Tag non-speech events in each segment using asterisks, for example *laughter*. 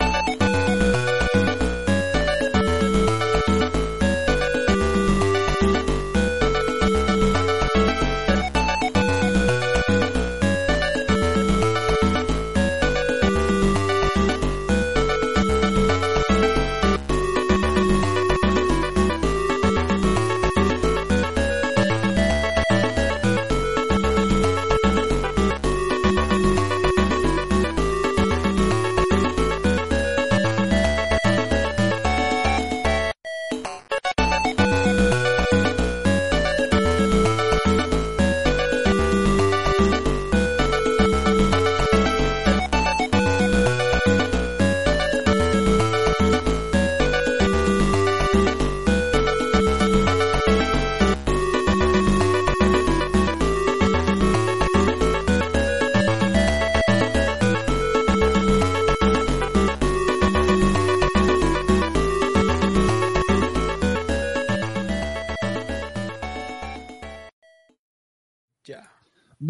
you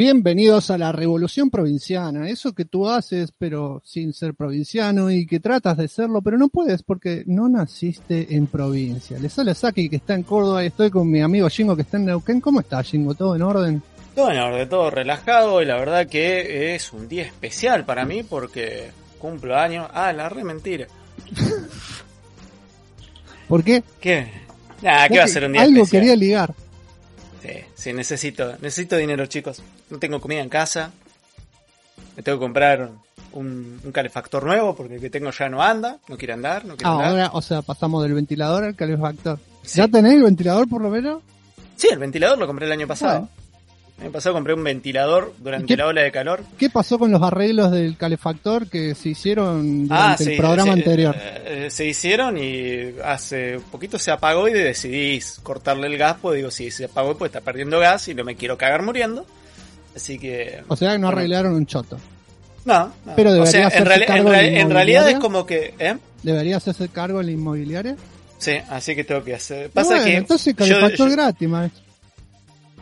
Bienvenidos a la revolución provinciana, eso que tú haces pero sin ser provinciano y que tratas de serlo, pero no puedes porque no naciste en provincia. Les sale Saki que está en Córdoba y estoy con mi amigo Jingo que está en Neuquén. ¿Cómo está Jingo? ¿Todo en orden? Todo en orden, todo relajado y la verdad que es un día especial para mí porque cumplo años. Ah, la re mentira. *laughs* ¿Por qué? ¿Qué? Nada, ¿qué va a ser un día Algo quería ligar. Sí, sí, necesito, necesito dinero, chicos. No tengo comida en casa. Me tengo que comprar un, calefactor nuevo porque el que tengo ya no anda, no quiere andar, no quiere ah, Ahora, o sea, pasamos del ventilador al calefactor. ¿Ya tenéis el ventilador por lo menos? Sí, el ventilador lo compré el año pasado. El año pasado compré un ventilador durante la ola de calor. ¿Qué pasó con los arreglos del calefactor que se hicieron durante ah, el programa anterior? Eh, se hicieron y hace poquito se apagó y decidí cortarle el gas, pues digo, si se apagó pues está perdiendo gas y no me quiero cagar muriendo. Así que... O sea que no arreglaron un choto. No, Pero debería en, en, realidad es como que... ¿eh? ¿Debería hacerse cargo en la inmobiliaria? Sí, así que tengo que hacer... Pasa que... Entonces calefactor gratis, maestro.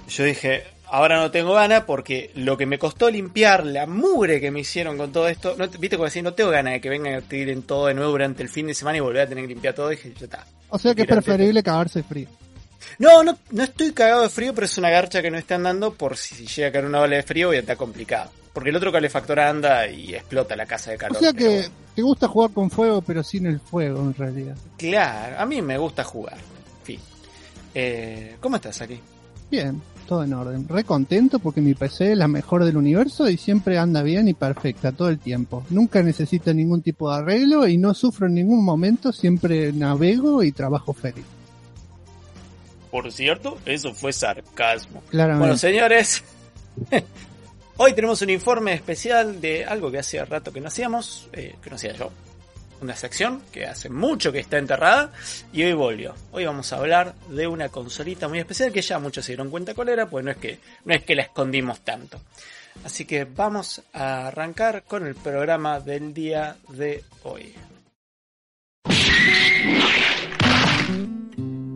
Yo dije, Ahora no tengo ganas porque lo que me costó limpiar la mugre que me hicieron con todo esto, no, viste como decir, no tengo ganas de que vengan a tiren todo de nuevo durante el fin de semana y volver a tener que limpiar todo. Y dije, ya está. O sea que es preferible cagarse frío. No, no, no estoy cagado de frío, pero es una garcha que no está andando por si llega a caer una ola de frío y está complicado. Porque el otro calefactor anda y explota la casa de calor. O sea que te gusta jugar con fuego, pero sin el fuego en realidad. Claro, a mí me gusta jugar. En fin. Eh, ¿Cómo estás aquí? Bien, todo en orden. Re contento porque mi PC es la mejor del universo y siempre anda bien y perfecta todo el tiempo. Nunca necesita ningún tipo de arreglo y no sufro en ningún momento, siempre navego y trabajo feliz. Por cierto, eso fue sarcasmo. Claramente. Bueno, señores, *laughs* hoy tenemos un informe especial de algo que hacía rato que no hacíamos, eh, que no hacía yo una sección que hace mucho que está enterrada y hoy volvió. Hoy vamos a hablar de una consolita muy especial que ya muchos se dieron cuenta cuál era, pues no es que, no es que la escondimos tanto. Así que vamos a arrancar con el programa del día de hoy.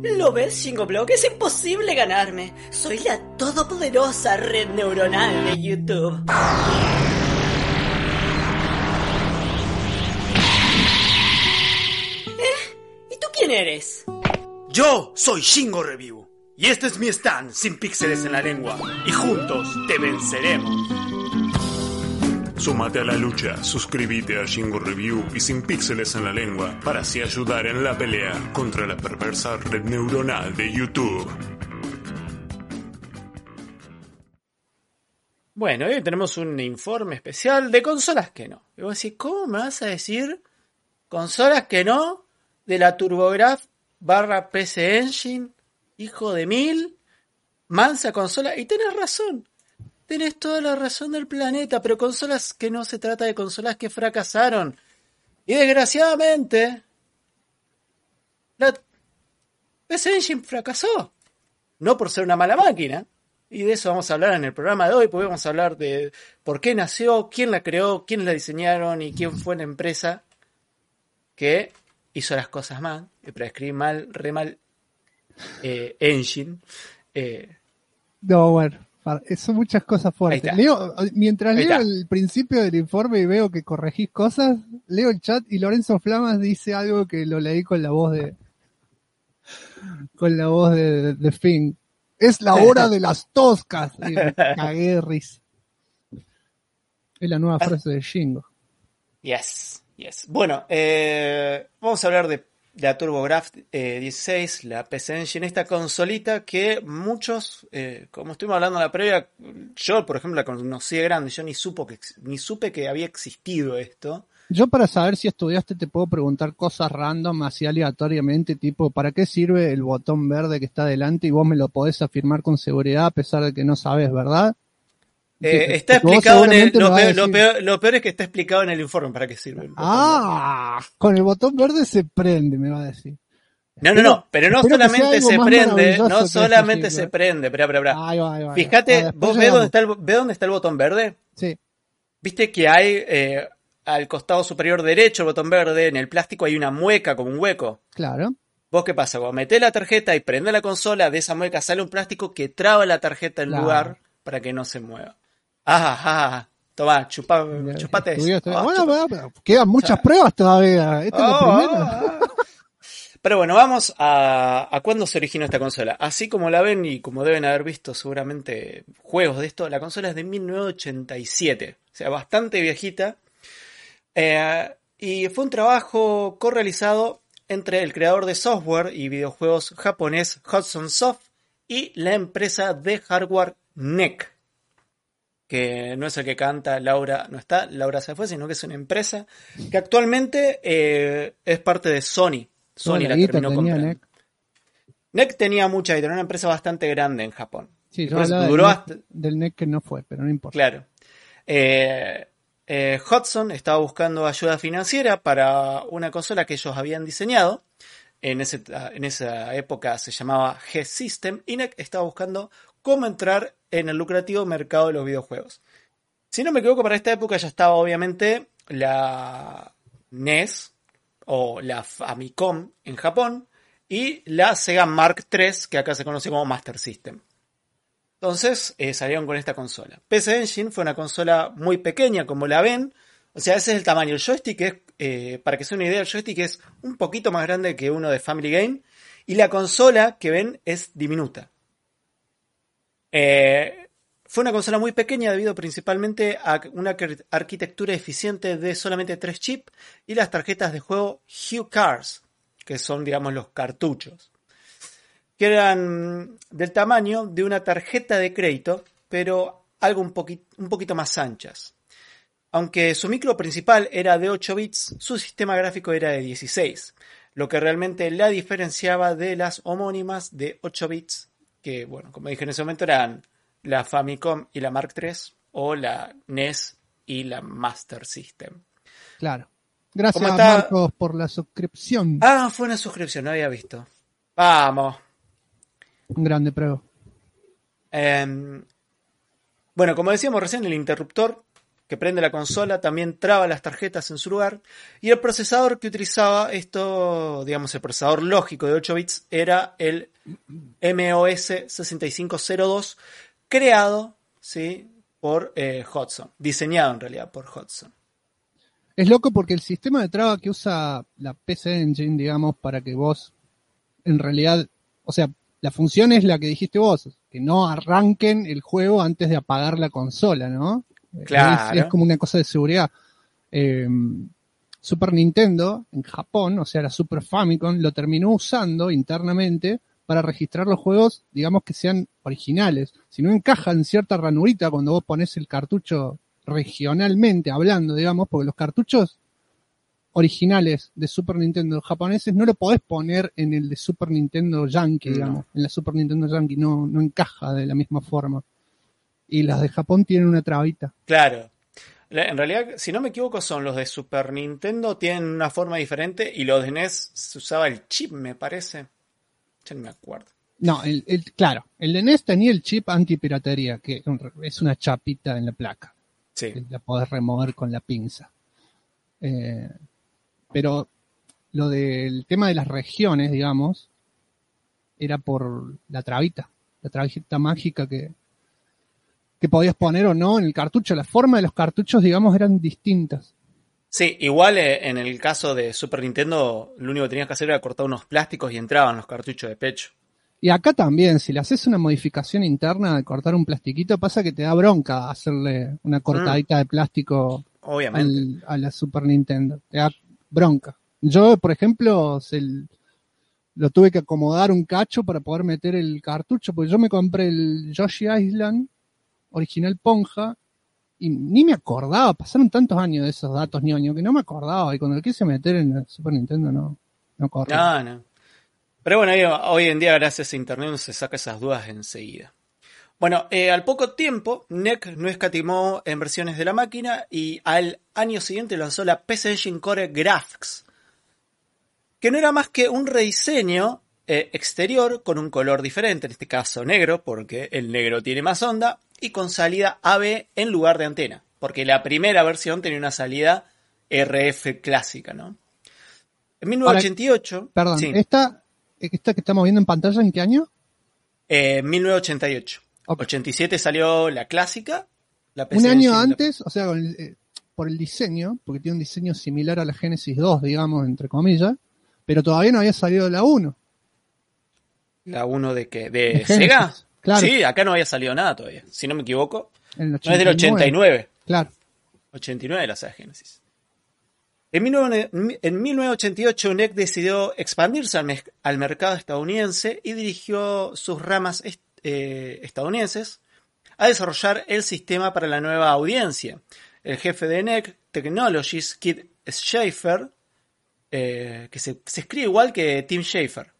¿Lo ves, Block? Es imposible ganarme. Soy la todopoderosa red neuronal de YouTube. quién eres? Yo soy Shingo Review. Y este es mi stand sin píxeles en la lengua. Y juntos te venceremos. Súmate a la lucha, suscríbete a Shingo Review y sin píxeles en la lengua para así ayudar en la pelea contra la perversa red neuronal de YouTube. Bueno, hoy tenemos un informe especial de consolas que no. Y vos decís, ¿cómo me vas a decir consolas que no? de la TurboGraf barra PC Engine, hijo de mil, mansa consola. Y tenés razón, tenés toda la razón del planeta, pero consolas que no se trata de consolas que fracasaron. Y desgraciadamente, la PC Engine fracasó. No por ser una mala máquina. Y de eso vamos a hablar en el programa de hoy, porque vamos a hablar de por qué nació, quién la creó, quién la diseñaron y quién fue la empresa que hizo las cosas mal, para escribir mal, re mal, eh, Engine. Eh, no, bueno, son muchas cosas fuertes. mientras leo el principio del informe y veo que corregís cosas, leo el chat y Lorenzo Flamas dice algo que lo leí con la voz de con la voz de, de Finn. Es la hora de las toscas. Y me cagué de risa. Es la nueva frase de Shingo. Yes, yes. Bueno, eh, vamos a hablar de la TurboGrafx eh, 16, la PC Engine, esta consolita que muchos, eh, como estuvimos hablando en la previa, yo por ejemplo la conocí de grande, yo ni, supo que, ni supe que había existido esto. Yo para saber si estudiaste te puedo preguntar cosas random, así aleatoriamente, tipo, ¿para qué sirve el botón verde que está delante y vos me lo podés afirmar con seguridad a pesar de que no sabes, ¿verdad? Eh, está vos explicado en el, lo, peor, lo peor- lo peor es que está explicado en el informe para qué sirve. verde. Ah, con el botón verde se prende, me va a decir. No, no, no, pero no solamente se prende, no eso, solamente se ¿no? prende, espera, espera, espera. Fíjate, Ah, vos ves llegamos. dónde, está el, ves dónde está el botón verde. Sí, Viste que hay eh, al costado superior derecho el botón verde, en el plástico hay una mueca como un hueco. claro. ¿Vos qué pasa? Cuando metés la tarjeta y prende la consola, de esa mueca sale un plástico que traba la tarjeta en Claro. lugar para que no se mueva. Ah, ah, ah. Tomá, chupá, chupate bueno, chupa- quedan muchas pruebas todavía. Esta es la Ah, primera. ah, ah. Pero bueno, vamos a, a cuándo se originó esta consola. Así como la ven y como deben haber visto seguramente juegos de esto, la consola es de 1987, o sea, bastante viejita. Eh, y fue un trabajo correalizado entre el creador de software y videojuegos japonés Hudson Soft y la empresa de hardware NEC, que no es el que canta Laura, no está, Laura se fue, sino que es una empresa que actualmente eh, es parte de Sony. Sony la la terminó comprando. NEC. NEC tenía mucha guita, era una empresa bastante grande en Japón. Sí, yo del duró NEC, hasta- del NEC que no fue, pero no importa. Claro. Eh, eh, Hudson estaba buscando ayuda financiera para una consola que ellos habían diseñado. En, ese- en esa época se llamaba G-System. Y NEC estaba buscando cómo entrar en el lucrativo mercado de los videojuegos. Si no me equivoco, para esta época ya estaba obviamente la NES o la Famicom en Japón y la Sega Mark III, que acá se conoce como Master System. Entonces eh, salieron con esta consola. PC Engine fue una consola muy pequeña, como la ven. O sea, ese es el tamaño. El joystick es, eh, para que se una idea, el joystick es un poquito más grande que uno de Family Game. Y la consola que ven es diminuta. Eh, fue una consola muy pequeña debido principalmente a una ar- arquitectura eficiente de solamente tres chips y las tarjetas de juego Hue Cars, que son, digamos, los cartuchos que eran del tamaño de una tarjeta de crédito, pero algo un, un poquito más anchas. Aunque su micro principal era de 8 bits, su sistema gráfico era de 16, lo que realmente la diferenciaba de las homónimas de 8 bits, que, bueno, como dije en ese momento eran la Famicom y la Mark III, o la NES y la Master System. Claro. Gracias. Marcos, por la suscripción. Ah, fue una suscripción, no había visto. Vamos. Un grande prueba. Em, bueno, como decíamos recién, el interruptor que prende la consola también traba las tarjetas en su lugar. Y el procesador que utilizaba esto, digamos, el procesador lógico de 8 bits era el MOS 6502, creado ¿sí? por eh, Hudson, diseñado en realidad por Hudson. Es loco porque el sistema de traba que usa la PC Engine, digamos, para que vos, en realidad, o sea, la función es la que dijiste vos, que no arranquen el juego antes de apagar la consola, ¿no? Claro. Es, es como una cosa de seguridad. Eh, Super Nintendo en Japón, o sea, la Super Famicom, lo terminó usando internamente para registrar los juegos, digamos que sean originales. Si no encajan cierta ranurita cuando vos pones el cartucho regionalmente hablando, digamos, porque los cartuchos originales de Super Nintendo japoneses no lo podés poner en el de Super Nintendo Yankee, No. digamos. En la Super Nintendo Yankee no, no encaja de la misma forma. Y las de Japón tienen una trabita. Claro. La- En realidad, si no me equivoco, son los de Super Nintendo, tienen una forma diferente y los de NES se usaba el chip, me parece. Ya no me acuerdo. No, el, el- claro, el de NES tenía el chip antipiratería, que es una chapita en la placa. Sí. que la podés remover con la pinza. Eh, pero lo del tema de las regiones, digamos, era por la trabita, la trabita mágica que, que podías poner o no en el cartucho. La forma de los cartuchos, digamos, eran distintas. Sí, igual eh, en el caso de Super Nintendo, lo único que tenías que hacer era cortar unos plásticos y entraban los cartuchos de pecho. Y acá también, si le haces una modificación interna de cortar un plastiquito, pasa que te da bronca hacerle una cortadita de plástico Obviamente. al- a la Super Nintendo. Te da bronca. Yo, por ejemplo, se lo tuve que acomodar un cacho para poder meter el cartucho, porque yo me compré el Yoshi Island original Ponja y ni me acordaba, pasaron tantos años de esos datos ñoño que no me acordaba y cuando lo quise meter en la Super Nintendo no, no. No, no. Pero bueno, hoy, en día, gracias a Internet, se saca esas dudas enseguida. Bueno, eh, al poco tiempo, NEC no escatimó en versiones de la máquina y al año siguiente lanzó la PC Engine Core Graphics, que no era más que un rediseño eh, exterior con un color diferente, en este caso negro, porque el negro tiene más onda, y con salida AB en lugar de antena, porque la primera versión tenía una salida RF clásica, ¿no? En 1988, Perdón, sí, esta, esta que estamos viendo en pantalla, ¿en qué año? eh, 1988. Ok. 87 salió la clásica. La PC Un año antes, o sea, con el- eh, por el diseño, porque tiene un diseño similar a la Genesis 2, digamos, entre comillas, pero todavía no había salido la 1. La 1 de que de De Sega. *laughs* claro. Sí, acá no había salido nada todavía. Si no me equivoco, no es del 89. Claro. 89 la Sega Genesis. En, 19 en 1988, NEC decidió expandirse al, mercado estadounidense y dirigió sus ramas est- eh, estadounidenses a desarrollar el sistema para la nueva audiencia. El jefe de NEC Technologies, Kid Schaefer, eh, que se, se escribe igual que Tim Schaefer.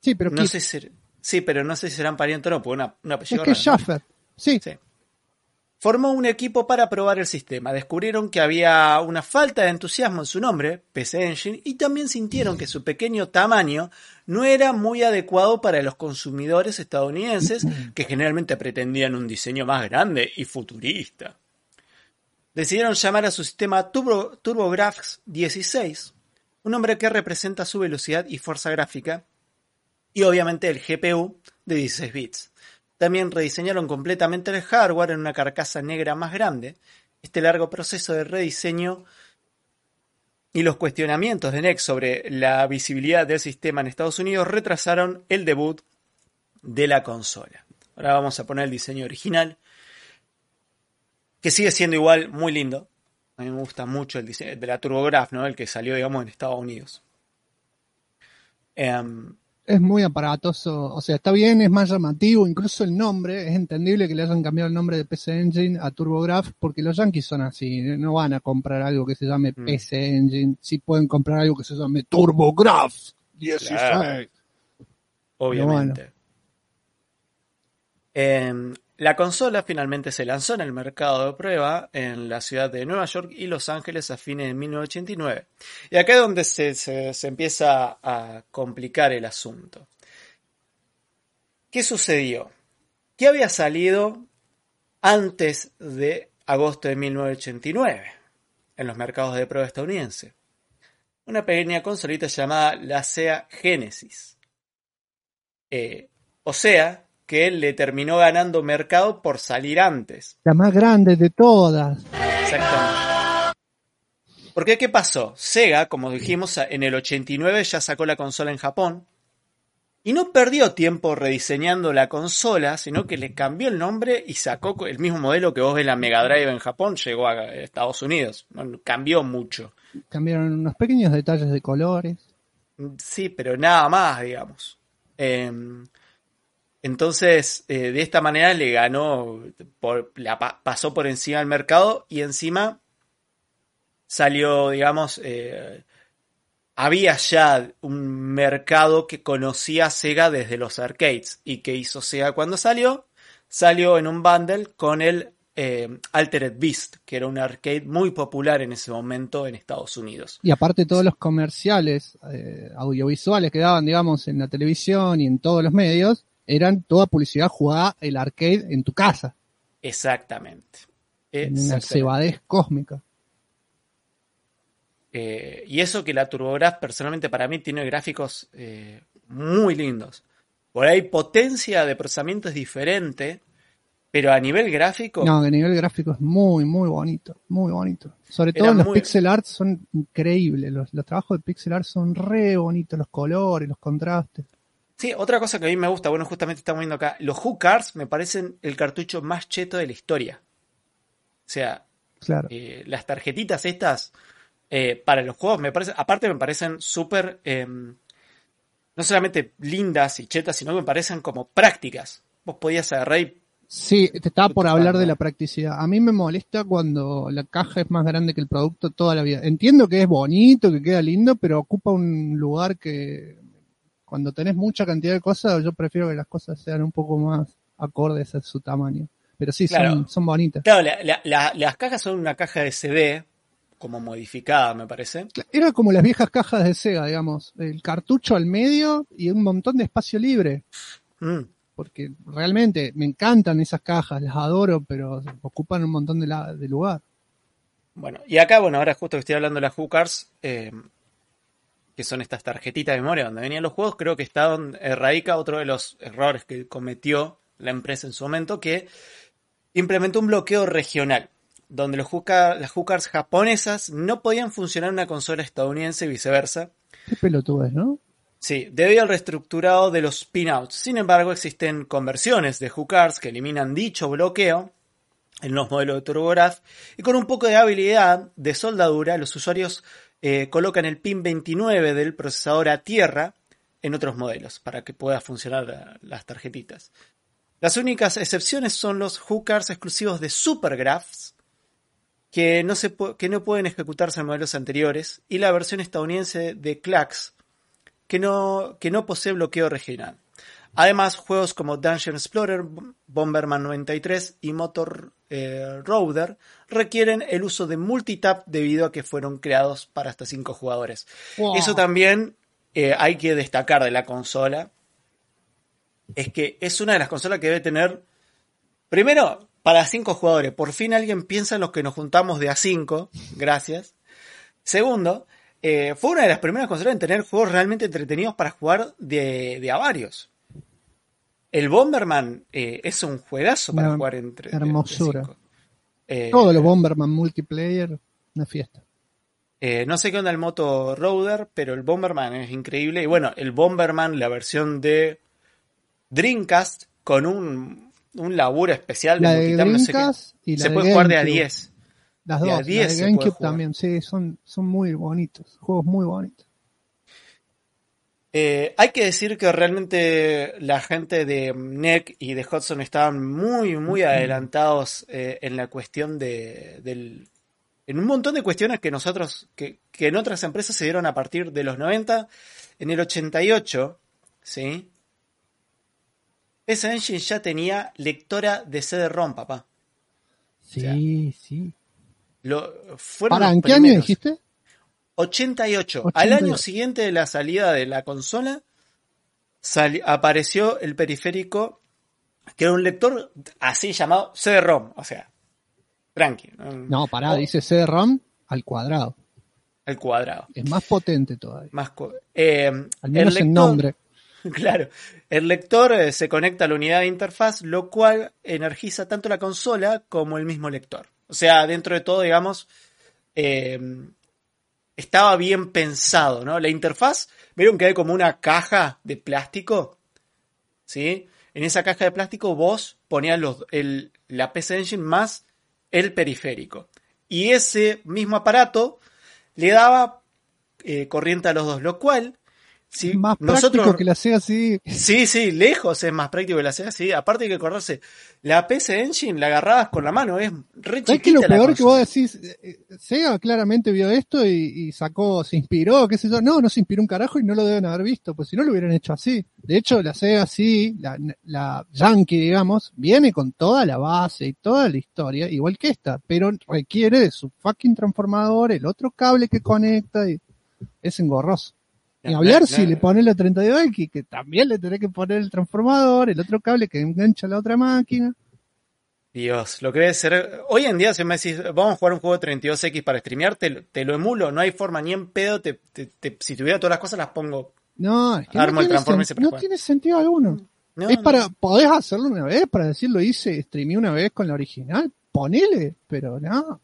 Sí, pero No sé si, sí, pero no sé si serán parientes o no, porque una, un es que raro, ¿no? Schaffer. Sí, Sí. Formó un equipo para probar el sistema. Descubrieron que había una falta de entusiasmo en su nombre, PC Engine, y también sintieron que su pequeño tamaño no era muy adecuado para los consumidores estadounidenses que generalmente pretendían un diseño más grande y futurista. Decidieron llamar a su sistema Turbo, TurboGrafx 16, un nombre que representa su velocidad y fuerza gráfica, y obviamente el GPU de 16 bits. También rediseñaron completamente el hardware en una carcasa negra más grande. Este largo proceso de rediseño y los cuestionamientos de NEC sobre la visibilidad del sistema en Estados Unidos retrasaron el debut de la consola. Ahora vamos a poner el diseño original, que sigue siendo igual muy lindo. A mí me gusta mucho el diseño de la TurboGrafx, ¿no? el que salió, digamos, en Estados Unidos. Em, es muy aparatoso. O sea, está bien, es más llamativo. Incluso el nombre, es entendible que le hayan cambiado el nombre de PC Engine a TurboGrafx porque los yankees son así. No van a comprar algo que se llame Mm. PC Engine. Sí pueden comprar algo que se llame TurboGrafx 16. Claro. obviamente. Em, la consola finalmente se lanzó en el mercado de prueba en la ciudad de Nueva York y Los Ángeles a fines de 1989. Y acá es donde se, empieza a complicar el asunto. ¿Qué sucedió? ¿Qué había salido antes de agosto de 1989 en los mercados de prueba estadounidenses? Una pequeña consolita llamada la SEA Genesis. Eh, o sea, que le terminó ganando mercado por salir antes. La más grande de todas. Exactamente. Porque, ¿qué pasó? Sega, como dijimos, en el 89 ya sacó la consola en Japón. Y no perdió tiempo rediseñando la consola, sino que le cambió el nombre y sacó el mismo modelo que vos ves la Mega Drive en Japón, llegó a Estados Unidos. No, cambió mucho. Cambiaron unos pequeños detalles de colores. Sí, pero nada más, digamos. Eh, entonces, eh, de esta manera le ganó, por, la pa- pasó por encima del mercado y encima salió, digamos, eh, había ya un mercado que conocía Sega desde los arcades. ¿Y que hizo Sega cuando salió? Salió en un bundle con el eh, Altered Beast, que era un arcade muy popular en ese momento en Estados Unidos. Y aparte todos los comerciales audiovisuales que daban, digamos, en la televisión y en todos los medios, eran toda publicidad jugada el arcade en tu casa. Exactamente. En una cebadez cósmica. Eh, y eso que la TurboGrafx personalmente para mí tiene gráficos eh, muy lindos. Por ahí potencia de procesamiento es diferente, Pero a nivel gráfico, No, a nivel gráfico es muy, muy bonito, muy bonito. Sobre todo los muy- pixel art son increíbles, los, los trabajos de pixel art son re bonitos, los colores, los contrastes. Sí, otra cosa que a mí me gusta, bueno, justamente estamos viendo acá, los Cards me parecen el cartucho más cheto de la historia. O sea, Claro. eh, las tarjetitas estas eh, para los juegos me parecen, aparte me parecen súper, eh, no solamente lindas y chetas, sino que me parecen como prácticas. Vos podías agarrar y Sí, te estaba por hablar de la practicidad. A mí me molesta cuando la caja es más grande que el producto toda la vida. Entiendo que es bonito, que queda lindo, pero ocupa un lugar que cuando tenés mucha cantidad de cosas, yo prefiero que las cosas sean un poco más acordes a su tamaño. Pero sí, Claro. son, son bonitas. Claro, la- la- la- las cajas son una caja de CD, como modificada, me parece. Era como las viejas cajas de Sega, digamos. El cartucho al medio y un montón de espacio libre. Mm. Porque realmente me encantan esas cajas, las adoro, pero ocupan un montón de, la- de lugar. Bueno, y acá, bueno, ahora justo que estoy hablando de las hookers, eh, que son estas tarjetitas de memoria donde venían los juegos, creo que está donde eh, radica otro de los errores que cometió la empresa en su momento, que implementó un bloqueo regional, donde los las hookers japonesas no podían funcionar en una consola estadounidense y viceversa. Qué pelotudez, ¿no? Sí, debido al reestructurado de los pinouts. Sin embargo, existen conversiones de hookers que eliminan dicho bloqueo en los modelos de TurboGrafx y con un poco de habilidad de soldadura los usuarios eh, colocan el pin 29 del procesador a tierra en otros modelos para que pueda funcionar la- las tarjetitas. Las únicas excepciones son los hookers exclusivos de Supergraphs que no, se que no pueden ejecutarse en modelos anteriores y la versión estadounidense de Clax que no, que no posee bloqueo regional. Además, juegos como Dungeon Explorer, Bomberman 93 y Motor eh, requieren el uso de multitap debido a que fueron creados para hasta 5 jugadores. Wow. Eso también eh, hay que destacar de la consola. Es que es una de las consolas que debe tener, primero, para 5 jugadores. Por fin alguien piensa en los que nos juntamos de a 5. Gracias. Segundo, eh, fue una de las primeras consolas en tener juegos realmente entretenidos para jugar de, de a varios. El Bomberman eh, es un juegazo para Una jugar entre hermosura. Eh, Todos los Bomberman multiplayer, una fiesta. eh, no sé qué onda el Moto Roader, pero el Bomberman es increíble. Y bueno, el Bomberman, la versión de Dreamcast, con un, un laburo especial de La de no sé. Dreamcast y la Se de puede jugar de a GameCube. 10. Las de a dos, 10 la se de GameCube también, sí, son, son muy bonitos, juegos muy bonitos. Eh, hay que decir que realmente la gente de NEC y de Hudson estaban muy, muy adelantados eh, en la cuestión de, del, en un montón de cuestiones que nosotros, que, que en otras empresas se dieron a partir de los 90. En el 88, ¿sí? Esa engine ya tenía lectora de CD-ROM, papá. Sí, sea, sí. Lo, fueron ¿Para en qué año dijiste? 88. Al 88. año siguiente de la salida de la consola, apareció el periférico, que era un lector así llamado CD-ROM, o sea, tranqui. No, pará, dice CD-ROM al cuadrado. El cuadrado. Es más potente todavía. Más eh, Al menos el en nombre. *laughs* Claro, el lector eh, se conecta a la unidad de interfaz, lo cual energiza tanto la consola como el mismo lector. O sea, dentro de todo, digamos, eh, estaba bien pensado, ¿no? La interfaz, vieron que hay como una caja de plástico, ¿sí? En esa caja de plástico vos ponías los, el, la PC Engine más el periférico. Y ese mismo aparato le daba eh, corriente a los dos, lo cual, si más nosotros... práctico que la Sega CD. Sí, sí, lejos es más práctico que la Sega CD. Aparte hay que acordarse, la PC Engine la agarrabas con la mano, es re ¿Sabes qué es lo chiquita la peor que vos decís? Eh, eh, Sega claramente vio esto y, y sacó, se inspiró, qué sé yo. No, no se inspiró un carajo y no lo deben haber visto, pues si no lo hubieran hecho así. De hecho, la Sega sí, la, la Yankee, digamos, viene con toda la base y toda la historia, igual que esta, pero requiere de su fucking transformador, el otro cable que conecta y es engorroso. No, hablar si le pones la 32X, que también le tenés que poner el transformador, el otro cable que engancha la otra máquina. Dios, lo que debe ser. Hoy en día, si me decís, vamos a jugar un juego de 32X para streamear, te, lo- te lo emulo, no hay forma ni en pedo. Te, te- te- si tuviera todas las cosas, las pongo. No, es que Armo no, el tiene, sen- y no tiene sentido alguno. No, es no. para, podés hacerlo una vez, para decirlo hice, streamé una vez con la original, ponele, pero no.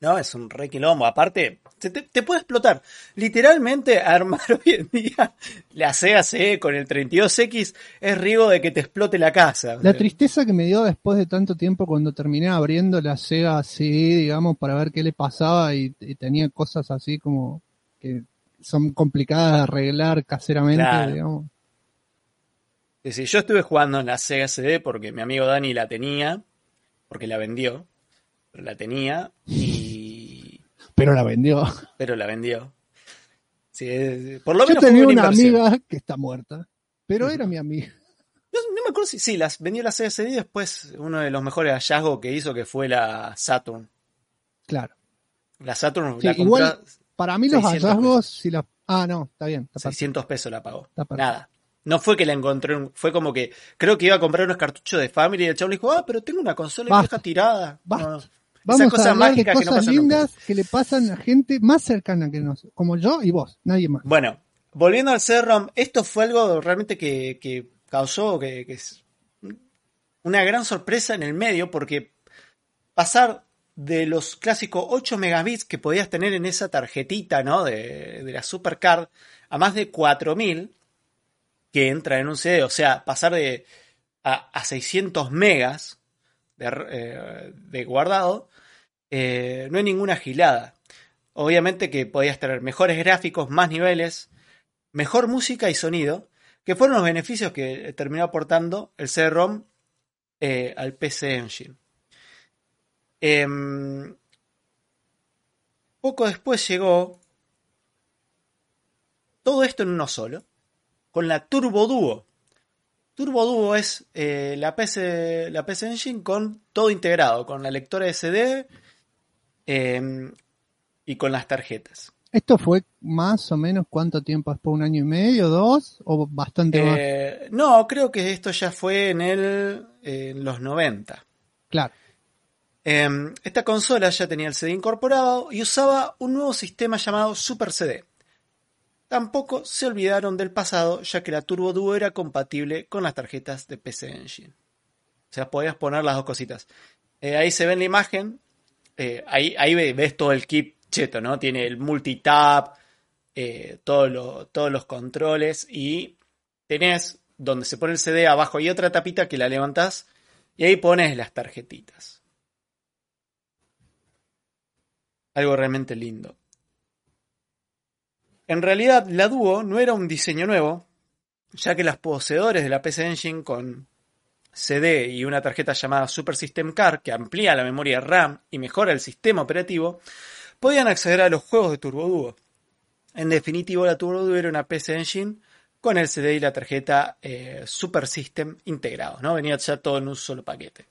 No, es un re quilombo. Aparte, te, te puede explotar. Literalmente, *laughs* armar hoy en día la Sega CE con el 32X es riesgo de que te explote la casa. La tristeza que me dio después de tanto tiempo cuando terminé abriendo la Sega CD, digamos, para ver qué le pasaba y, y tenía cosas así como que son complicadas de arreglar caseramente, Claro. digamos. Sí, yo estuve jugando en la Sega CD porque mi amigo Dani la tenía, porque la vendió, pero la tenía y... Pero la vendió. pero la vendió. Sí, es- por lo Yo menos tenía una amiga que está muerta, pero era mi amiga. No, no me acuerdo si sí, las vendió la CD y después uno de los mejores hallazgos que hizo que fue la Saturn. Claro. La Saturn Sí, la igual- Para mí los 600 hallazgos, si la... Ah, no, está bien. Está perfecto. 600 pesos la pagó. Nada. No fue que la encontré, en- fue como que creo que iba a comprar unos cartuchos de Family y el chavo le dijo, ah, pero tengo una consola Basta. vieja tirada. Basta. No, no. Vamos a hablar de mágicas que no cosas nunca. lindas que le pasan a gente más cercana que nosotros, como yo y vos, nadie más. Bueno, volviendo al CD-ROM, esto fue algo realmente que, que causó que, que es una gran sorpresa en el medio porque pasar de los clásicos 8 megabits que podías tener en esa tarjetita ¿no? de, de la Supercard a más de 4000 que entra en un CD, o sea, pasar de a, a 600 megas de, eh, de guardado, eh, no hay ninguna gilada. Obviamente que podías tener mejores gráficos, más niveles, mejor música y sonido, que fueron los beneficios que terminó aportando el CD-ROM eh, al PC Engine. Em, poco después llegó todo esto en uno solo, con la Turbo Duo. Turbo Duo es eh, la, PC, la PC Engine con todo integrado, con la lectora SD em, y con las tarjetas. ¿Esto fue más o menos cuánto tiempo después? ¿Un año y medio, dos? ¿O bastante más? Eh, no, creo que esto ya fue en, el, en los 90. Claro. Eh, esta consola ya tenía el CD incorporado y usaba un nuevo sistema llamado Super CD. Tampoco se olvidaron del pasado, ya que la Turbo Duo era compatible con las tarjetas de PC Engine. O sea, podías poner las dos cositas. Eh, ahí se ve en la imagen. Eh, ahí, ahí ve- ves todo el kit cheto, ¿no? Tiene el multitap, eh, todos los controles y tenés donde se pone el CD abajo y otra tapita que la levantás y ahí pones las tarjetitas. Algo realmente lindo. En realidad, la Duo no era un diseño nuevo, ya que los poseedores de la PC Engine con CD y una tarjeta llamada Super System Card, que amplía la memoria RAM y mejora el sistema operativo, podían acceder a los juegos de Turbo Duo. En definitivo, la Turbo Duo era una PC Engine con el CD y la tarjeta eh, Super System integrados, ¿no? Venía ya todo en un solo paquete.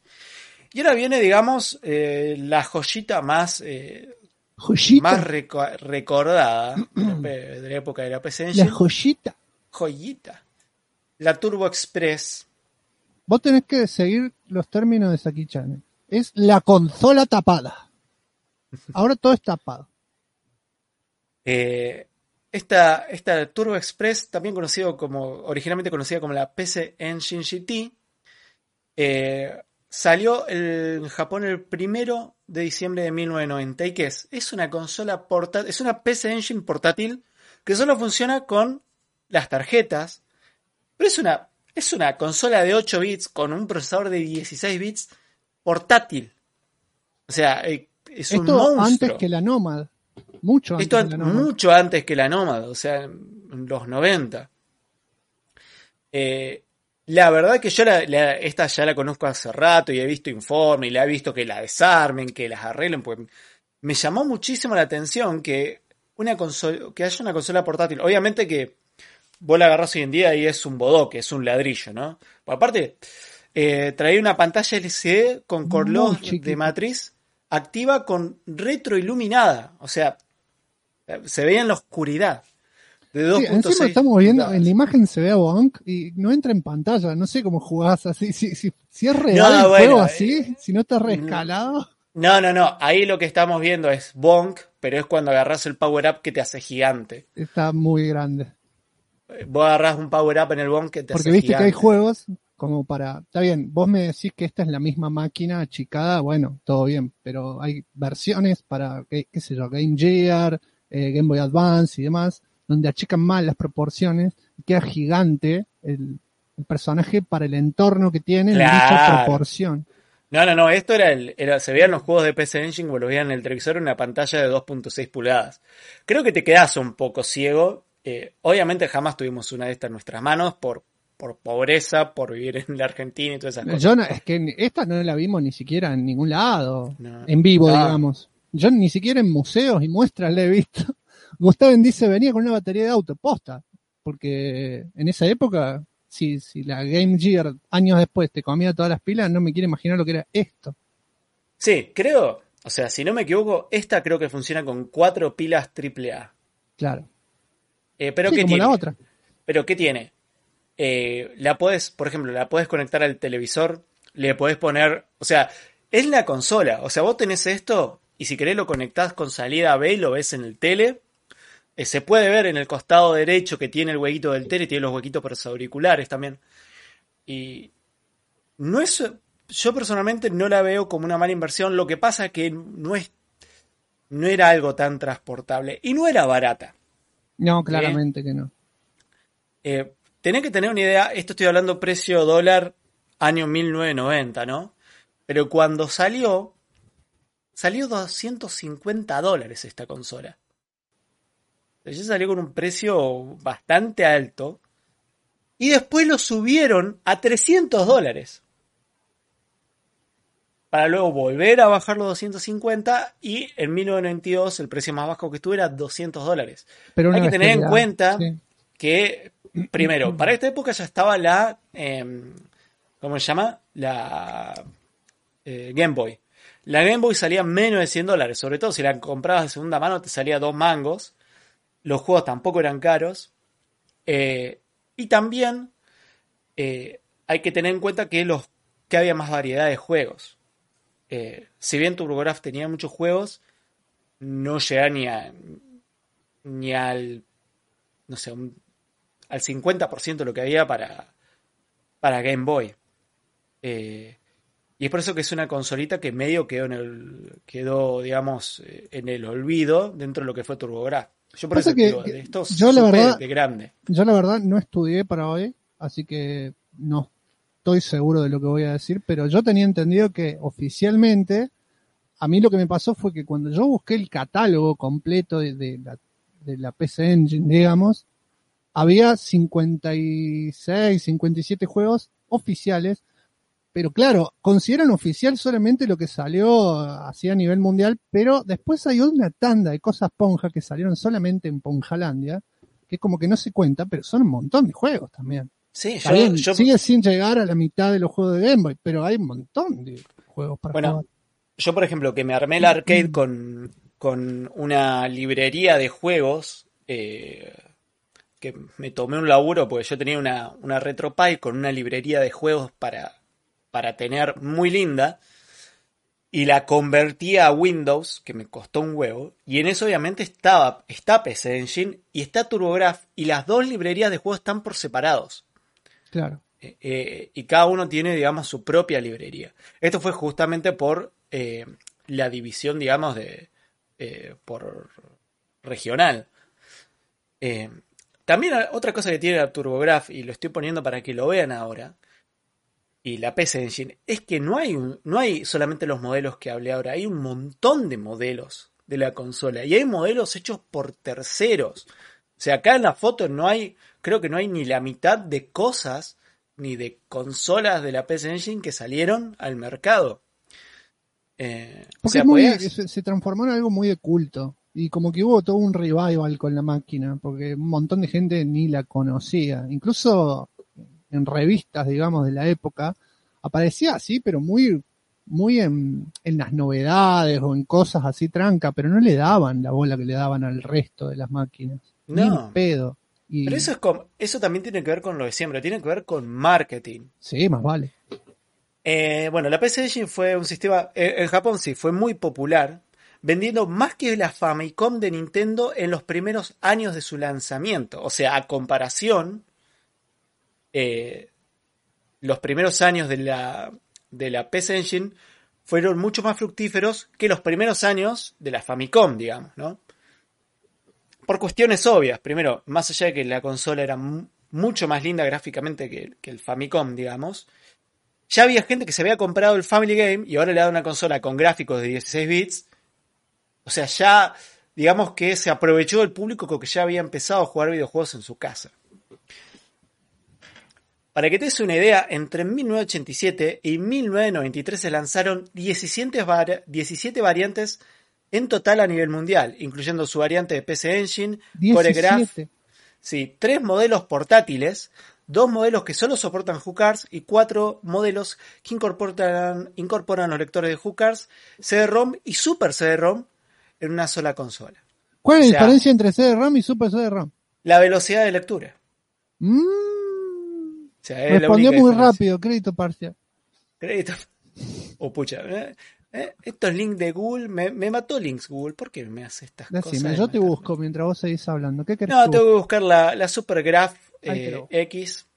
Y ahora viene, digamos, eh, la joyita más, eh, Joyita. más reco- recordada de la, pe- de la época de la PC Engine. La joyita. joyita. La Turbo Express. Vos tenés que seguir los términos de Saki Chan. Es la consola tapada. Ahora todo es tapado. Eh, esta, esta Turbo Express, también conocido como, originalmente conocida como la PC Engine GT, eh, salió en Japón el primero de diciembre de 1990. ¿Y qué es? Es una consola portátil, es una PC Engine portátil que solo funciona con las tarjetas, pero es una, es una consola de 8 bits con un procesador de 16 bits portátil. O sea, eh, es un Esto monstruo. antes que la Nomad. Mucho antes Esto an- la Nomad. mucho antes que la Nómada, o sea, en los 90. Eh, la verdad que yo la- la- esta ya la conozco hace rato y he visto informes y la he visto que la desarmen, que las arreglen, pues me llamó muchísimo la atención que una consola, que haya una consola portátil. Obviamente que vos la agarrás hoy en día y es un bodoque, es un ladrillo, ¿no? Aparte, eh, traía una pantalla LCD con chiquita. de matriz activa con retroiluminada. O sea, se veía en la oscuridad. De Sí, 2.6 encima estamos viendo, pulgadas. en la imagen se ve a Bonk y no entra en pantalla. No sé cómo jugás así. Si, si, si es real No, el bueno, juego eh, así, si no está reescalado. No, no, no. Ahí lo que estamos viendo es bonk, pero es cuando agarras el power up que te hace gigante. Está muy grande. Vos agarrás un power up en el BOM que te Porque hace viste que hay juegos como para, está bien, vos me decís que esta es la misma máquina achicada, bueno, todo bien, pero hay versiones para, qué, qué sé yo, Game Gear, eh, Game Boy Advance y demás, donde achican mal las proporciones y queda gigante el, el personaje para el entorno que tiene en dicha Claro. proporción. No, no, no, esto era, el, era se veían los juegos de PC Engine o lo veían en el televisor en una pantalla de 2.6 pulgadas. Creo que te quedas un poco ciego. Eh, obviamente jamás tuvimos una de estas en nuestras manos por, por pobreza, por vivir en la Argentina y todas esas cosas. Yo no- es que esta no la vimos ni siquiera en ningún lado, No. en vivo, No. digamos. Yo ni siquiera en museos y muestras la he visto. *laughs* Gustavo dice venía con una batería de auto, posta, porque en esa época, si, si la Game Gear años después te comía todas las pilas, no me quiero imaginar lo que era esto. Sí, creo, o sea, si no me equivoco, esta creo que funciona con cuatro pilas AAA. Claro. Eh, pero Sí, ¿qué como tiene? la otra. Pero ¿qué tiene? Eh, la puedes, por ejemplo, la puedes conectar al televisor, le podés poner, o sea, es la consola, o sea, vos tenés esto y si querés lo conectás con salida B y lo ves en el tele. Eh, se puede ver en el costado derecho que tiene el huequito del tele, tiene los huequitos para los auriculares también. Y no es, yo personalmente no la veo como una mala inversión, lo que pasa que no es, no era algo tan transportable y no era barata. No, claramente que no. Eh, tenés que tener una idea, esto estoy hablando precio dólar año 1990, ¿no? Pero cuando salió, salió 250 dólares esta consola. Ya salió con un precio bastante alto. Y después lo subieron a 300 dólares. Para luego volver a bajar los 250 y en 1992 el precio más bajo que estuvo era 200 dólares. Pero Hay que tener en cuenta sí. que, primero, para esta época ya estaba la, eh, ¿cómo se llama? La eh, Game Boy. La Game Boy salía menos de 100 dólares, sobre todo si la comprabas de segunda mano te salía dos mangos. Los juegos tampoco eran caros. Eh, y también eh, hay que tener en cuenta que, los, que había más variedad de juegos. Eh, si bien TurboGrafx tenía muchos juegos, no llegaba ni, a, ni al, no sé, un- al 50% de lo que había para, para Game Boy. Eh, y es por eso que es una consolita que medio quedó en el, quedó, digamos, eh, en el olvido dentro de lo que fue TurboGrafx. Yo por Pasa eso que- digo, de esto yo la verdad- de grande. Yo la verdad no estudié para hoy, así que no estoy seguro de lo que voy a decir, pero yo tenía entendido que oficialmente, a mí lo que me pasó fue que cuando yo busqué el catálogo completo de, de la, de la PC Engine, digamos, había 56, 57 juegos oficiales, pero claro, consideran oficial solamente lo que salió así a nivel mundial, pero después hay una tanda de cosas ponja que salieron solamente en Ponjalandia, que como que no se cuenta, pero son un montón de juegos también. Sí, Está yo, bien, yo- sigue sin llegar a la mitad de los juegos de Game Boy, pero hay un montón de juegos para Bueno, jugar. yo, por ejemplo, que me armé el arcade con, con una librería de juegos, eh, que me tomé un laburo, porque yo tenía una, una RetroPie con una librería de juegos para, para tener muy linda, y la convertí a Windows, que me costó un huevo, y en eso obviamente estaba, está PC Engine y está TurboGrafx, y las dos librerías de juegos están por separados. Claro. Eh, eh, y cada uno tiene, digamos, su propia librería. Esto fue justamente por eh, la división, digamos, de por regional. También otra cosa que tiene la TurboGrafx, y lo estoy poniendo para que lo vean ahora, y la PC Engine, es que no hay, no hay solamente los modelos que hablé ahora, hay un montón de modelos de la consola, y hay modelos hechos por terceros. O sea, acá en la foto no hay, creo que no hay ni la mitad de cosas ni de consolas de la PC Engine que salieron al mercado. Eh, o Porque sea, muy- se, se transformó en algo muy de culto. Y como que hubo todo un revival con la máquina, porque un montón de gente ni la conocía. Incluso en revistas, digamos, de la época, aparecía así, pero muy, muy en, en las novedades o en cosas así tranca, pero no le daban la bola que le daban al resto de las máquinas. Ni No. en pedo. Y, Pero eso, es como- eso también tiene que ver con lo de siempre, tiene que ver con marketing. Sí, más vale. Eh, bueno, la PC Engine fue un sistema, eh, en Japón sí, fue muy popular. vendiendo más que la Famicom de Nintendo en los primeros años de su lanzamiento. O sea, a comparación, eh, los primeros años de la, de la PC Engine fueron mucho más fructíferos que los primeros años de la Famicom, digamos, ¿no? Por cuestiones obvias. Primero, más allá de que la consola era mucho más linda gráficamente que, el Famicom, digamos, ya había gente que se había comprado el Family Game y ahora le da una consola con gráficos de 16 bits. O sea, ya digamos que se aprovechó el público que ya había empezado a jugar videojuegos en su casa. Para que te des una idea, entre 1987 y 1993 se lanzaron 17, 17 variantes en total a nivel mundial, incluyendo su variante de PC Engine, Choregraph, sí, tres modelos portátiles, dos modelos que solo soportan hookers y cuatro modelos que incorporan, incorporan los lectores de hookers, CD-ROM y Super CD-ROM en una sola consola. ¿Cuál es la diferencia entre CD-ROM y Super CD-ROM? La velocidad de lectura. Mm. Respondió muy rápido, crédito parcial. Crédito. *laughs* Oh, pucha. ¿eh? ¿Eh? Estos links de Google, me, mató links Google. ¿Por qué me hace estas cosas? Yo te busco mientras vos seguís hablando. ¿Qué querés no, tengo que buscar la, la Supergraph eh, X.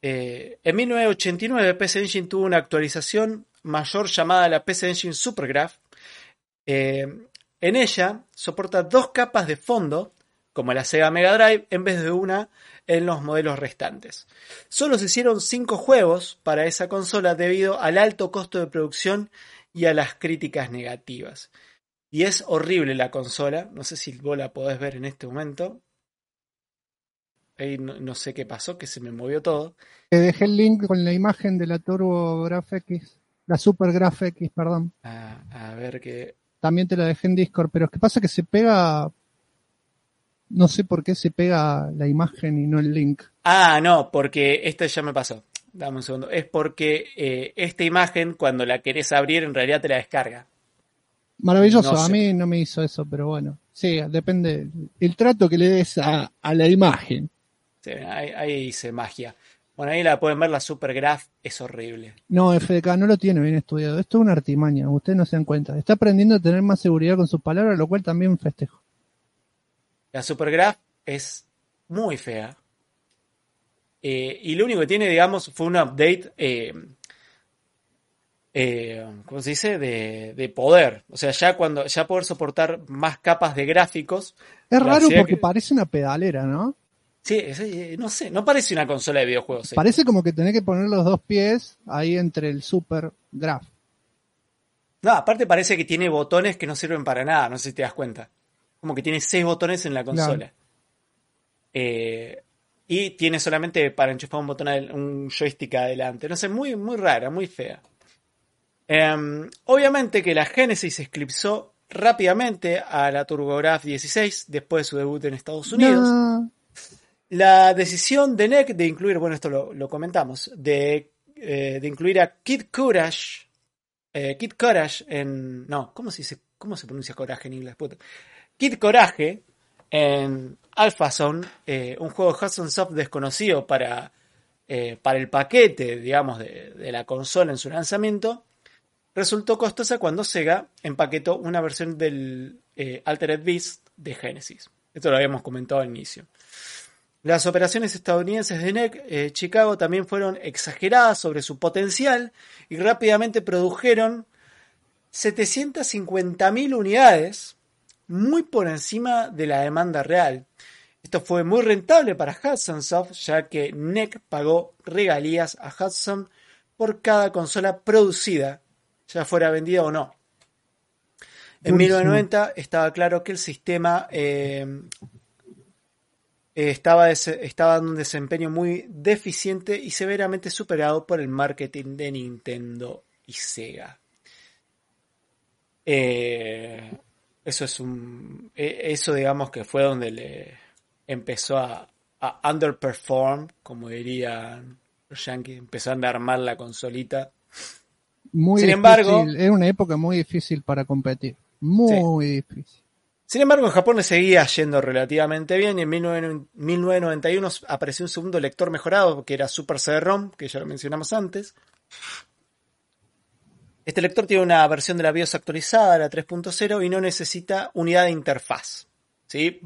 Eh, en 1989 PC Engine tuvo una actualización mayor llamada la PC Engine Supergraph. en ella soporta dos capas de fondo, como la Sega Mega Drive, en vez de una en los modelos restantes. Solo se hicieron 5 juegos para esa consola debido al alto costo de producción y a las críticas negativas. Y es horrible la consola, no sé si vos la podés ver en este momento. Ahí no, sé qué pasó, que se me movió todo. Te dejé el link con la imagen de la Turbo Graph X, la Super Graph X, perdón. Ah, a ver qué. También te la dejé en Discord, pero es que pasa que se pega no sé por qué se pega la imagen y no el link. Ah, no, porque esto ya me pasó. Dame un segundo. Es porque eh, esta imagen, cuando la querés abrir, en realidad te la descarga. Maravilloso, a mí no me hizo eso, pero bueno. Sí, depende el trato que le des a, la imagen. Sí, ahí, ahí hice magia. Bueno, ahí la pueden ver, la Supergraph es horrible. No, FDK no lo tiene bien estudiado. Esto es una artimaña, ustedes no se dan cuenta. Está aprendiendo a tener más seguridad con sus palabras, lo cual también festejo. La Supergraph es muy fea. Eh, y lo único que tiene, digamos, fue un update, eh, eh, ¿cómo se dice? De, poder. O sea, ya cuando ya poder soportar más capas de gráficos. Es raro porque parece una pedalera, ¿no? Sí, no sé, no parece una consola de videojuegos. Parece como que tenés que poner los dos pies ahí entre el Super Graph. No, aparte parece que tiene botones que no sirven para nada, no sé si te das cuenta como que tiene seis botones en la consola. Eh, y tiene solamente para enchufar un botón, un joystick adelante. No sé, muy, muy rara, muy fea. Em, obviamente que la Genesis eclipsó rápidamente a la TurboGrafx 16 después de su debut en Estados Unidos. La decisión de NEC de incluir, bueno, esto lo, comentamos, de, eh, de, incluir a Kid Courage, eh, Kid Courage en. No, ¿cómo se dice? ¿Cómo se pronuncia coraje en inglés? Kid Coraje en Alpha Zone, eh, un juego Hudson Soft desconocido para, eh, para el paquete, digamos, de, la consola en su lanzamiento, resultó costosa cuando Sega empaquetó una versión del eh, Altered Beast de Genesis. Esto lo habíamos comentado al inicio. Las operaciones estadounidenses de NEC Chicago también fueron exageradas sobre su potencial y rápidamente produjeron 750.000 unidades muy por encima de la demanda real. Esto fue muy rentable para Hudson Soft, ya que NEC pagó regalías a Hudson por cada consola producida, ya fuera vendida o no. En 1990 estaba claro que el sistema eh, estaba, estaba dando un desempeño muy deficiente y severamente superado por el marketing de Nintendo y Sega. Eh, eso es un. Eso, digamos, que fue donde le empezó a, underperform, como dirían los yankees. Empezó a andar mal la consolita. Muy Sin embargo. Era una época muy difícil para competir. Muy difícil. Sin embargo, en Japón le seguía yendo relativamente bien y en 1991 apareció un segundo lector mejorado que era Super CD-ROM, que ya lo mencionamos antes. Este lector tiene una versión de la BIOS actualizada, la 3.0, y no necesita unidad de interfaz. ¿sí?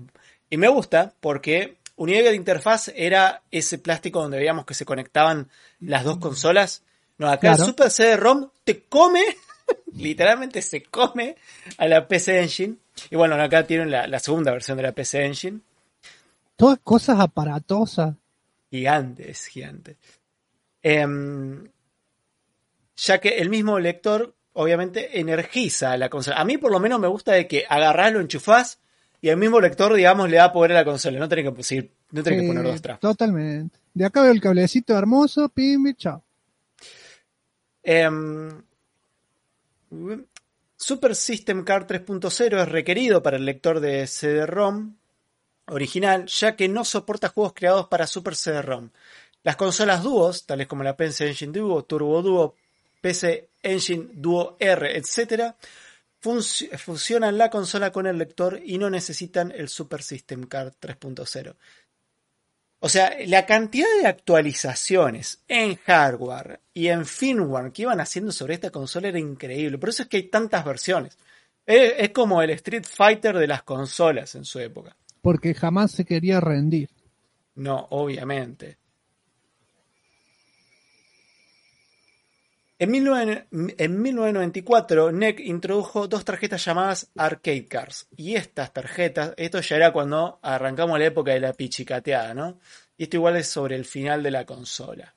Y me gusta porque unidad de interfaz era ese plástico donde veíamos que se conectaban las dos consolas. No, acá el Claro. Super CD-ROM te come, *laughs* literalmente se come a la PC Engine. Y bueno, acá tienen la, la segunda versión de la PC Engine. Todas cosas aparatosas. Gigante, es gigante. Em, ya que el mismo lector, obviamente, energiza la consola. A mí, por lo menos, me gusta de que agarrás, lo enchufás y el mismo lector, digamos, le da poder a la consola. No tenés que, seguir- no tenés que poner dos trapos. Totalmente. De acá veo el cablecito hermoso, pim, chao. Em, Super System Card 3.0 es requerido para el lector de CD-ROM original, ya que no soporta juegos creados para Super CD-ROM. Las consolas Duos, tales como la PC Engine Duo, Turbo Duo, PC Engine Duo R, etc., fusionan la consola con el lector y no necesitan el Super System Card 3.0. O sea, la cantidad de actualizaciones en hardware y en firmware que iban haciendo sobre esta consola era increíble. Por eso es que hay tantas versiones. Es, es como el Street Fighter de las consolas en su época. Porque jamás se quería rendir. No, obviamente. En, 19 en 1994, NEC introdujo dos tarjetas llamadas Arcade Cards. Y estas tarjetas, esto ya era cuando arrancamos la época de la pichicateada, ¿no? Y esto igual es sobre el final de la consola.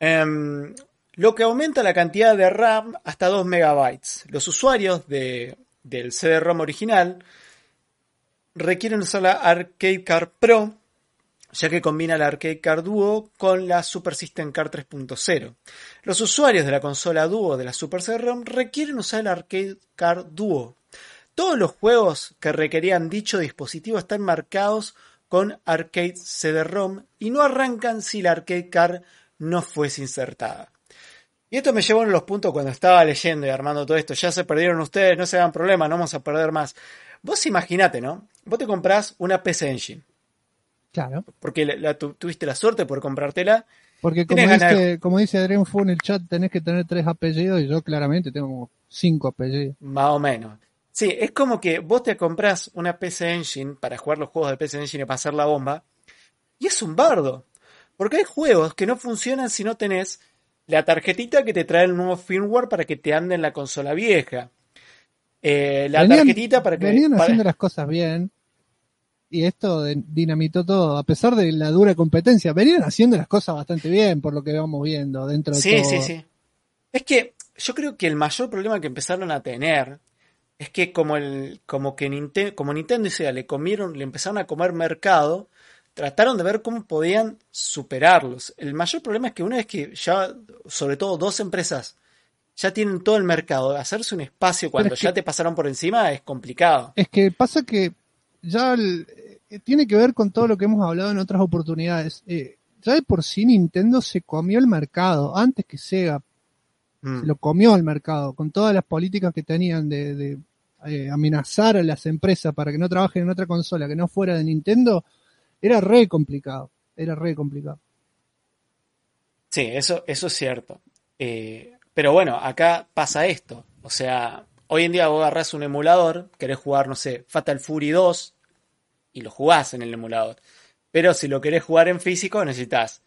Em, lo que aumenta la cantidad de RAM hasta 2 megabytes. Los usuarios de- del CD-ROM original requieren usar la Arcade Card Pro, ya que combina la Arcade Card Duo con la Super System Card 3.0. Los usuarios de la consola Duo de la Super CD-ROM requieren usar la Arcade Card Duo. Todos los juegos que requerían dicho dispositivo están marcados con Arcade CD-ROM y no arrancan si la Arcade Card no fuese insertada. Y esto me llevó a los puntos cuando estaba leyendo y armando todo esto. Ya se perdieron ustedes, no se hagan problema, no vamos a perder más. Vos imaginate, ¿no? Vos te comprás una PC Engine, Claro. porque la, la tu- tuviste la suerte por comprártela. Porque como dice, como dice Adrián Fu en el chat, tenés que tener tres apellidos y yo claramente tengo como cinco apellidos. Más o menos. Sí, es como que vos te comprás una PC Engine para jugar los juegos de PC Engine y pasar la bomba. Y es un bardo. Porque hay juegos que no funcionan si no tenés la tarjetita que te trae el nuevo firmware para que te ande en la consola vieja. Eh, la Venían- tarjetita para que. Venían para- haciendo las cosas bien. Y esto dinamitó todo, a pesar de la dura competencia. Venían haciendo las cosas bastante bien, por lo que vamos viendo dentro de Sí, todo. sí, sí. Es que yo creo que el mayor problema que empezaron a tener es que como el, como que Ninte- como Nintendo y Sega le comieron, le empezaron a comer mercado, trataron de ver cómo podían superarlos. El mayor problema es que una vez que ya, sobre todo dos empresas, ya tienen todo el mercado, hacerse un espacio cuando es que- ya te pasaron por encima es complicado. Es que pasa que ya el- eh, tiene que ver con todo lo que hemos hablado en otras oportunidades. Eh, ya de por sí Nintendo se comió el mercado antes que Sega Mm. se lo comió el mercado con todas las políticas que tenían de, de, eh, amenazar a las empresas para que no trabajen en otra consola que no fuera de Nintendo. Era re complicado. Era re complicado. Sí, eso, eso es cierto. Pero bueno, acá pasa esto. O sea, hoy en día vos agarrás un emulador, querés jugar, no sé, Fatal Fury 2 y lo jugás en el emulador. Pero si lo querés jugar en físico, necesitas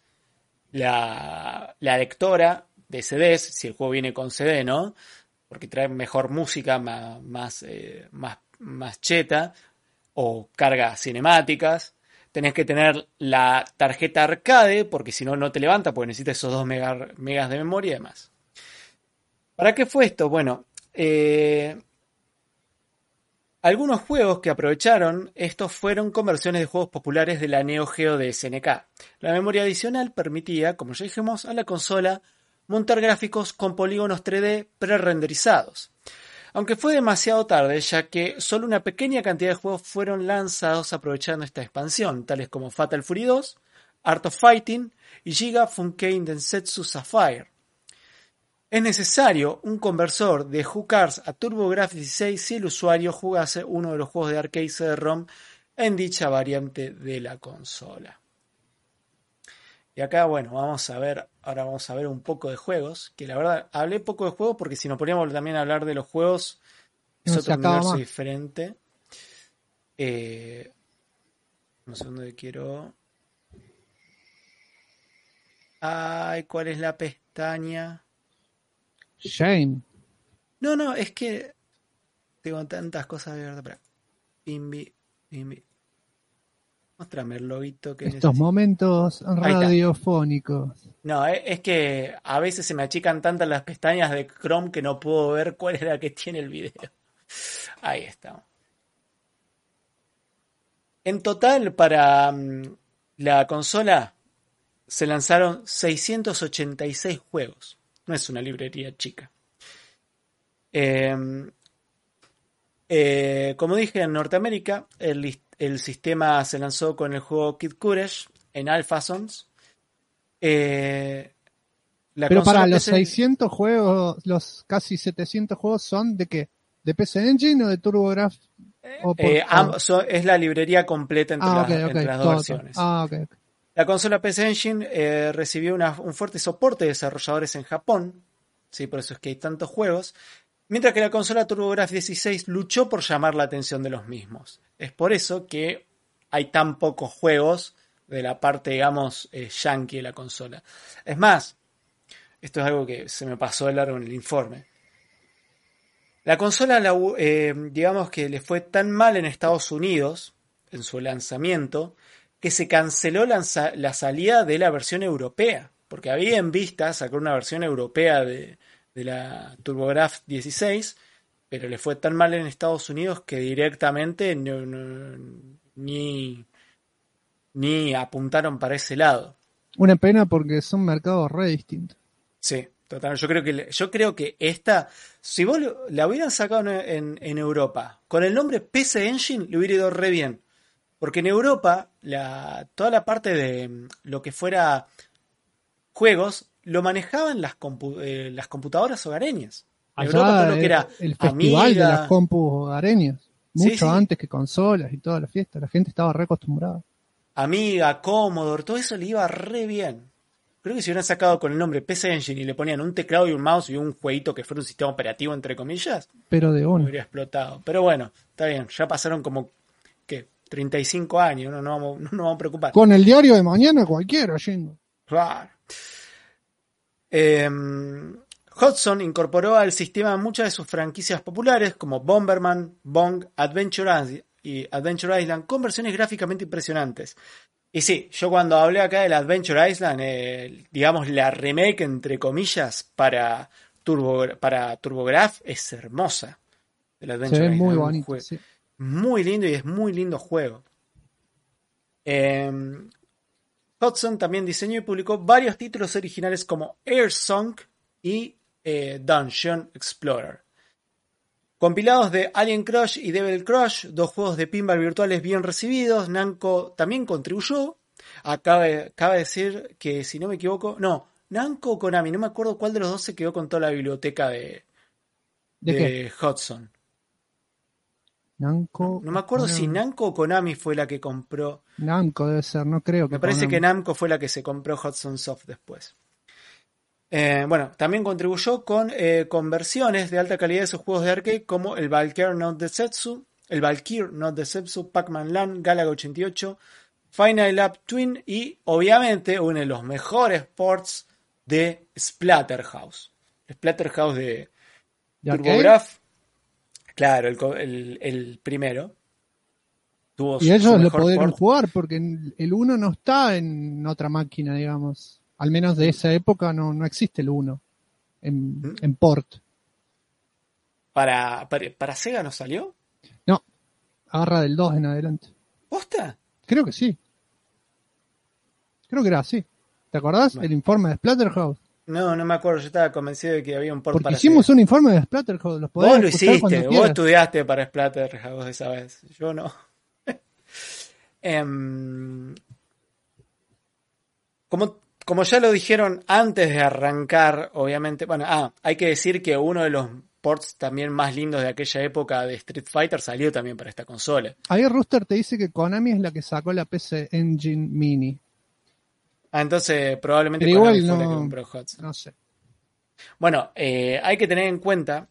la, la lectora de CDs, si el juego viene con CD, ¿no? Porque trae mejor música, más, más, eh, más, más cheta, o cargas cinemáticas. Tenés que tener la tarjeta arcade, porque si no, no te levanta, porque necesitas esos 2 mega- megas de memoria y demás. ¿Para qué fue esto? Bueno, eh, algunos juegos que aprovecharon estos fueron conversiones de juegos populares de la Neo Geo de SNK. La memoria adicional permitía, como ya dijimos, a la consola montar gráficos con polígonos 3D pre-renderizados. Aunque fue demasiado tarde, ya que solo una pequeña cantidad de juegos fueron lanzados aprovechando esta expansión, tales como Fatal Fury 2, Art of Fighting y Giga Funkein Densetsu Sapphire. Es necesario un conversor de HuCars a TurboGrafx 16 si el usuario jugase uno de los juegos de arcade CD-ROM en dicha variante de la consola. Y acá, bueno, vamos a ver, ahora vamos a ver un poco de juegos, que la verdad, hablé poco de juegos porque si nos poníamos también a hablar de los juegos, es No otro universo más. diferente. Eh, un segundo que quiero... Ay, ¿cuál es la pestaña? Shame. No, no, es que tengo tantas cosas abiertas. Espera. Invi, invi. Mostrame el loguito que Estos necesito. momentos radiofónicos. No, es, es que a veces se me achican tantas las pestañas de Chrome que no puedo ver cuál es la que tiene el video. Ahí está. En total, para mm, la consola se lanzaron 686 juegos. No es una librería chica. Eh, eh, como dije, en Norteamérica el, el sistema se lanzó con el juego Kid Courage en Alpha Sons. Eh, la Pero para los PC 600 juegos, los casi 700 juegos son de qué? ¿De PC Engine o de TurboGraf? O por- eh, am- so- es la librería completa entre, ah, las, entre dos todo, versiones. Ah, ok, ok. La consola PC Engine eh, recibió un fuerte soporte de desarrolladores en Japón, sí, por eso es que hay tantos juegos, mientras que la consola TurboGrafx 16 luchó por llamar la atención de los mismos. Es por eso que hay tan pocos juegos de la parte, digamos, eh, yankee de la consola. Es más, esto es algo que se me pasó de largo en el informe. La consola, eh, digamos que le fue tan mal en Estados Unidos, en su lanzamiento, que se canceló lanza- la salida de la versión europea, porque había en vista sacar una versión europea de, de la TurboGrafx 16, pero le fue tan mal en Estados Unidos que directamente no- no- ni, ni apuntaron para ese lado. Una pena porque son mercados re distintos. Sí, total. Yo creo que yo creo que esta, si vos la hubieran sacado en, en- en Europa con el nombre PC Engine, le hubiera ido re bien. Porque en Europa, la, toda la parte de mm, lo que fuera juegos, lo manejaban las, compu- eh, las computadoras hogareñas. En Europa todo lo que era el festival de las compus hogareñas. Mucho sí. antes que consolas y toda la fiesta. La gente estaba re acostumbrada. Amiga, Commodore, todo eso le iba re bien. Creo que si hubieran sacado con el nombre PC Engine y le ponían un teclado y un mouse y un jueguito que fuera un sistema operativo, entre comillas, Pero de uno. hubiera explotado. Pero bueno, está bien, ya pasaron como, ¿qué? 35 años, no nos vamos, no nos vamos a preocupar. Con el diario de mañana cualquiera, Jingo. Claro. Em, Hudson incorporó al sistema muchas de sus franquicias populares como Bomberman, Bong, Adventure Island y Adventure Island con versiones gráficamente impresionantes. Y sí, yo cuando hablé acá del Adventure Island, eh, digamos la remake entre comillas para Turbo para TurboGrafx es hermosa. El Se Adventure ve Island, muy bonito. sí. Muy lindo y es muy lindo juego. Eh, Hudson también diseñó y publicó varios títulos originales como Air Song y eh, Dungeon Explorer. Compilados de Alien Crush y Devil Crush, dos juegos de pinball virtuales bien recibidos, Namco también contribuyó. Acaba de, cabe decir que, si no me equivoco, no, Namco o Konami, no me acuerdo cuál de los dos se quedó con toda la biblioteca de, ¿De de qué? Hudson. Namco. No me acuerdo si. Namco o Konami fue la que compró. Namco debe ser, no creo que. Me parece Konami. que Namco fue la que se compró Hudson Soft después. Eh, bueno, también contribuyó con eh, conversiones de alta calidad de sus juegos de arcade como el Valkyr no Desetsu, el Valkyr no Desetsu, Pac-Man Land, Galaga 88, Final Lap Twin y obviamente uno de los mejores ports de Splatterhouse. Splatterhouse de ¿De arcade? Claro, el, el- el primero. Tuvo Y ellos lo pudieron port. jugar porque el 1 no está en otra máquina, digamos. Al menos de esa época no, no existe el 1 en, ¿Mm? en port. Para, para, para Sega no salió. No, agarra del 2 en adelante. ¿Posta? Creo que sí. Creo que era así. ¿Te acordás? Bueno. El informe de Splatterhouse. No, no me acuerdo. Yo estaba convencido de que había un port Porque para hicimos un informe de Splatterhouse. Los podés Vos lo hiciste, vos quieras. estudiaste para Splatterhouse esa vez. Yo no. *laughs* Em, como, como ya lo dijeron antes de arrancar, obviamente. Bueno, ah, hay que decir que uno de los ports también más lindos de aquella época de Street Fighter salió también para esta consola. Ahí Rooster te dice que Konami es la que sacó la PC Engine Mini. Ah, entonces probablemente Pero igual la que no- compró Hudson. No sé. Bueno, eh, hay que tener en cuenta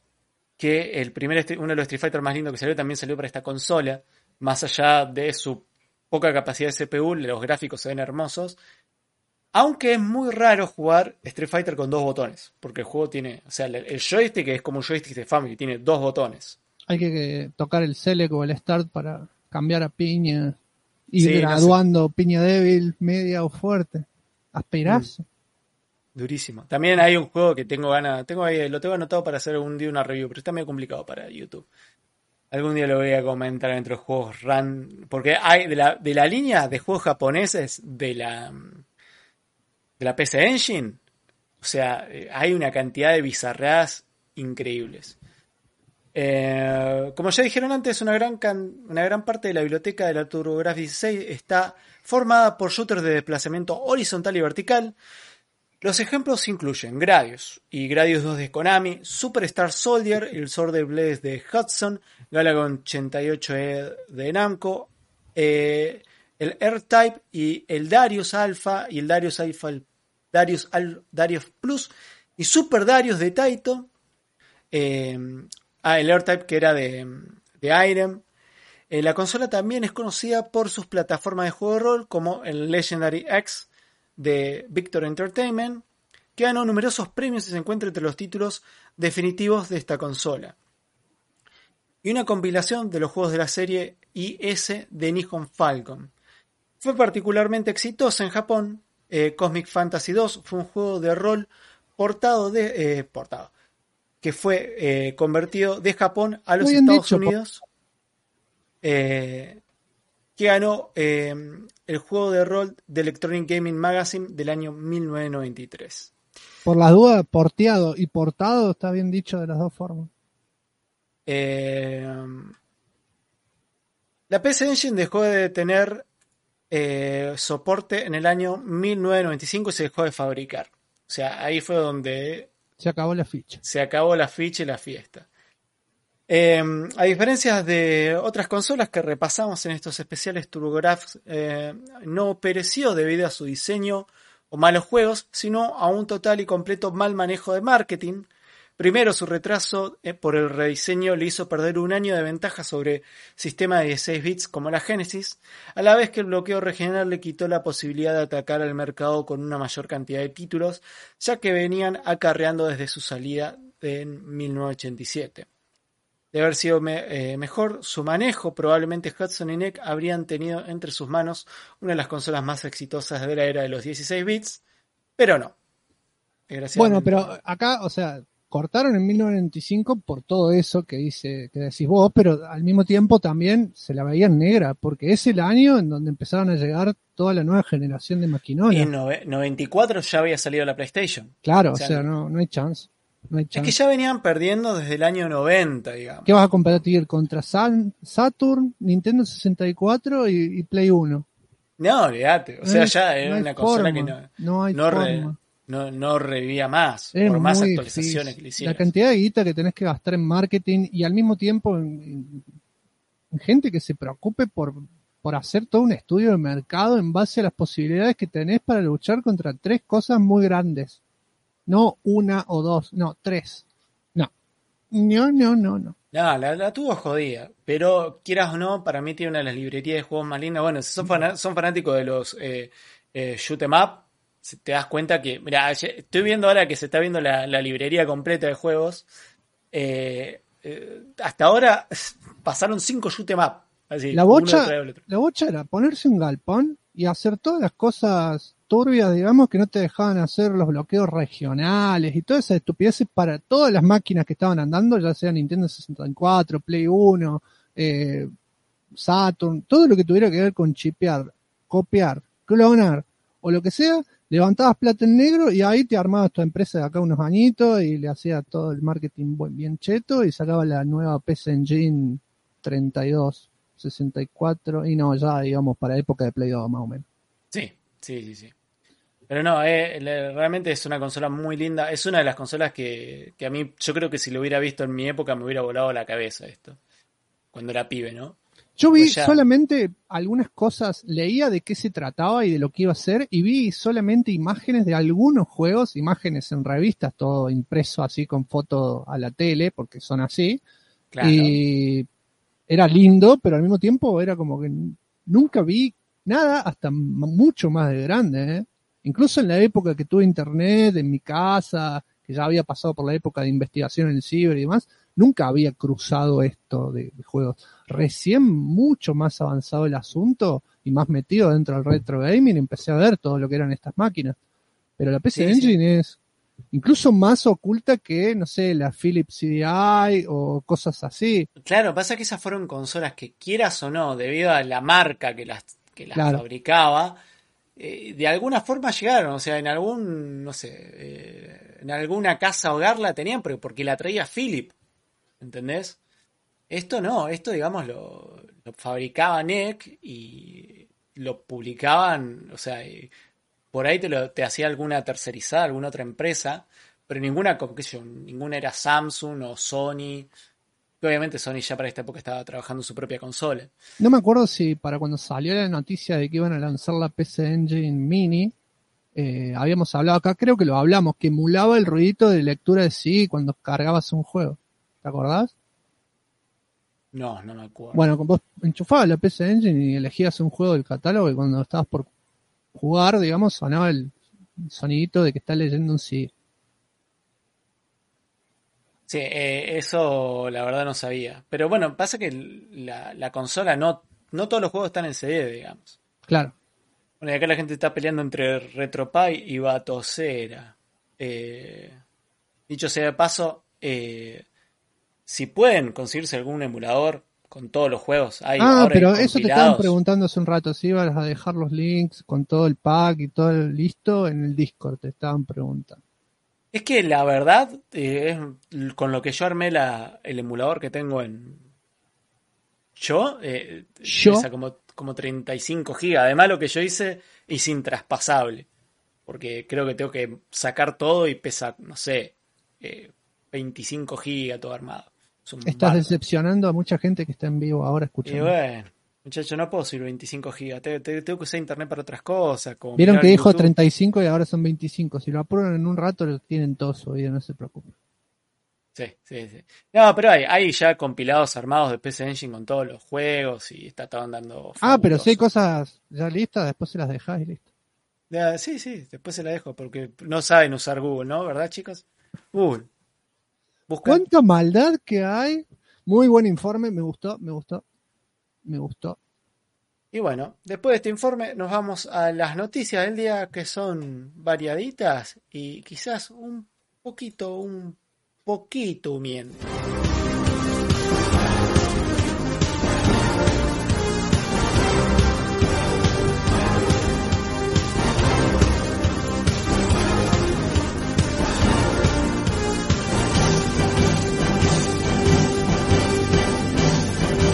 que el primer uno de los Street Fighter más lindos que salió también salió para esta consola, más allá de su poca capacidad de CPU, los gráficos se ven hermosos. Aunque es muy raro jugar Street Fighter con dos botones, porque el juego tiene, o sea, el joystick es como un joystick de Family, tiene dos botones. Hay que, que tocar el select o el start para cambiar a piña. Ir Sí, no sé. graduando piña débil, media o fuerte. Aspirazo. Durísimo. También hay un juego que tengo ganas, tengo ahí, lo tengo anotado para hacer un día una review, pero está medio complicado para YouTube. Algún día lo voy a comentar entre los juegos run, porque hay de la, de la línea de juegos japoneses de la de la PC Engine, o sea, eh, hay una cantidad de bizarreadas increíbles. Eh, como ya dijeron antes, una gran, una gran parte de la biblioteca de la TurboGrafx 16 está formada por shooters de desplazamiento horizontal y vertical. Los ejemplos incluyen Gradius y Gradius 2 de Konami, Superstar Soldier, el Sword de Blaze de Hudson, Galagon 88E de Namco, eh, el R-Type y el Darius Alpha y el Darius Alpha, el Darius, Darius Plus y Super Darius de Taito. Eh, ah, el R-Type que era de, de Irem. Eh, la consola también es conocida por sus plataformas de juego de rol como el Legendary X de Victor Entertainment, que ganó numerosos premios y se encuentra entre los títulos definitivos de esta consola. Y una compilación de los juegos de la serie IS de Nihon Falcon. Fue particularmente exitosa en Japón. Eh, Cosmic Fantasy 2 fue un juego de rol portado de. eh, portado. Que fue eh, convertido de Japón a los Estados dicho, Unidos. eh, que ganó eh, el juego de rol de Electronic Gaming Magazine del año 1993. Por las dudas, porteado y portado está bien dicho de las dos formas. La PC Engine dejó de tener soporte en el año 1995 y se dejó de fabricar. O sea, ahí fue donde Se acabó la ficha. se acabó la ficha y la fiesta. Eh, a diferencia de otras consolas que repasamos en estos especiales, TurboGrafx eh, no pereció debido a su diseño o malos juegos, sino a un total y completo mal manejo de marketing. Primero, su retraso eh, por el rediseño le hizo perder un año de ventaja sobre sistemas de 16 bits como la Genesis, a la vez que el bloqueo regional le quitó la posibilidad de atacar al mercado con una mayor cantidad de títulos, ya que venían acarreando desde su salida en 1987. De haber sido me- eh, mejor su manejo, probablemente Hudson y NEC habrían tenido entre sus manos una de las consolas más exitosas de la era de los 16 bits, pero no. Bueno, pero acá, o sea, cortaron en 1995 por todo eso que dice, que decís vos, pero al mismo tiempo también se la veían negra, porque es el año en donde empezaron a llegar toda la nueva generación de maquinolas. en nove- 94 ya había salido la PlayStation. Claro, o o sea, no, no hay chance. No hay Es chance. que ya venían perdiendo desde el año 90, digamos. ¿Qué vas a competir contra San- Saturn, Nintendo 64 y, y Play 1? No, olvídate. O No sea, hay- ya era una consola que forma, no, no hay forma. No, no revivía más, Es por más actualizaciones difícil. que le La cantidad de guita que tenés que gastar en marketing y al mismo tiempo en, en- en gente que se preocupe por, por hacer todo un estudio de mercado en base a las posibilidades que tenés para luchar contra tres cosas muy grandes. No una o dos, no, tres. No. No, no, no, no. No, la, la tuvo jodida. Pero quieras o no, para mí tiene una de las librerías de juegos más lindas. Bueno, si son, fanáticos de los eh, eh, shoot 'em up, te das cuenta que, mira, estoy viendo ahora que se está viendo la, la librería completa de juegos. Eh, eh, hasta ahora *laughs* pasaron cinco shoot 'em up. Así, La bocha, la bocha era ponerse un galpón y hacer todas las cosas turbias, digamos, que no te dejaban hacer los bloqueos regionales y todas esas estupideces para todas las máquinas que estaban andando, ya sea Nintendo 64, Play 1, eh, Saturn, todo lo que tuviera que ver con chipear, copiar, clonar o lo que sea, levantabas plata en negro y ahí te armabas tu empresa de acá unos añitos y le hacías todo el marketing bien cheto y sacabas la nueva PC Engine 32, 64 y no, ya digamos para época de Play 2 más o menos. Sí, sí, sí, sí. Pero no, eh, realmente es una consola muy linda. Es una de las consolas que, que a mí, yo creo que si lo hubiera visto en mi época me hubiera volado la cabeza esto. Cuando era pibe, ¿no? Yo vi Pues solamente algunas cosas, leía de qué se trataba y de lo que iba a ser, y vi solamente imágenes de algunos juegos, imágenes en revistas, todo impreso así con foto a la tele, porque son así. Claro. Y era lindo, pero al mismo tiempo era como que nunca vi nada hasta mucho más de grande. ¿eh? Incluso en la época que tuve internet, en mi casa, que ya había pasado por la época de investigación en el ciber y demás, nunca había cruzado esto de, de juegos. Recién mucho más avanzado el asunto y más metido dentro del retro gaming, empecé a ver todo lo que eran estas máquinas. Pero la PC Sí, sí. Engine es incluso más oculta que, no sé, la Philips CDI o cosas así. Claro, pasa que esas fueron consolas que quieras o no, debido a la marca que las, que las Claro. fabricaba, eh, de alguna forma llegaron, o sea, en algún, no sé, eh, en alguna casa hogar la tenían, pero porque la traía Philip, ¿entendés? Esto no, esto digamos lo, lo fabricaba NEC y lo publicaban, o sea, por ahí te, lo, hacía alguna tercerizada, alguna otra empresa, pero ninguna, ninguna era Samsung o Sony. Obviamente Sony ya para esta época estaba trabajando su propia consola. No me acuerdo si para cuando salió la noticia de que iban a lanzar la PC Engine Mini, eh, habíamos hablado acá, creo que lo hablamos, que emulaba el ruidito de lectura de sí cuando cargabas un juego. ¿Te acordás? No, no me acuerdo. Bueno, vos enchufabas la PC Engine y elegías un juego del catálogo y cuando estabas por jugar, digamos, sonaba el sonidito de que estás leyendo un sí. Sí, eh, eso la verdad no sabía. Pero bueno, pasa que la, la consola no, no todos los juegos están en CD, digamos. Claro. Bueno, y acá la gente está peleando entre RetroPie y Batocera. Eh, dicho sea de paso, eh, si pueden conseguirse algún emulador con todos los juegos, hay ah, pero eso te estaban preguntando hace un rato, si ibas a dejar los links con todo el pack y todo el listo en el Discord, te estaban preguntando. Es que la verdad, eh, es con lo que yo armé la, el emulador que tengo en. Yo, eh, Yo. pesa como, como 35 gigas. Además, lo que yo hice es intraspasable. Porque creo que tengo que sacar todo y pesa, no sé, eh, 25 gigas todo armado. Estás decepcionando a mucha gente que está en vivo ahora Y escuchando. bueno, muchacho, no puedo subir 25 gigas. Te- te- Tengo que usar internet para otras cosas. Como Vieron que dijo YouTube. 35 y ahora son 25. Si lo apuran en un rato, lo tienen todo subido, no se preocupen. Sí, sí, sí. No, pero hay, hay ya compilados armados de PC Engine con todos los juegos y está todo andando. Ah, pero si hay cosas ya listas, después se las dejás y listo. Ya, Sí, sí, después se la dejo porque no saben usar Google, ¿no? ¿Verdad, chicos? Google. ¿Cuánta maldad que hay? Muy buen informe, me gustó, me gustó, me gustó. Y bueno, después de este informe nos vamos a las noticias del día que son variaditas y quizás un poquito, un poquito humientes.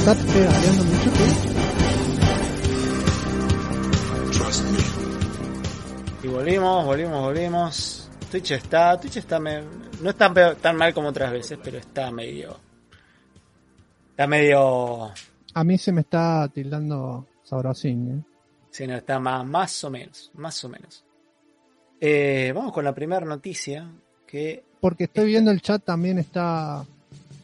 ¿Estás pedaleando mucho. Y volvimos, volvimos, volvimos. Twitch está, Twitch está, me- no está tan mal como otras veces, pero está medio, está medio, A mí se me está tildando sabrosín, ¿eh? sí, no, está más, más o menos, más o menos. Eh, vamos con la primera noticia, que Porque estoy viendo el chat también está...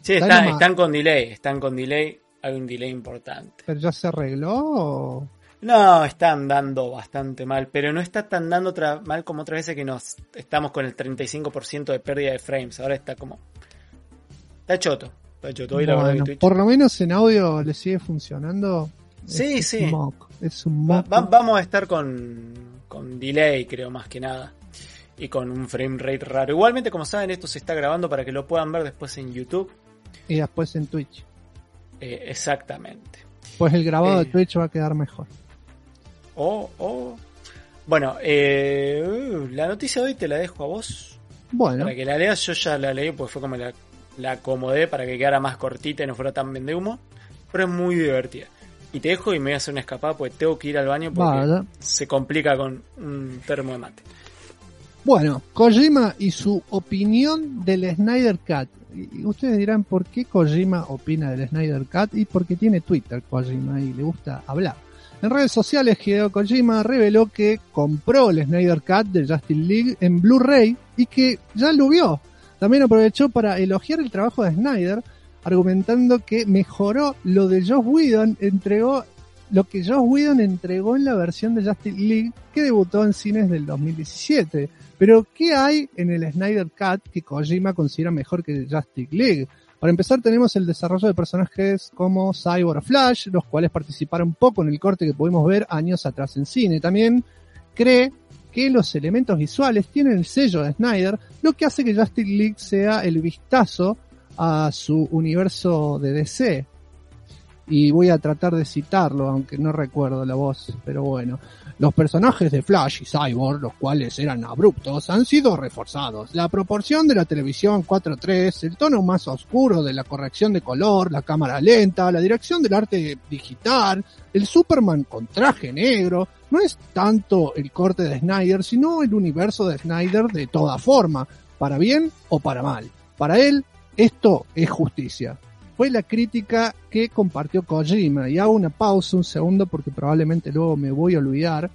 sí, está- están con delay, están con delay, hay un delay importante. ¿Pero ya se arregló o...? No, están dando bastante mal, pero no está tan dando mal como otras veces que nos estamos con el 35% de pérdida de frames. Ahora está como. Está choto. Está choto. Hoy la verdad Bueno, que Twitch- por lo menos en audio le sigue funcionando. Sí, es sí. Un es un Va- moco. va- vamos a estar con, con delay, creo, más que nada. Y con un frame rate raro. Igualmente, como saben, esto se está grabando para que lo puedan ver después en YouTube. Y después en Twitch. Eh, exactamente. Pues el grabado Eh. de Twitch va a quedar mejor. O, o. Bueno, eh, uh, la noticia de hoy te la dejo a vos. Bueno, Para que la leas, yo ya la leí, pues fue como la, la acomodé para que quedara más cortita y no fuera tan vende humo. Pero es muy divertida. Y te dejo y me voy a hacer una escapada porque tengo que ir al baño porque vaya. se complica con un termo de mate. Bueno, Kojima y su opinión del Snyder Cut. Y ustedes dirán, ¿por qué Kojima opina del Snyder Cut? Y porque tiene Twitter Kojima y le gusta hablar. En redes sociales, Hideo Kojima reveló que compró el Snyder Cut de Justice League en Blu-ray y que ya lo vio. También aprovechó para elogiar el trabajo de Snyder, argumentando que mejoró lo de Josh Whedon, entregó lo que Josh Whedon entregó en la versión de Justice League que debutó en cines del 2017. Pero, ¿qué hay en el Snyder Cut que Kojima considera mejor que Justice League? Para empezar tenemos el desarrollo de personajes como Cyborg Flash, los cuales participaron poco en el corte que pudimos ver años atrás en cine. También cree que los elementos visuales tienen el sello de Snyder, lo que hace que Justice League sea el vistazo a su universo de DC. Y voy a tratar de citarlo, aunque no recuerdo la voz, pero bueno. Los personajes de Flash y Cyborg, los cuales eran abruptos, han sido reforzados. La proporción de la televisión 4.3, el tono más oscuro de la corrección de color, la cámara lenta, la dirección del arte digital, el Superman con traje negro, no es tanto el corte de Snyder, sino el universo de Snyder de toda forma, para bien o para mal. Para él, esto es justicia fue la crítica que compartió Kojima. Y hago una pausa un segundo porque probablemente luego me voy a olvidar.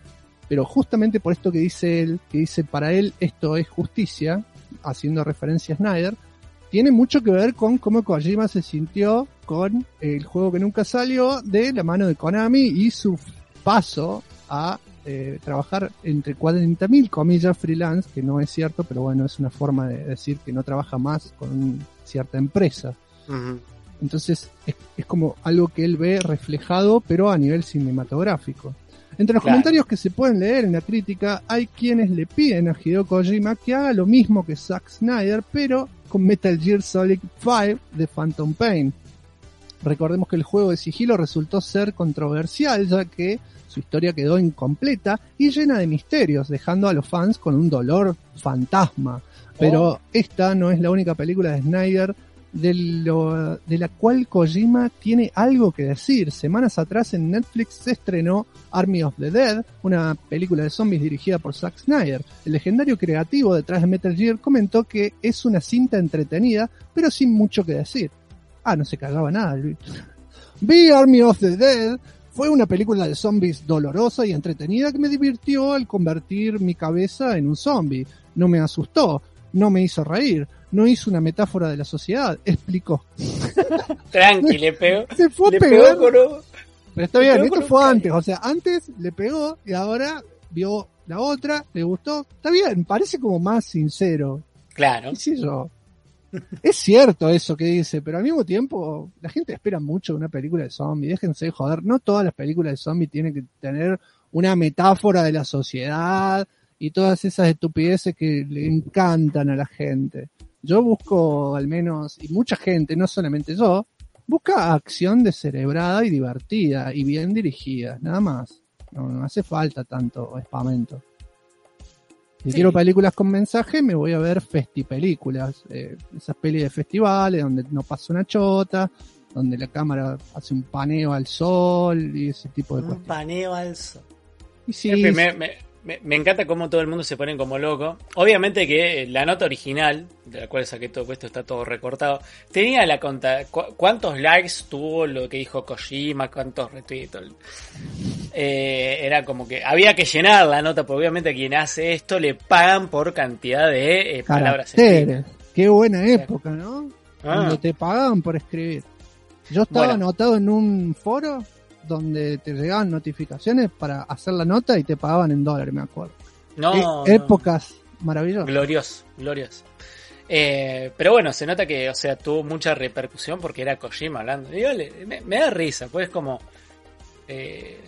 Pero justamente por esto que dice él, que dice para él esto es justicia, haciendo referencia a Snyder, tiene mucho que ver con cómo Kojima se sintió con el juego que nunca salió de la mano de Konami y su paso a eh, trabajar entre 40.000 comillas freelance, que no es cierto, pero bueno, es una forma de decir que no trabaja más con cierta empresa. Entonces es, como algo que él ve reflejado, pero a nivel cinematográfico. Entre los comentarios que se pueden leer en la crítica, hay quienes le piden a Hideo Kojima que haga lo mismo que Zack Snyder, pero con Metal Gear Solid 5 de Phantom Pain. Recordemos que el juego de sigilo resultó ser controversial, ya que su historia quedó incompleta y llena de misterios, dejando a los fans con un dolor fantasma. Pero oh. esta no es la única película de Snyder de, la cual Kojima tiene algo que decir. Semanas atrás en Netflix se estrenó Army of the Dead, una película de zombies dirigida por Zack Snyder. El legendario creativo detrás de Metal Gear comentó que es una cinta entretenida, pero sin mucho que decir. Ah, no se cagaba nada. *laughs* Vi Army of the Dead, fue una película de zombies dolorosa y entretenida que me divirtió al convertir mi cabeza en un zombie. No me asustó, no me hizo reír, no hizo una metáfora de la sociedad, explicó. *laughs* Tranqui, le pegó. *laughs* Se fue a pegar. Pero está bien, esto fue antes, o sea, antes le pegó y ahora vio la otra, le gustó. Está bien, parece como más sincero. Claro. yo? Es cierto eso que dice, pero al mismo tiempo la gente espera mucho de una película de zombie. Déjense de joder, no todas las películas de zombie tienen que tener una metáfora de la sociedad y todas esas estupideces que le encantan a la gente. Yo busco al menos, y mucha gente, no solamente yo, busca acción descerebrada y divertida y bien dirigida, nada más. No, hace falta tanto espamento. Si quiero películas con mensaje, me voy a ver festipelículas. Eh, esas pelis de festivales donde no pasa una chota, donde la cámara hace un paneo al sol y ese tipo de cosas. Un paneo al sol. Y sí, me, encanta cómo todo el mundo se pone como loco. Obviamente que la nota original, de la cual saqué todo esto, está todo recortado, tenía la conta, cuántos likes tuvo lo que dijo Kojima, cuántos retweets. Eh, era como que había que llenar la nota, porque obviamente quien hace esto le pagan por cantidad de eh, palabras Qué buena época, ¿no? Ah. Cuando te pagaban por escribir. Yo estaba anotado en un foro donde te llegaban notificaciones para hacer la nota y te pagaban en dólares, me acuerdo. No. épocas maravillosas. Glorioso, glorioso. Eh, pero bueno, se nota que, o sea, tuvo mucha repercusión porque era Kojima hablando. me, da risa, pues como, eh,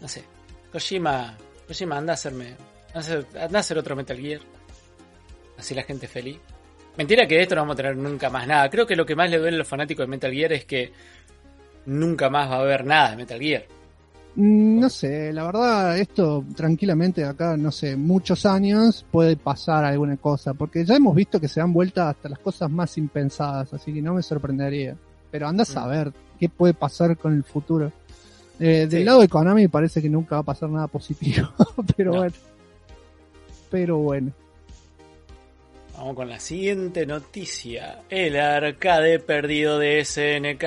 no sé, Kojima, Kojima anda a hacerme, anda a hacer otro Metal Gear. Así la gente feliz. Mentira que de esto no vamos a tener nunca más nada. Creo que lo que más le duele a los fanáticos de Metal Gear es que nunca más va a haber nada de Metal Gear. Mm, no sé, la verdad, esto tranquilamente acá, no sé, muchos años puede pasar alguna cosa, porque ya hemos visto que se han vuelto hasta las cosas más impensadas, así que no me sorprendería. Pero anda a mm. saber qué puede pasar con el futuro. Eh, del lado de Konami parece que nunca va a pasar nada positivo, *laughs* pero bueno. Pero bueno. Vamos con la siguiente noticia. El arcade perdido de SNK.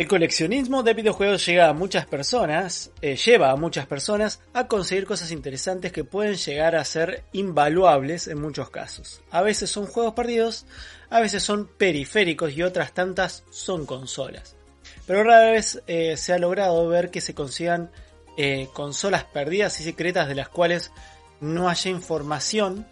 El coleccionismo de videojuegos llega a muchas personas, eh, lleva a muchas personas a conseguir cosas interesantes que pueden llegar a ser invaluables en muchos casos. A veces son juegos perdidos, a veces son periféricos y otras tantas son consolas. Pero rara vez eh, se ha logrado ver que se consigan eh, consolas perdidas y secretas de las cuales no haya información.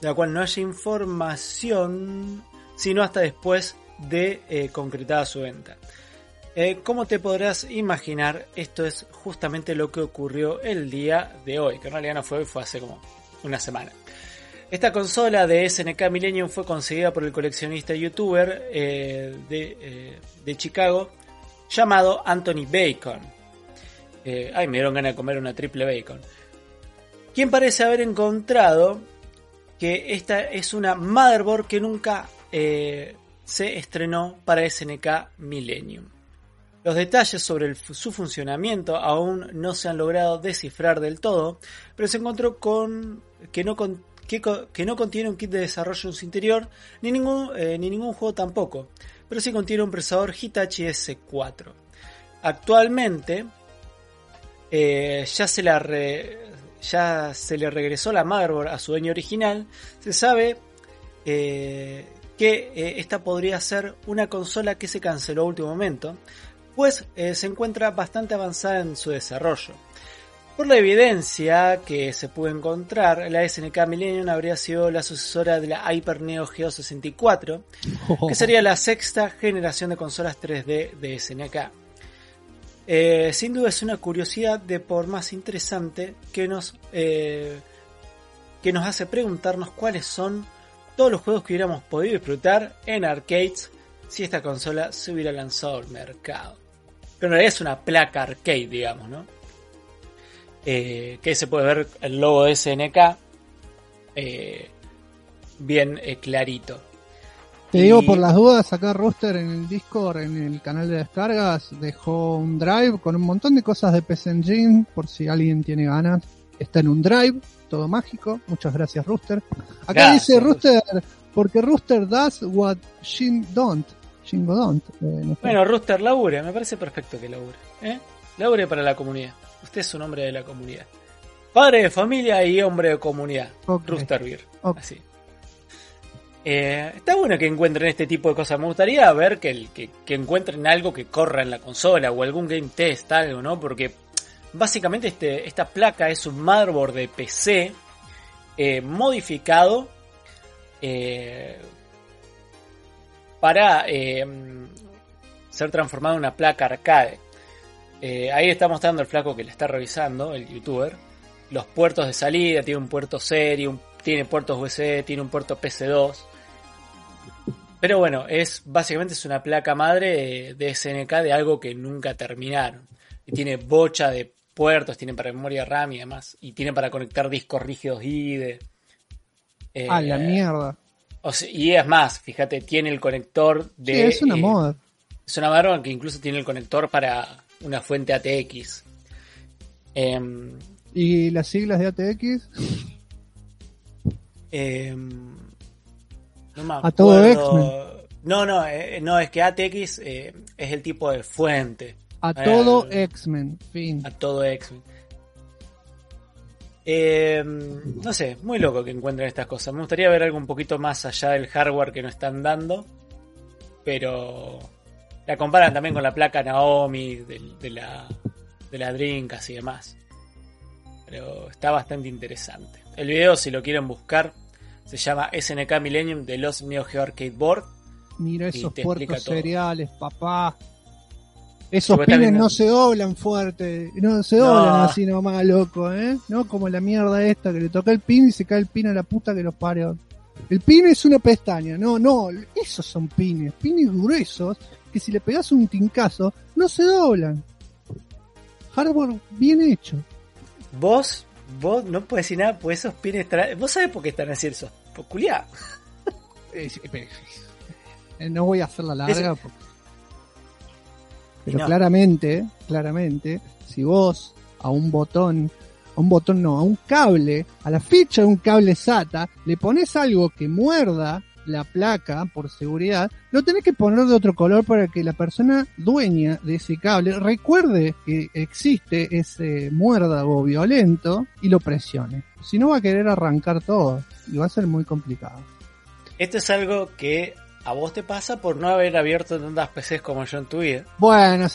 De la cual no haya información sino hasta después de eh, concretada su venta. Eh, como te podrás imaginar, esto es justamente lo que ocurrió el día de hoy, que en realidad no fue hoy, fue hace como una semana. Esta consola de SNK Millennium fue conseguida por el coleccionista y youtuber eh, de, de Chicago llamado Anthony Bacon. Ay, me dieron ganas de comer una triple bacon. Quien parece haber encontrado que esta es una motherboard que nunca eh, se estrenó para SNK Millennium. Los detalles sobre su funcionamiento aún no se han logrado descifrar del todo, pero se encontró con que no, que no contiene un kit de desarrollo en su interior, ni ningún, eh, ni ningún juego tampoco, pero sí contiene un procesador Hitachi S4. Actualmente eh, ya, se la re- ya se le regresó la motherboard a su dueño original, se sabe eh, que eh, esta podría ser una consola que se canceló a último momento, pues eh, se encuentra bastante avanzada en su desarrollo. Por la evidencia que se pudo encontrar, la SNK Millennium habría sido la sucesora de la Hyper Neo Geo 64, que *laughs* sería la sexta generación de consolas 3D de SNK. Eh, sin duda es una curiosidad de por más interesante que nos, eh, que nos hace preguntarnos cuáles son todos los juegos que hubiéramos podido disfrutar en arcades si esta consola se hubiera lanzado al mercado. Pero en realidad es una placa arcade, digamos, ¿no? Eh, que se puede ver el logo de SNK eh, bien clarito. Te digo por las dudas, acá Rooster en el Discord, en el canal de descargas, dejó un drive con un montón de cosas de PC Engine, por si alguien tiene ganas. Está en un drive, todo mágico. Muchas gracias, Rooster. Acá Gracias, dice Rooster, porque Rooster does what Shin don't. Shingo don't. eh, no sé. Bueno, Rooster, labure, me parece perfecto que labure. ¿eh? Labure para la comunidad. Usted es un hombre de la comunidad. Padre de familia y hombre de comunidad. Ok. Rooster Beer. Así. Eh, está bueno que encuentren este tipo de cosas. Me gustaría ver que, encuentren algo que corra en la consola o algún game test, algo, ¿no? Porque básicamente este, esta placa es un motherboard de PC eh, modificado eh, para ser transformado en una placa arcade. Ahí está mostrando el flaco que le está revisando, el youtuber. Los puertos de salida, tiene un puerto serie, tiene puertos USB, tiene un puerto PC2. Pero bueno, es básicamente es una placa madre de, de SNK de algo que nunca terminaron. Y tiene bocha de puertos, tiene para memoria RAM y demás. Y tiene para conectar discos rígidos IDE. Eh, A la mierda. o sea, y es más, fíjate, tiene el conector de. Sí, es una eh, moda. es una Marron que incluso tiene el conector para una fuente ATX. Em, ¿Y las siglas de ATX? No A todo acuerdo. No, no, eh, no, es que ATX eh, es el tipo de fuente. A Eh, todo X-Men. Fin. A todo X-Men. No sé, muy loco que encuentren estas cosas. Me gustaría ver algo un poquito más allá del hardware que nos están dando. Pero la comparan también con la placa Naomi de, de la, de la Dreamcast y demás. Pero está bastante interesante. El video, si lo quieren buscar, se llama SNK Millennium de los Neo Geo Arcade Board. Mira esos puertos todo. seriales, papá. Esos pines no se doblan fuerte, no se No. doblan así nomás, loco, ¿eh? No como la mierda esta que le toca el pin y se cae el pin a la puta que los parió. El pin es una pestaña, no, no, esos son pines, pines gruesos que si le pegas un tincazo no se doblan. Hardware bien hecho. Vos, vos no puedes decir nada, pues esos pines. Vos sabés por qué están así esos. Por culiá. *laughs* Eh, eh, no voy a hacerla larga porque Pero no. claramente, claramente, si vos a un botón, a un botón no, a un cable, a la ficha de un cable SATA, le pones algo que muerda la placa por seguridad, lo tenés que poner de otro color para que la persona dueña de ese cable recuerde que existe ese muérdago violento y lo presione. Si no va a querer arrancar todo y va a ser muy complicado. Esto es algo que a vos te pasa por no haber abierto tantas PCs como yo en tu vida. Bueno,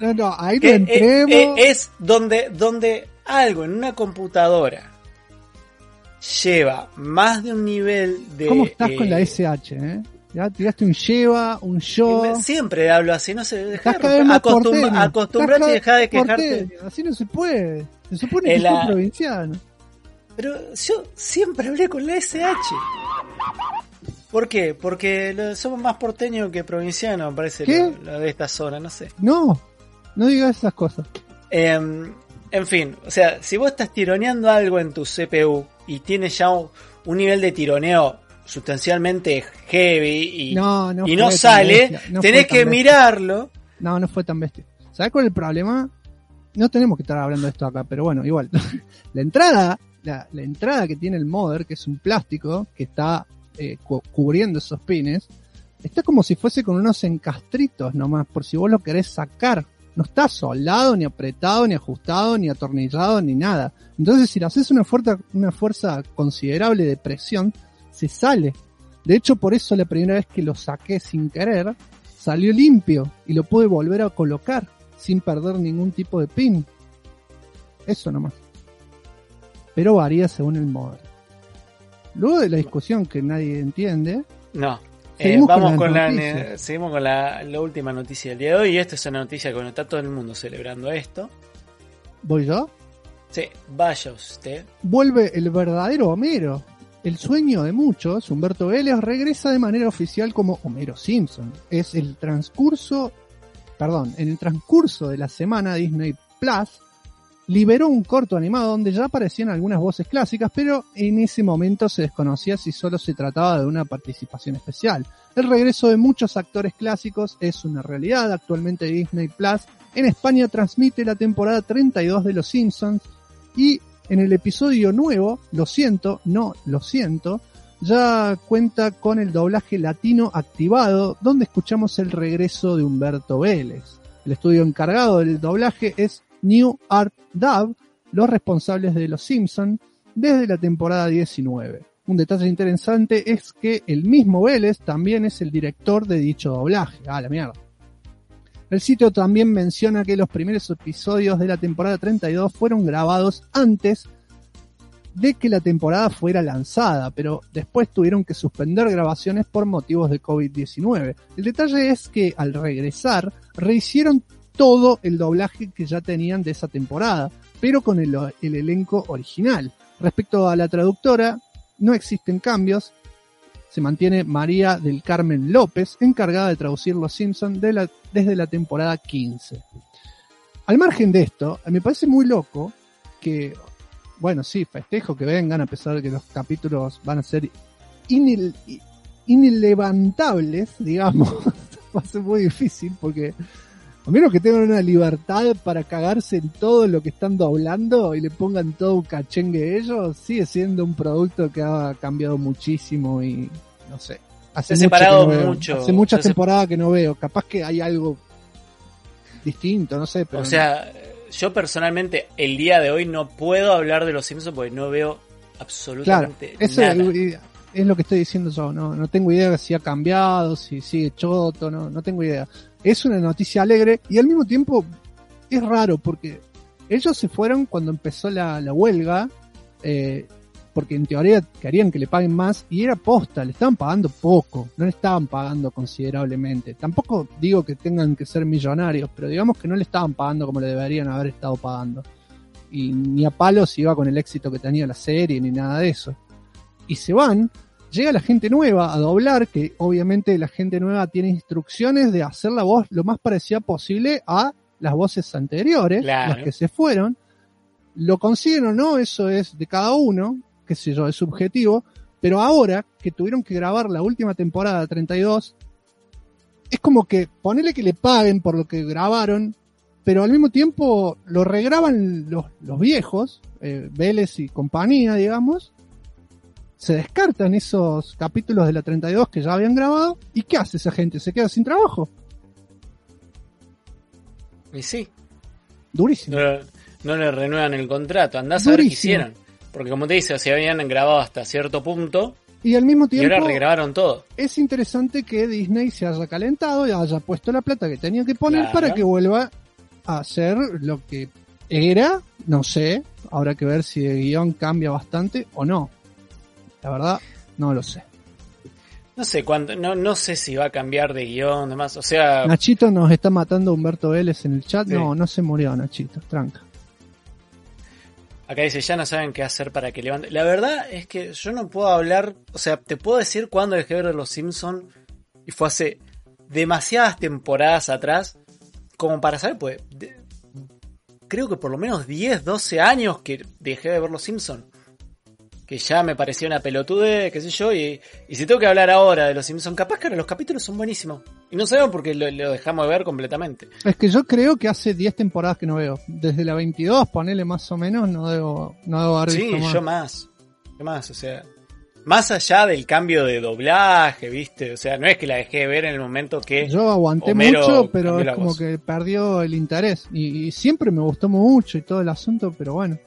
no, no, ahí Que, eh, entremos. eh, es donde, donde algo en una computadora lleva más de un nivel de... ¿Cómo estás con la eh, SH, eh? Ya tiraste un lleva, un yo. Siempre hablo así, no sé, dejá Estás de cada vez romper- más acostumbra- porteño. acostumbrate y deja de quejarte. porteño. Así no se puede. Se supone que la- provinciano. Pero yo siempre hablé con la SH. ¿Por qué? Porque somos más porteños que provincianos, me parece, ¿Qué? lo, lo de esta zona, no sé. No, no digas esas cosas. Em, en fin, o sea, si vos estás tironeando algo en tu CPU y tienes ya un, un nivel de tironeo sustancialmente heavy y No, no y fue no tan sale, no tenés que mirarlo. No, no fue tan bestia. ¿Sabes cuál es el problema? No tenemos que estar hablando de esto acá, pero bueno, igual. *laughs* la entrada, la, la entrada que tiene el modder, que es un plástico que está eh, cu- cubriendo esos pines, está como si fuese con unos encastritos nomás, por si vos lo querés sacar. No está soldado, ni apretado, ni ajustado, ni atornillado, ni nada. Entonces, si le haces una fuerza, una fuerza considerable de presión, se sale. De hecho, por eso la primera vez que lo saqué sin querer, salió limpio y lo pude volver a colocar sin perder ningún tipo de pin. Eso nomás. Pero varía según el modelo. Luego de la discusión que nadie entiende, No. Eh, con vamos con, la, seguimos con la, la última noticia del día de hoy. Y esta es una noticia que bueno, está todo el mundo celebrando esto. voy yo. Sí, vaya usted. Vuelve el verdadero Homero. El sueño de muchos, Humberto Vélez, regresa de manera oficial como Homero Simpson. Es el transcurso, perdón, en el transcurso de la semana Disney Plus liberó un corto animado donde ya aparecían algunas voces clásicas, pero en ese momento se desconocía si solo se trataba de una participación especial. El regreso de muchos actores clásicos es una realidad. Actualmente Disney Plus en España transmite la temporada 32 de Los Simpsons y en el episodio nuevo, lo siento, no lo siento, ya cuenta con el doblaje latino activado, donde escuchamos el regreso de Humberto Vélez. El estudio encargado del doblaje es New Art Dub, los responsables de Los Simpson desde la temporada 19. Un detalle interesante es que el mismo Vélez también es el director de dicho doblaje. Ah, la mierda. El sitio también menciona que los primeros episodios de la temporada 32 fueron grabados antes de que la temporada fuera lanzada, pero después tuvieron que suspender grabaciones por motivos de COVID-19. El detalle es que al regresar rehicieron todo el doblaje que ya tenían de esa temporada, pero con el, el elenco original. Respecto a la traductora, no existen cambios, se mantiene María del Carmen López, encargada de traducir Los Simpsons desde la temporada 15. Al margen de esto, me parece muy loco que, bueno, sí, festejo que vengan, a pesar de que los capítulos van a ser inel- inelevantables, digamos. *laughs* Va a ser muy difícil porque a menos que tengan una libertad para cagarse en todo lo que están doblando y le pongan todo un cachengue ellos, sigue siendo un producto que ha cambiado muchísimo y no sé. Hace Se ha mucho separado no mucho. Hace muchas Se temporadas que no veo. Capaz que hay algo distinto, no sé. Pero O sea, yo personalmente el día de hoy no puedo hablar de los Simpsons porque no veo claro, absolutamente eso nada. es, es lo que estoy diciendo yo. No, no tengo idea si ha cambiado, si sigue choto, no, no tengo idea. Es una noticia alegre y al mismo tiempo es raro porque ellos se fueron cuando empezó la, huelga, eh, porque en teoría querían que le paguen más y era posta, le estaban pagando poco, no le estaban pagando considerablemente. Tampoco digo que tengan que ser millonarios, pero digamos que no le estaban pagando como le deberían haber estado pagando. Y ni a palos iba con el éxito que tenía la serie ni nada de eso. Y se van, llega la gente nueva a doblar, que obviamente la gente nueva tiene instrucciones de hacer la voz lo más parecida posible a las voces anteriores, Claro. las que se fueron. Lo consiguen o no, eso es de cada uno, qué sé yo, es subjetivo, pero ahora que tuvieron que grabar la última temporada 32, es como que ponele que le paguen por lo que grabaron, pero al mismo tiempo lo regraban los, los viejos, eh, Vélez y compañía, digamos, se descartan esos capítulos de la 32 que ya habían grabado, ¿y qué hace esa gente? ¿Se queda sin trabajo? Y sí, Durísimo. no, no le renuevan el contrato. Andás a ver qué Durísimo. hicieron. Porque como te dice, se habían grabado hasta cierto punto Y al mismo y tiempo ahora regrabaron todo. es interesante que Disney se haya calentado y haya puesto la plata que tenía que poner Claro. para que vuelva a hacer lo que era, no sé, habrá que ver si el guion cambia bastante o no. La verdad, no lo sé. No sé cuánto, no, no sé si va a cambiar de guion, demás. O sea, Nachito nos está matando Humberto Vélez en el chat. Sí. No, no se murió Nachito, tranca. acá dice, ya no saben qué hacer para que levante. La verdad es que yo no puedo hablar, o sea, te puedo decir cuándo dejé de ver Los Simpson y fue hace demasiadas temporadas atrás como para saber, pues, de- creo que por lo menos 10, 12 años que dejé de ver Los Simpson. Que ya me parecía una pelotude, qué sé yo, y, y si tengo que hablar ahora de Los Simpson, capaz que ahora los capítulos son buenísimos. Y no sabemos por qué lo, lo dejamos de ver completamente. Es que yo creo que hace 10 temporadas que no veo. Desde la 22, ponele más o menos, no debo, no debo haber Sí, visto más. yo más. Yo más, o sea. Más allá del cambio de doblaje, ¿viste? O sea, no es que la dejé de ver en el momento que. Yo aguanté Homero mucho, pero es como voz. que perdió el interés. Y, y siempre me gustó mucho y todo el asunto, pero bueno.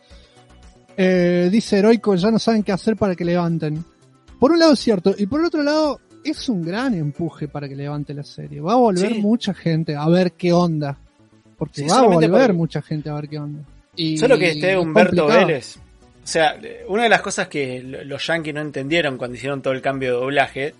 Eh, dice Heroico, ya no saben qué hacer para que levanten. Por un lado es cierto, y por el otro lado es un gran empuje para que levante la serie. Va a volver Sí. mucha gente a ver qué onda. Porque Sí, va a volver por- mucha gente a ver qué onda. Y Solo que esté es Humberto complicado. Vélez. O sea, una de las cosas que lo- los yankees no entendieron cuando hicieron todo el cambio de doblaje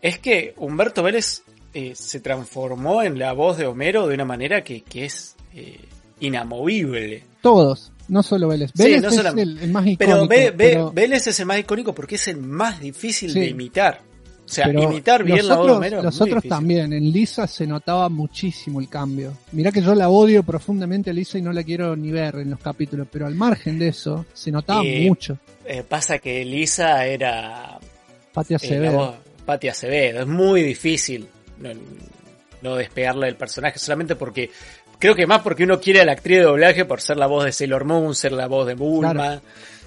es que Humberto Vélez eh, se transformó en la voz de Homero de una manera que, que es eh, inamovible. Todos, no solo Vélez. Sí, Vélez no es solamente- el, el más icónico. Pero, Vélez es el más icónico porque es el más difícil Sí. de imitar. O sea, Pero imitar bien los la voz Homero. Los otros difícil. también. En Lisa se notaba muchísimo el cambio. Mirá que yo la odio profundamente a Lisa y no la quiero ni ver en los capítulos, pero al margen de eso, se notaba Eh, mucho. Eh, pasa que Lisa era Patia eh, Acevedo. Patti Acevedo. Es muy difícil no, no despegarle del personaje solamente porque creo que más porque uno quiere a la actriz de doblaje por ser la voz de Sailor Moon, ser la voz de Bulma. Claro.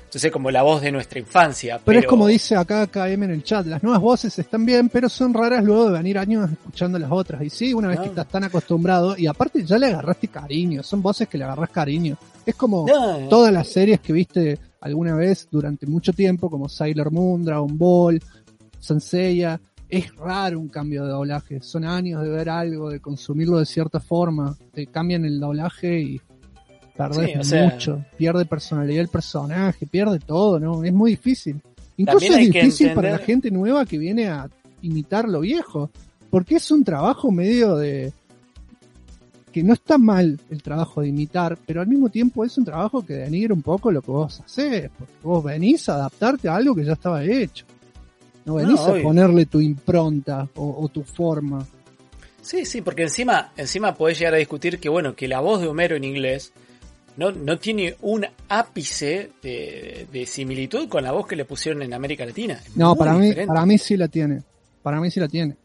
Entonces como la voz de nuestra infancia. pero, Pero, es como dice acá KM en el chat, las nuevas voces están bien, pero son raras luego de venir años escuchando las otras. Y sí, una vez No. que estás tan acostumbrado, y aparte ya le agarraste cariño, son voces que le agarras cariño. Es como No, todas las series que viste alguna vez durante mucho tiempo, como Sailor Moon, Dragon Ball, Senseiya, es raro un cambio de doblaje. Son años de ver algo, de consumirlo de cierta forma. Te cambian el doblaje y perdés Sí, o sea- mucho. Pierde personalidad el personaje, pierde todo, ¿no? Es muy difícil. Incluso es difícil para la gente nueva que viene a imitar lo viejo. Porque es un trabajo medio de que no está mal el trabajo de imitar, pero al mismo tiempo es un trabajo que denigra un poco lo que vos haces, porque vos venís a adaptarte a algo que ya estaba hecho. No venís No, a ponerle tu impronta o, o tu forma. Sí, sí, porque encima, encima podés llegar a discutir que bueno, que la voz de Homero en inglés no, no tiene un ápice de, de similitud con la voz que le pusieron en América Latina. Es No, para mí, para mí sí la tiene. Para mí sí la tiene.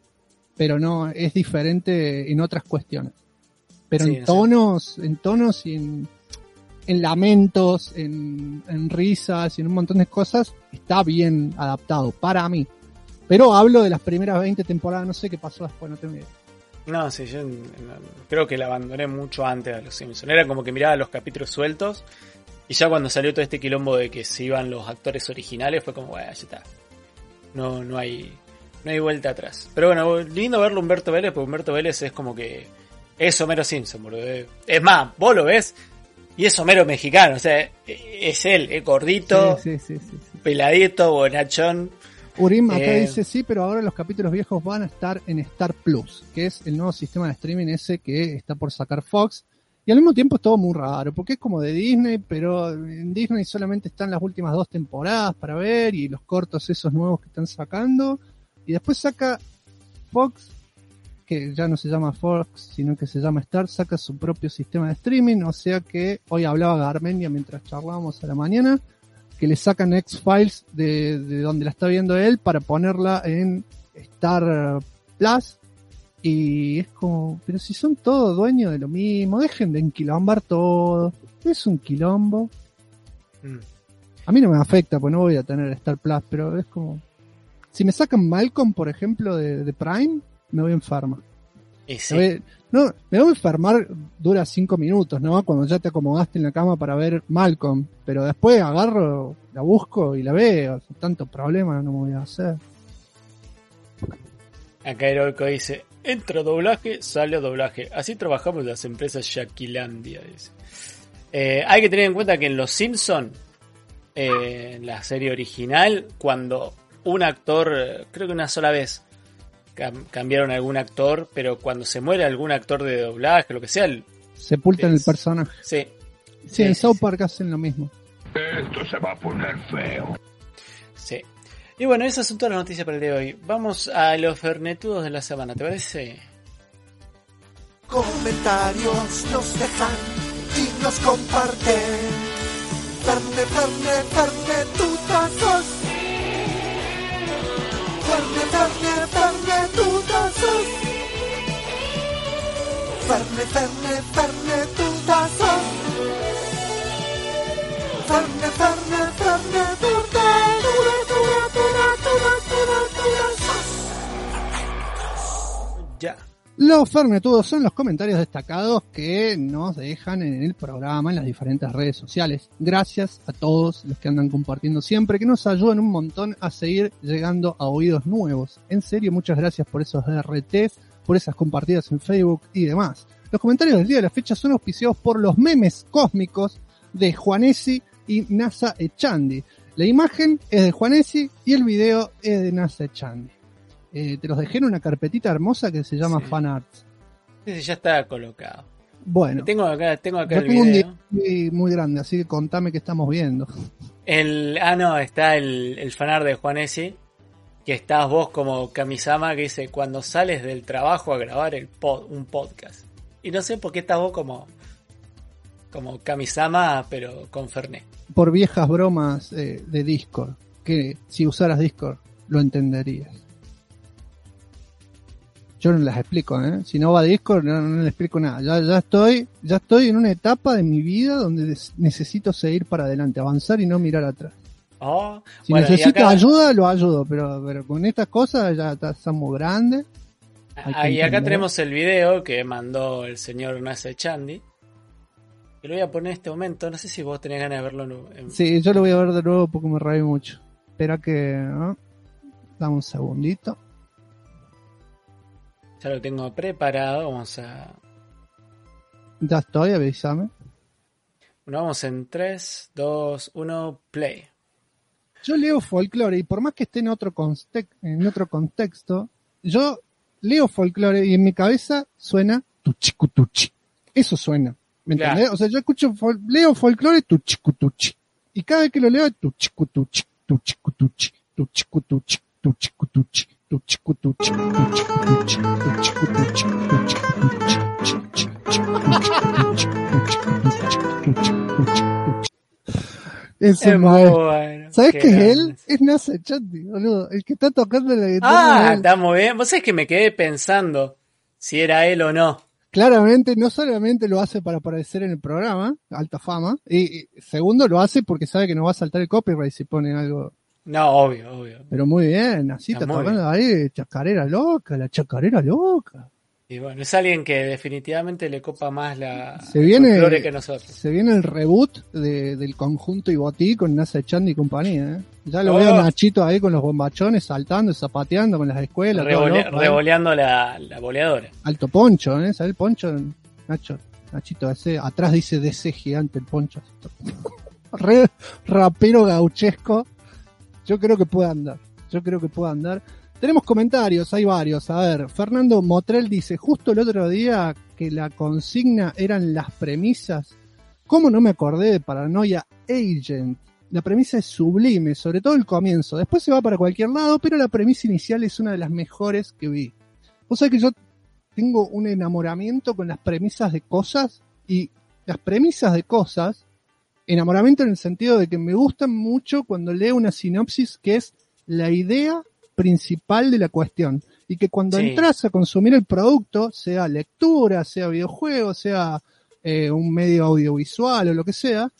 Pero no, es diferente en otras cuestiones. Pero Sí, en tonos, en tonos y en, en lamentos, en, risas y en un montón de cosas, está bien adaptado, para mí. Pero hablo de las primeras 20 temporadas, no sé qué pasó después, no tengo idea. No, sí, yo creo que la abandoné mucho antes a los Simpsons. Era como que miraba los capítulos sueltos y ya cuando salió todo este quilombo de que se iban los actores originales fue como, bueno, ya está. No, no hay, no hay vuelta atrás. Pero bueno, lindo verlo Humberto Vélez, porque Humberto Vélez es como que es Homero Simpson, boludo. Es más, vos lo ves y es Homero mexicano, o sea, es él, es gordito, Sí, sí, sí, sí, sí. peladito, bonachón. Urim acá Eh. dice sí, pero ahora los capítulos viejos van a estar en Star Plus, que es el nuevo sistema de streaming ese que está por sacar Fox. Y al mismo tiempo es todo muy raro, porque es como de Disney, pero en Disney solamente están las últimas dos temporadas para ver y los cortos esos nuevos que están sacando. Y después saca Fox, que ya no se llama Fox, sino que se llama Star, saca su propio sistema de streaming. O sea que hoy hablaba Garmenia mientras charlábamos a la mañana que le sacan X-Files de, de donde la está viendo él para ponerla en Star Plus Y es como, pero si son todos dueños de lo mismo, dejen de enquilombar todo. Es un quilombo. Mm. A mí no me afecta, pues no voy a tener Star Plus, pero es como. Si me sacan Malcolm, por ejemplo, de, de Prime, me voy a enfermar. Sí. Me voy- no, me voy a enfermar, dura cinco minutos, ¿no? Cuando ya te acomodaste en la cama para ver Malcolm. Pero después agarro, la busco y la veo. Tanto problema no me voy a hacer. Acá Heroico dice, entra doblaje, sale doblaje. Así trabajamos las empresas Shaquilandia. Dice. Eh, hay que tener en cuenta que en Los Simpson, eh, en la serie original, cuando un actor, eh, creo que una sola vez, cam- cambiaron a algún actor, pero cuando se muere algún actor de doblaje, lo que sea, el- Sepultan el personaje. sí. Sí, en South. Park hacen lo mismo. Esto se va a poner feo. Sí. Y bueno, esas son todas las noticias para el día de hoy. Vamos a los fernetudos de la semana, ¿te parece? Comentarios nos dejan y nos comparten. Ferne, ferne, ferne, tutazos carne tutta sos Carne, sos Carne, carne, sos Ya. Los fernetudos son los comentarios destacados que nos dejan en el programa, en las diferentes redes sociales. Gracias a todos los que andan compartiendo siempre, que nos ayudan un montón a seguir llegando a oídos nuevos. En serio, muchas gracias por esos RTs, por esas compartidas en Facebook y demás. Los comentarios del día de la fecha son auspiciados por los memes cósmicos de Juanesi y NASA Echandi. La imagen es de Juanesi y el video es de NASA Echandi. Eh, te los dejé en una carpetita hermosa que se llama Sí. Fan Arts. Ese ya está colocado. Bueno, Tengo acá, tengo acá el tengo un video. DVD muy grande, así que contame qué estamos viendo. El, ah, no, está el, el fanar de Juanesi, que estás vos como Kamisama, que dice, cuando sales del trabajo a grabar el pod- un podcast. Y no sé por qué estás vos como, como Kamisama, pero con Fernet. Por viejas bromas eh, de Discord, que si usaras Discord lo entenderías. Yo no las explico, ¿eh? Si no va a Discord, no, no le explico nada. Ya, ya estoy, ya estoy en una etapa de mi vida donde necesito seguir para adelante, avanzar y no mirar atrás. Oh, Si bueno, acá- ayuda, lo ayudo, pero, pero con estas cosas ya estamos grandes. Ah, y acá tenemos el video que mandó el señor Nasa Chandi. Que lo voy a poner en este momento. No sé si vos tenés ganas de verlo. en- Sí, yo lo voy a ver de nuevo porque me reí mucho. Espera que... ¿no? Dame un segundito. Ya lo tengo preparado. Vamos a. Ya estoy, avísame. Bueno, vamos en 3, 2, 1, play. Yo leo folclore y por más que esté en otro, en otro contexto, yo leo folclore y en mi cabeza suena tuchicutuchi. Eso suena. ¿Me Claro. entendés? O sea, yo escucho, fol- leo folclore tuchicutuchi. Y cada vez que lo leo es tuchicutuchi, tuchicutuchi, tuchicutuchi, tuchicutuchi, Ese Es bueno, ¿Sabes qué es él? Es NASA Chanti, boludo. El que está tocando la guitarra. Ah, está muy bien. Vos sabés que me quedé pensando si era él o no. Claramente, no solamente lo hace para aparecer en el programa, alta fama, y, y segundo lo hace porque sabe que no va a saltar el copyright si pone algo. No, obvio, obvio. Pero muy bien, así Está tocando ahí, chacarera loca, la chacarera loca. Y bueno, es alguien que definitivamente le copa más la Se viene, folclore que nosotros. se viene el reboot de- del conjunto Ibotí con NASA Chanti y compañía. ¿eh? Ya lo Oh. veo a Nachito ahí con los bombachones saltando, zapateando con las escuelas. todo Revole- loco, ¿eh? revoleando la, la boleadora. Alto poncho, ¿eh? ¿Sabes el poncho? Nacho, Nachito, ese, atrás dice DC gigante el poncho. *laughs* Re rapero gauchesco. Yo creo que puede andar. Yo creo que puede andar. Tenemos comentarios, hay varios. A ver, Fernando Motrel dice, justo el otro día que la consigna eran las premisas. ¿Cómo no me acordé de Paranoia Agent? La premisa es sublime, sobre todo el comienzo. Después se va para cualquier lado, pero la premisa inicial es una de las mejores que vi. Vos sabés que yo tengo un enamoramiento con las premisas de cosas y las premisas de cosas, enamoramiento en el sentido de que me gustan mucho cuando leo una sinopsis que es la idea principal de la cuestión. y que cuando Sí. entras a consumir el producto, sea lectura, sea videojuego, sea eh, un medio audiovisual o lo que sea,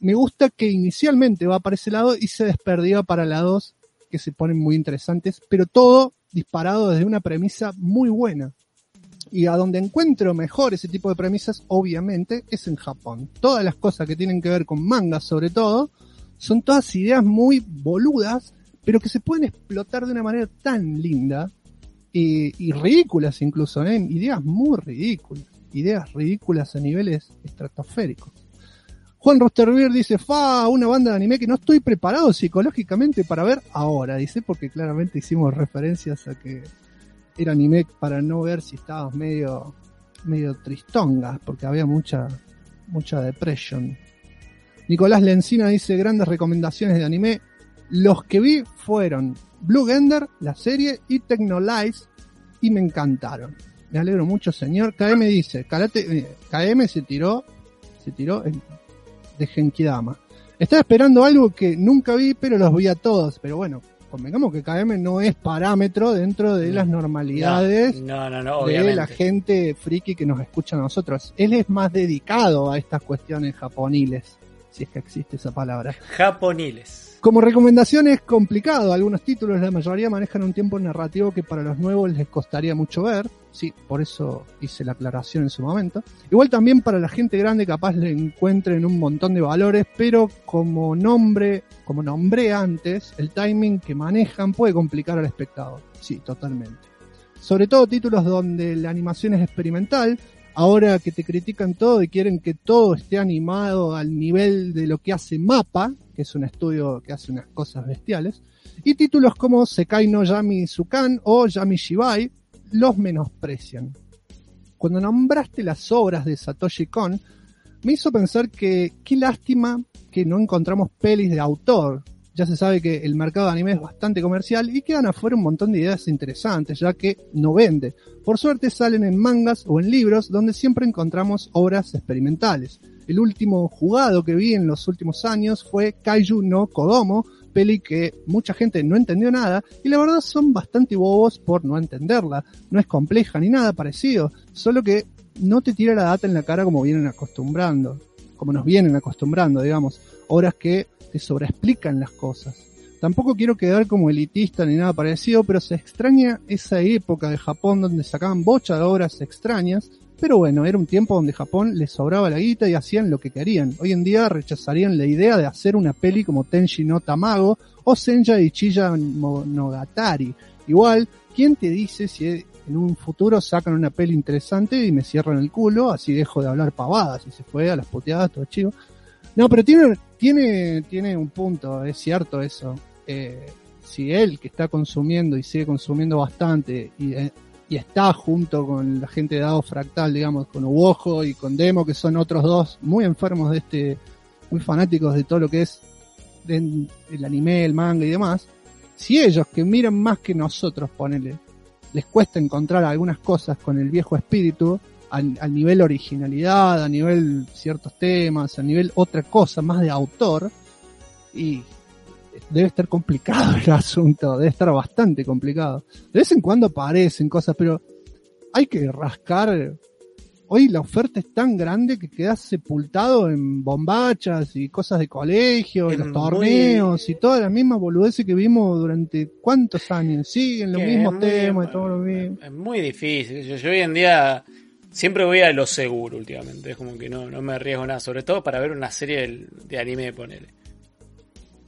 me gusta que inicialmente va para ese lado y se desperdiga para lados que se ponen muy interesantes, pero todo disparado desde una premisa muy buena. Y a donde encuentro mejor ese tipo de premisas, obviamente, es en Japón. Todas las cosas que tienen que ver con mangas, sobre todo, son todas ideas muy boludas, pero que se pueden explotar de una manera tan linda y, ridículas incluso, ¿eh? ideas muy ridículas, ideas ridículas a niveles estratosféricos. Juan Rosterbier dice, fa, una banda de anime que no estoy preparado psicológicamente para ver ahora, dice, porque claramente hicimos referencias a que era anime para no ver si estabas medio, medio tristonga, porque había mucha, mucha depresión. Nicolás Lencina dice grandes recomendaciones de anime. Los que vi fueron Blue Gender, la serie, y Technolize, y me encantaron. Me alegro mucho, señor. KM dice, Karate, eh, KM se tiró, se tiró de Genkidama. Estaba esperando algo que nunca vi, pero los vi a todos. Pero bueno, convengamos que KM no es parámetro dentro de las normalidades No, no, no, de la gente friki que nos escucha a nosotros. Él es más dedicado a estas cuestiones japoniles, si es que existe esa palabra. Japoniles. Como recomendación es complicado, algunos títulos, la mayoría manejan un tiempo narrativo que para los nuevos les costaría mucho ver, sí, por eso hice la aclaración en su momento. Igual también para la gente grande capaz le encuentren un montón de valores, pero como nombre, como nombré antes, el timing que manejan puede complicar al espectador, sí, totalmente. Sobre todo títulos donde la animación es experimental, ahora que te critican todo y quieren que todo esté animado al nivel de lo que hace Mapa, que es un estudio que hace unas cosas bestiales, y títulos como Sekai no Yami Sukan o Yami Shibai los menosprecian. Cuando nombraste las obras de Satoshi Kon, me hizo pensar que qué lástima que no encontramos pelis de autor. Ya se sabe que el mercado de anime es bastante comercial y quedan afuera un montón de ideas interesantes, ya que no vende. Por suerte salen en mangas o en libros donde siempre encontramos obras experimentales. El último jugado que vi en los últimos años fue Kaiju no Kodomo, peli que mucha gente no entendió nada y la verdad son bastante bobos por no entenderla. No es compleja ni nada parecido, solo que no te tira la data en la cara como vienen acostumbrando, como nos vienen acostumbrando, digamos, obras que te sobreexplican las cosas. Tampoco quiero quedar como elitista ni nada parecido, pero se extraña esa época de Japón donde sacaban bocha de obras extrañas, pero bueno, era un tiempo donde Japón les sobraba la guita y hacían lo que querían. Hoy en día rechazarían la idea de hacer una peli como Tenshi no Tamago o Senja Ichiya Monogatari. Igual, ¿quién te dice si en un futuro sacan una peli interesante y me cierran el culo, así dejo de hablar pavadas y se fue a las puteadas todo chivo? No, pero tiene, tiene, tiene un punto, es cierto eso. Eh, si él que está consumiendo y sigue consumiendo bastante y, eh, y está junto con la gente de Dado Fractal, digamos, con Uojo y con Demo, que son otros dos muy enfermos de este, muy fanáticos de todo lo que es el anime, el manga y demás, si ellos que miran más que nosotros, ponele, les cuesta encontrar algunas cosas con el viejo espíritu, al, al nivel originalidad, a nivel ciertos temas, a nivel otra cosa, más de autor, y debe estar complicado *laughs* el asunto, debe estar bastante complicado. De vez en cuando aparecen cosas, pero hay que rascar. Hoy la oferta es tan grande que quedas sepultado en bombachas y cosas de colegio, y Es los torneos y todas las mismas boludeces que vimos durante cuántos años. Siguen los mismos muy- temas y todo lo mismo. Es muy difícil. Yo, yo hoy en día siempre voy a lo seguro últimamente. Es como que no, no me arriesgo nada. Sobre todo para ver una serie de anime, ponele.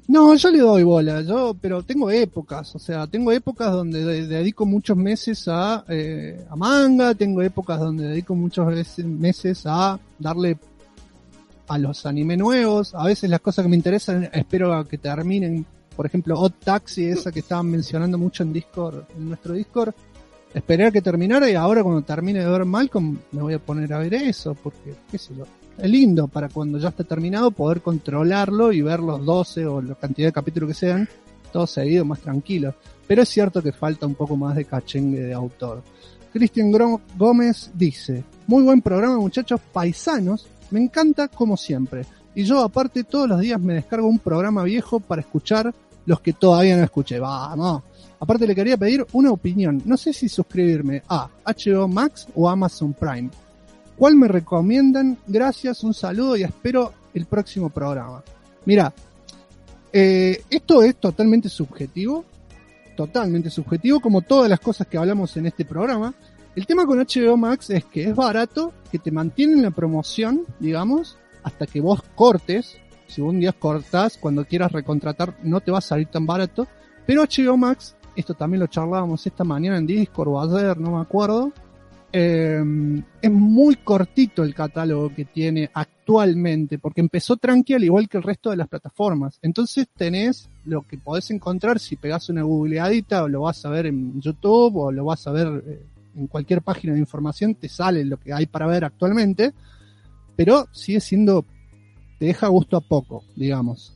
No, yo le doy bola, yo, pero tengo épocas, o sea, tengo épocas donde de- dedico muchos meses a, eh, a manga, tengo épocas donde dedico muchos meses a darle a los anime nuevos, a veces las cosas que me interesan espero a que terminen, por ejemplo, Odd Taxi, esa que estaban mencionando mucho en Discord, en nuestro Discord, esperé a que terminara y ahora cuando termine de ver Malcolm me voy a poner a ver eso, porque, qué sé yo, es lindo para cuando ya está terminado poder controlarlo y ver los 12 o la cantidad de capítulos que sean, todo seguido, más tranquilo. Pero es cierto que falta un poco más de cachengue de autor. Cristian Gómez dice, muy buen programa muchachos paisanos, me encanta como siempre. Y yo aparte todos los días me descargo un programa viejo para escuchar los que todavía no escuché. Vamos. Aparte le quería pedir una opinión. No sé si suscribirme a HBO Max o Amazon Prime. ¿Cuál me recomiendan? Gracias, un saludo y espero el próximo programa. Mira, eh, esto es totalmente subjetivo, totalmente subjetivo, como todas las cosas que hablamos en este programa. El tema con HBO Max es que es barato, que te mantienen la promoción, digamos, hasta que vos cortes. Si un día cortás, cuando quieras recontratar, no te va a salir tan barato. Pero HBO Max, esto también lo charlábamos esta mañana en Discord o ayer, no me acuerdo. eh, es muy cortito el catálogo que tiene actualmente, porque empezó tranqui al igual que el resto de las plataformas. Entonces tenés lo que podés encontrar si pegás una googleadita, o lo vas a ver en YouTube, o lo vas a ver eh, en cualquier página de información, te sale lo que hay para ver actualmente, pero sigue siendo, te deja gusto a poco, digamos.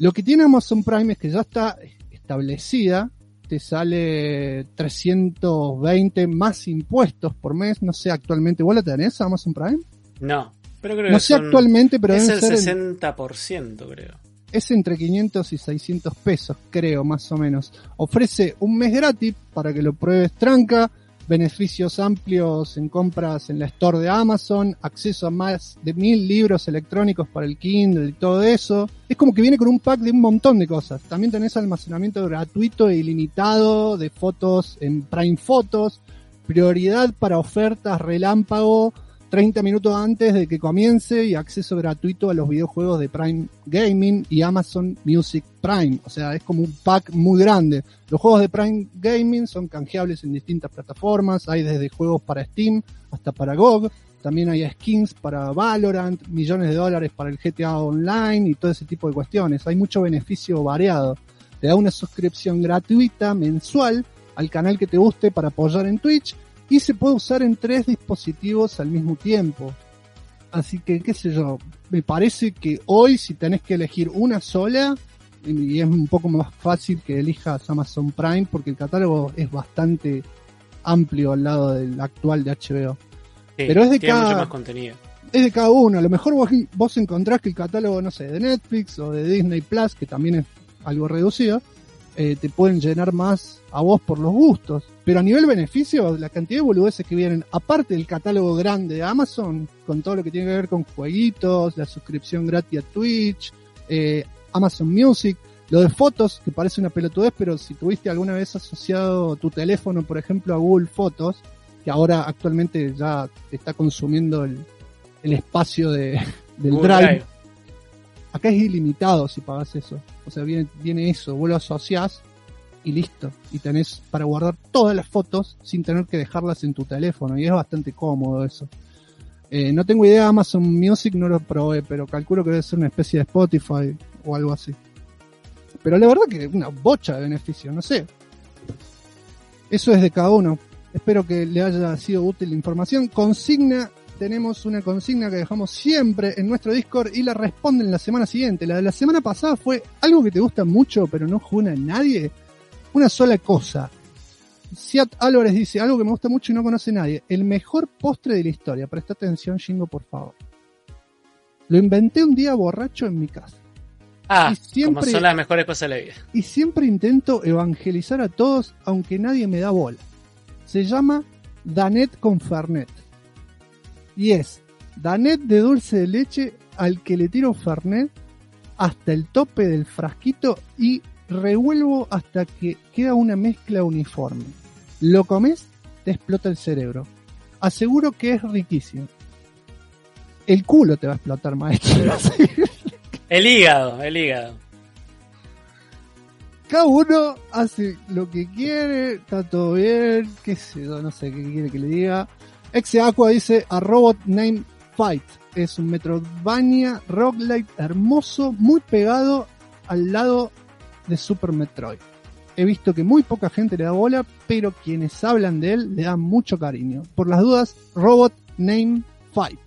Lo que tiene Amazon Prime es que ya está establecida, te sale 320 más impuestos por mes, no sé actualmente, ¿vos la tenés Amazon Prime? No, pero creo No que sé son- actualmente, pero es el ser en- 60%, creo. es entre 500 y 600 pesos, creo, más o menos. Ofrece un mes gratis para que lo pruebes tranca, beneficios amplios en compras en la store de Amazon, acceso a más de mil libros electrónicos para el Kindle y todo eso. Es como que viene con un pack de un montón de cosas. También tenés almacenamiento gratuito e ilimitado de fotos en Prime Fotos, prioridad para ofertas relámpago 30 minutos antes de que comience y acceso gratuito a los videojuegos de Prime Gaming y Amazon Music Prime. O sea, es como un pack muy grande. Los juegos de Prime Gaming son canjeables en distintas plataformas. Hay desde juegos para Steam hasta para GOG. También hay skins para Valorant, millones de dólares para el GTA Online y todo ese tipo de cuestiones. Hay mucho beneficio variado. Te da una suscripción gratuita mensual al canal que te guste para apoyar en Twitch y se puede usar en tres dispositivos al mismo tiempo. Así que, qué sé yo, me parece que hoy si tenés que elegir una sola, y es un poco más fácil que elijas Amazon Prime porque el catálogo es bastante amplio al lado del actual de HBO. Sí, Pero es de tiene cada- mucho más contenido. Es de cada uno, a lo mejor vos, vos encontrás que el catálogo, no sé, de Netflix o de Disney Plus, que también es algo reducido, eh, te pueden llenar más a vos por los gustos. Pero a nivel beneficio, la cantidad de boludeces que vienen, aparte del catálogo grande de Amazon, con todo lo que tiene que ver con jueguitos, la suscripción gratis a Twitch, eh, Amazon Music, lo de fotos, que parece una pelotudez, pero si tuviste alguna vez asociado tu teléfono, por ejemplo, a Google Fotos, que ahora actualmente ya te está consumiendo el, el espacio de, *laughs* del Google Drive. Drive. Acá es ilimitado si pagas eso. O sea, viene, viene eso, vos lo asociás y listo. Y tenés para guardar todas las fotos sin tener que dejarlas en tu teléfono. Y es bastante cómodo eso. Eh, no tengo idea de Amazon Music, no lo probé, pero calculo que debe ser una especie de Spotify o algo así. Pero la verdad que una bocha de beneficio, no sé. Eso es de cada uno. Espero que le haya sido útil la información. Consigna, tenemos una consigna que dejamos siempre en nuestro Discord y la responden la semana siguiente. La de la semana pasada fue algo que te gusta mucho pero no juna a nadie. Una sola cosa. Siat Álvarez dice algo que me gusta mucho y no conoce nadie. El mejor postre de la historia. Presta atención, Shingo, por favor. Lo inventé un día borracho en mi casa. Ah, Y siempre- como son las mejores cosas de la vida. y siempre intento evangelizar a todos aunque nadie me da bola. Se llama Danet con Fernet. Y es Danet de dulce de leche al que le tiro Fernet hasta el tope del frasquito y revuelvo hasta que queda una mezcla uniforme. Lo comes, te explota el cerebro. Aseguro que es riquísimo. El culo te va a explotar, maestro. *laughs* El hígado, el hígado. cada uno hace lo que quiere, está todo bien, qué sé yo, no sé qué quiere que le diga. Exe Aqua dice a Robot Name Fight. Es un Metroidvania roguelite hermoso, muy pegado al lado de Super Metroid. He visto que muy poca gente le da bola, pero quienes hablan de él le dan mucho cariño. Por las dudas, Robot Name Fight.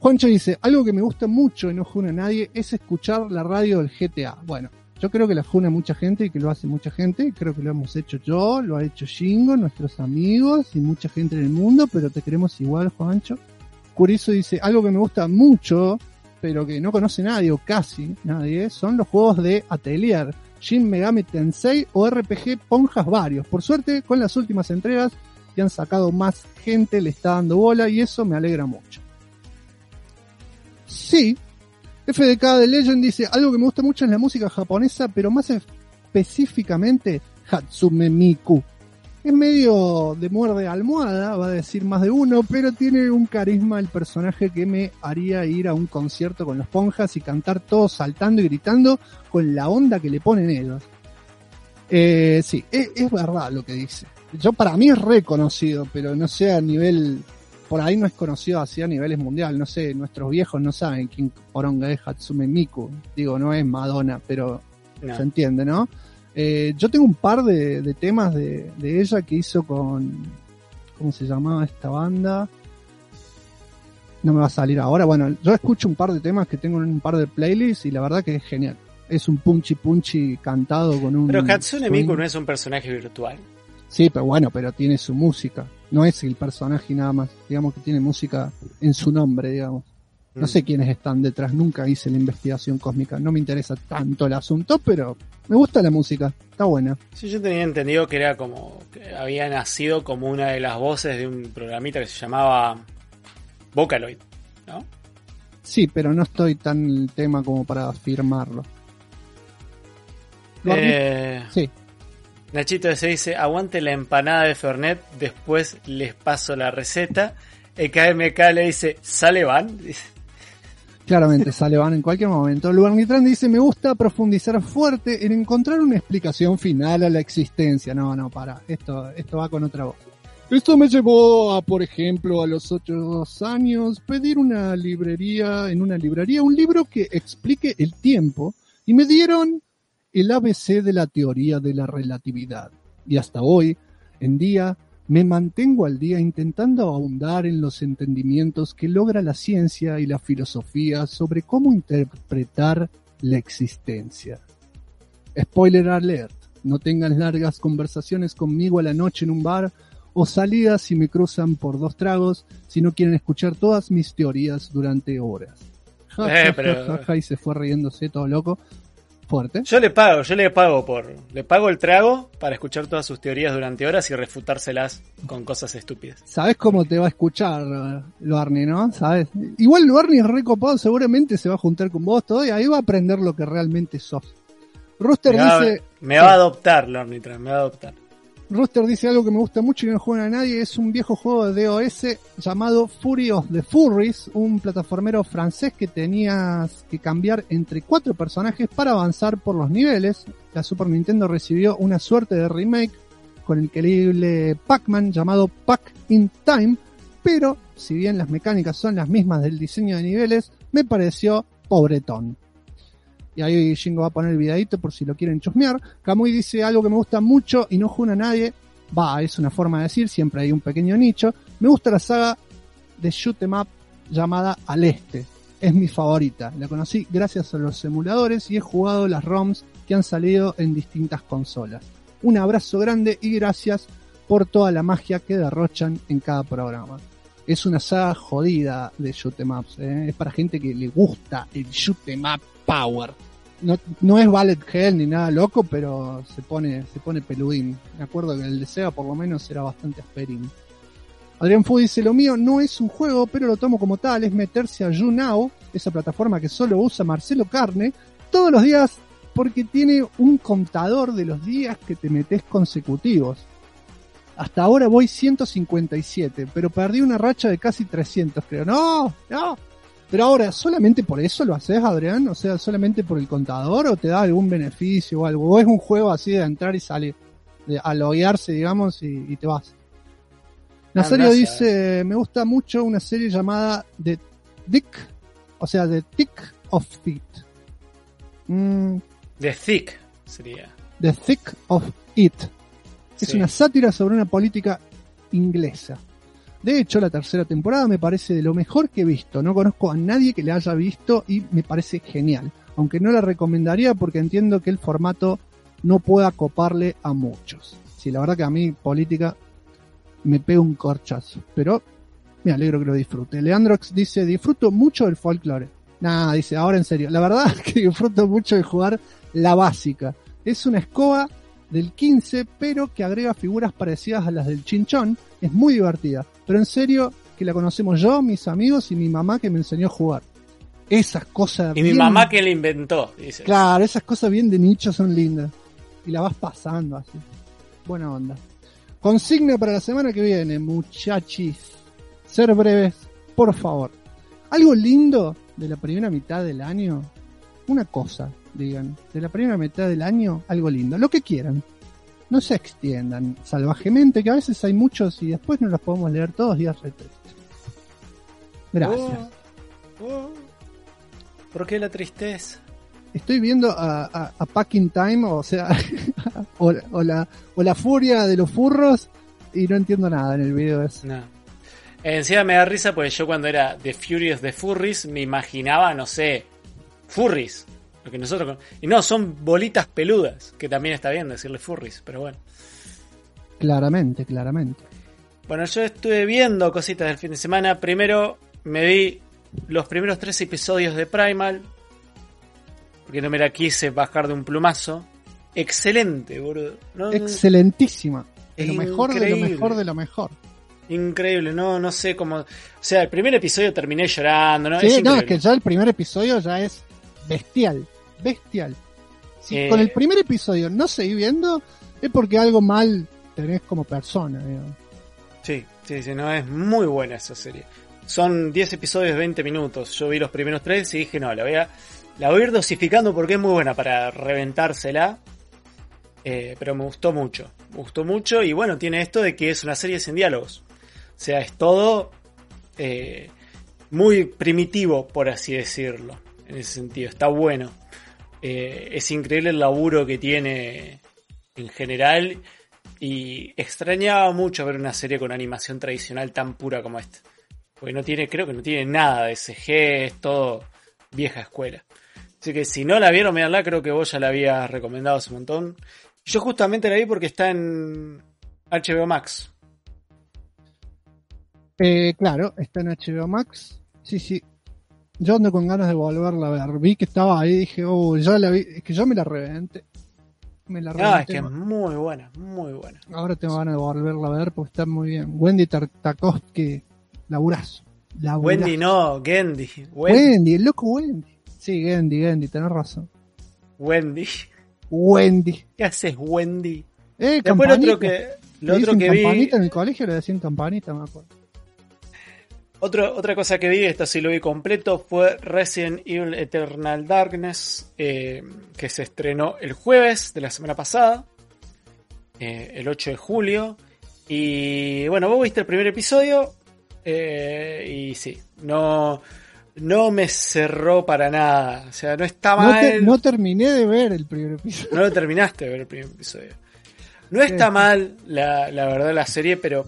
Juancho dice, algo que me gusta mucho y no juna a nadie es escuchar la radio del GTA. Bueno, yo creo que la juna mucha gente y que lo hace mucha gente. Creo que lo hemos hecho yo, lo ha hecho Shingo, nuestros amigos y mucha gente en el mundo, pero te queremos igual, Juancho. Curizo dice, algo que me gusta mucho pero que no conoce nadie o casi nadie, son los juegos de Atelier, Shin Megami Tensei o RPG Ponjas varios. Por suerte, con las últimas entregas que han sacado más gente, le está dando bola y eso me alegra mucho. Sí, FDK de Legend dice, algo que me gusta mucho es la música japonesa, pero más específicamente Hatsume Miku. Es medio de muerde almohada, va a decir más de uno, pero tiene un carisma el personaje que me haría ir a un concierto con los ponjas y cantar todos saltando y gritando con la onda que le ponen ellos. Eh, sí, es, es verdad lo que dice. Yo para mí es reconocido, pero no sé a nivel, por ahí no es conocido así a niveles mundial, no sé, nuestros viejos no saben quién poronga es Hatsume Miku. Digo, no es Madonna, pero No. se entiende, ¿no? Eh, yo tengo un par de, de temas de, de ella que hizo con. ¿Cómo se llamaba esta banda? No me va a salir ahora. Bueno, yo escucho un par de temas que tengo en un par de playlists y la verdad que es genial. Es un punchy punchy cantado con un. Pero Hatsune. Miku no es un personaje virtual. Sí, pero bueno, pero tiene su música. No es el personaje nada más. Digamos que tiene música en su nombre, digamos. No Mm. sé quiénes están detrás, nunca hice la investigación cósmica. No me interesa tanto el asunto, pero me gusta la música. Está buena. Sí, yo tenía entendido que era como. que había nacido como una de las voces de un programita que se llamaba Vocaloid, ¿no? Sí, pero no estoy tan en el tema como para afirmarlo. Eh, Sí, Nachito se dice: Aguante la empanada de Fernet, después les paso la receta. El KMK le dice: ¿Sale van? *laughs* Claramente sale van en cualquier momento. Luarnitran dice, me gusta profundizar fuerte en encontrar una explicación final a la existencia. No, no, para. Esto, esto va con otra voz. Esto me llevó a, por ejemplo, a los ocho años, pedir una librería, en una librería, un libro que explique el tiempo, y me dieron el ABC de la teoría de la relatividad. Y hasta hoy, en día, me mantengo al día intentando ahondar en los entendimientos que logra la ciencia y la filosofía sobre cómo interpretar la existencia. Spoiler alert, no tengan largas conversaciones conmigo a la noche en un bar o salidas si me cruzan por dos tragos si no quieren escuchar todas mis teorías durante horas. Eh, pero- ja, ja, y se fue riéndose todo loco. Fuerte. Yo le pago, yo le pago por. Le pago el trago para escuchar todas sus teorías durante horas y refutárselas con cosas estúpidas. Sabes cómo te va a escuchar eh, Luarni, ¿no? ¿Sabes? Igual Luarni es recopado, seguramente se va a juntar con vos todo y ahí va a aprender lo que realmente sos. Rooster Me va, dice, me va a adoptar, Lornitran, me va a adoptar. Rooster dice algo que me gusta mucho y no juega a nadie, es un viejo juego de DOS llamado Fury of the Furries, un plataformero francés que tenías que cambiar entre cuatro personajes para avanzar por los niveles. La Super Nintendo recibió una suerte de remake con el increíble Pac-Man llamado Pac in Time, pero si bien las mecánicas son las mismas del diseño de niveles, me pareció pobretón. Y ahí Shingo va a poner el videito por si lo quieren chusmear. Kamui dice algo que me gusta mucho y no juega a nadie. Va, es una forma de decir, siempre hay un pequeño nicho. Me gusta la saga de shoot 'em up llamada Al Este. Es mi favorita. La conocí gracias a los emuladores y he jugado las ROMs que han salido en distintas consolas. Un abrazo grande y gracias por toda la magia que derrochan en cada programa. Es una saga jodida de shoot 'em ups. ¿eh? Es para gente que le gusta el shoot 'em up power no, es Ballet Hell ni nada loco, pero se pone, se pone peludín. Me acuerdo que el de Sega por lo menos era bastante asperín. Adrián Fu dice, lo mío no es un juego, pero lo tomo como tal, es meterse a YouNow, esa plataforma que solo usa Marcelo Carne, todos los días porque tiene un contador de los días que te metes consecutivos. Hasta ahora voy 157, pero perdí una racha de casi 300, creo. No, no, pero ahora, ¿solamente por eso lo haces, Adrián? O sea, ¿solamente por el contador o te da algún beneficio o algo? ¿O es un juego así de entrar y salir? De, a loguearse, digamos, y, y te vas. Nazario Andás a- dice, me gusta mucho una serie llamada The Dick, o sea, The Tick of It. Mm, The Thick sería. The Thick of It. Es una sátira sobre una política inglesa. De hecho, la tercera temporada me parece de lo mejor que he visto. No conozco a nadie que la haya visto y me parece genial. Aunque no la recomendaría porque entiendo que el formato no pueda coparle a muchos. Sí, la verdad que a mí política me pega un corchazo. Pero me alegro que lo disfrute. Leandrox dice, disfruto mucho del folclore. Nada, dice, ahora en serio. La verdad es *laughs* que disfruto mucho de jugar la básica. Es una escoba del 15, pero que agrega figuras parecidas a las del chinchón. Es muy divertida. Pero en serio, que la conocemos yo, mis amigos y mi mamá que me enseñó a jugar. Esas cosas. Y mi mamá que la inventó, dice. Claro, esas cosas bien de nicho son lindas. Y la vas pasando así. Buena onda. Consigna para la semana que viene, muchachis. Ser breves, por favor. Algo lindo de la primera mitad del año. Una cosa, digan. De la primera mitad del año, algo lindo. Lo que quieran. No se extiendan salvajemente, que a veces hay muchos y después no los podemos leer todos y es. Gracias. Oh, oh. ¿Por qué la tristeza? Estoy viendo a, a, a Packing Time, o sea, *laughs* o, o la, o la furia de los furros, y no entiendo nada en el video ese. No. Encima me da risa porque yo cuando era The Furious de Furries me imaginaba, no sé, Furries. Lo que nosotros con- Y no, son bolitas peludas, que también está bien decirle Furries, pero bueno. Claramente, claramente. Bueno, yo estuve viendo cositas del fin de semana. Primero me vi los primeros tres episodios de Primal. Porque no me la quise bajar de un plumazo. Excelente, boludo. No, Excelentísima. De lo mejor, de lo mejor, de lo mejor. increíble, no, no sé cómo. O sea, el primer episodio terminé llorando, ¿no? Sí, es no, es que ya el primer episodio ya es bestial. Bestial. Si Eh. con el primer episodio no seguí viendo, es porque algo mal tenés como persona. digamos. Sí, sí, sí, no, es muy buena esa serie. Son 10 episodios de 20 minutos. Yo vi los primeros tres y dije, no, la voy a, la voy a ir dosificando porque es muy buena para reventársela. Eh, pero me gustó mucho. Me gustó mucho y bueno, tiene esto de que es una serie sin diálogos. O sea, es todo eh, muy primitivo, por así decirlo. En ese sentido, está bueno. Eh, es increíble el laburo que tiene en general y extrañaba mucho ver una serie con animación tradicional tan pura como esta. Porque no tiene, creo que no tiene nada de CG, es todo vieja escuela. Así que si no la vieron, véanla, creo que vos ya la habías recomendado hace un montón. Yo justamente la vi porque está en HBO Max. Eh, claro, está en HBO Max. Sí, sí. Yo ando con ganas de volverla a ver. Vi que estaba ahí y dije, oh, ya la vi. Es que yo me la reventé. Me la Ah, es reventé. que es muy buena, muy buena. Ahora tengo ganas de volverla a ver porque está muy bien. Wendy Tartakovsky, laburazo. laburazo. Wendy no, Gendy. Wendy. Wendy, el loco Wendy. Sí, Gendy, Gendy, tenés razón. Wendy. Wendy. ¿Qué haces, Wendy? Eh, Después lo otro campanita. que, lo otro que vi. campanita en el colegio le decían campanita, me acuerdo. Otro- otra cosa que vi, esta sí lo vi completo, fue Resident Evil Eternal Darkness, eh, que se estrenó el jueves de la semana pasada, eh, el 8 de julio. Y bueno, vos viste el primer episodio eh, y sí, no, no me cerró para nada. O sea, no está No, mal. te- no terminé de ver el primer episodio. No lo terminaste de ver el primer episodio. No está mal, la, la verdad, la serie, pero.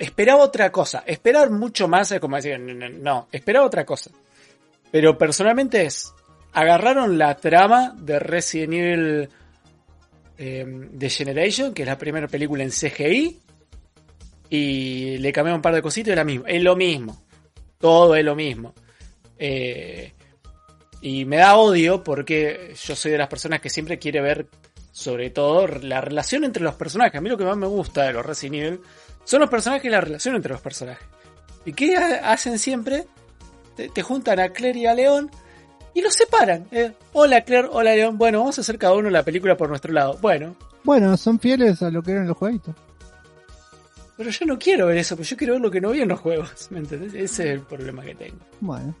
Esperaba otra cosa. Esperar mucho más es como decir, no, esperaba otra cosa. Pero personalmente es. Agarraron la trama de Resident Evil eh, The Generation, que es la primera película en CGI, y le cambiaron un par de cositas y es, la misma, es lo mismo. Todo es lo mismo. Eh, y me da odio porque yo soy de las personas que siempre quiere ver, sobre todo, la relación entre los personajes. A mí lo que más me gusta de los Resident Evil son los personajes y la relación entre los personajes. ¿Y qué ha- hacen siempre? Te, te juntan a Claire y a León y los separan. eh. Hola Claire, hola León. Bueno, vamos a hacer cada uno la película por nuestro lado. Bueno, Bueno, son fieles a lo que eran los jueguitos. pero yo no quiero ver eso, porque yo quiero ver lo que no vi en los juegos. ¿Me entendés? Ese es el problema que tengo. Bueno,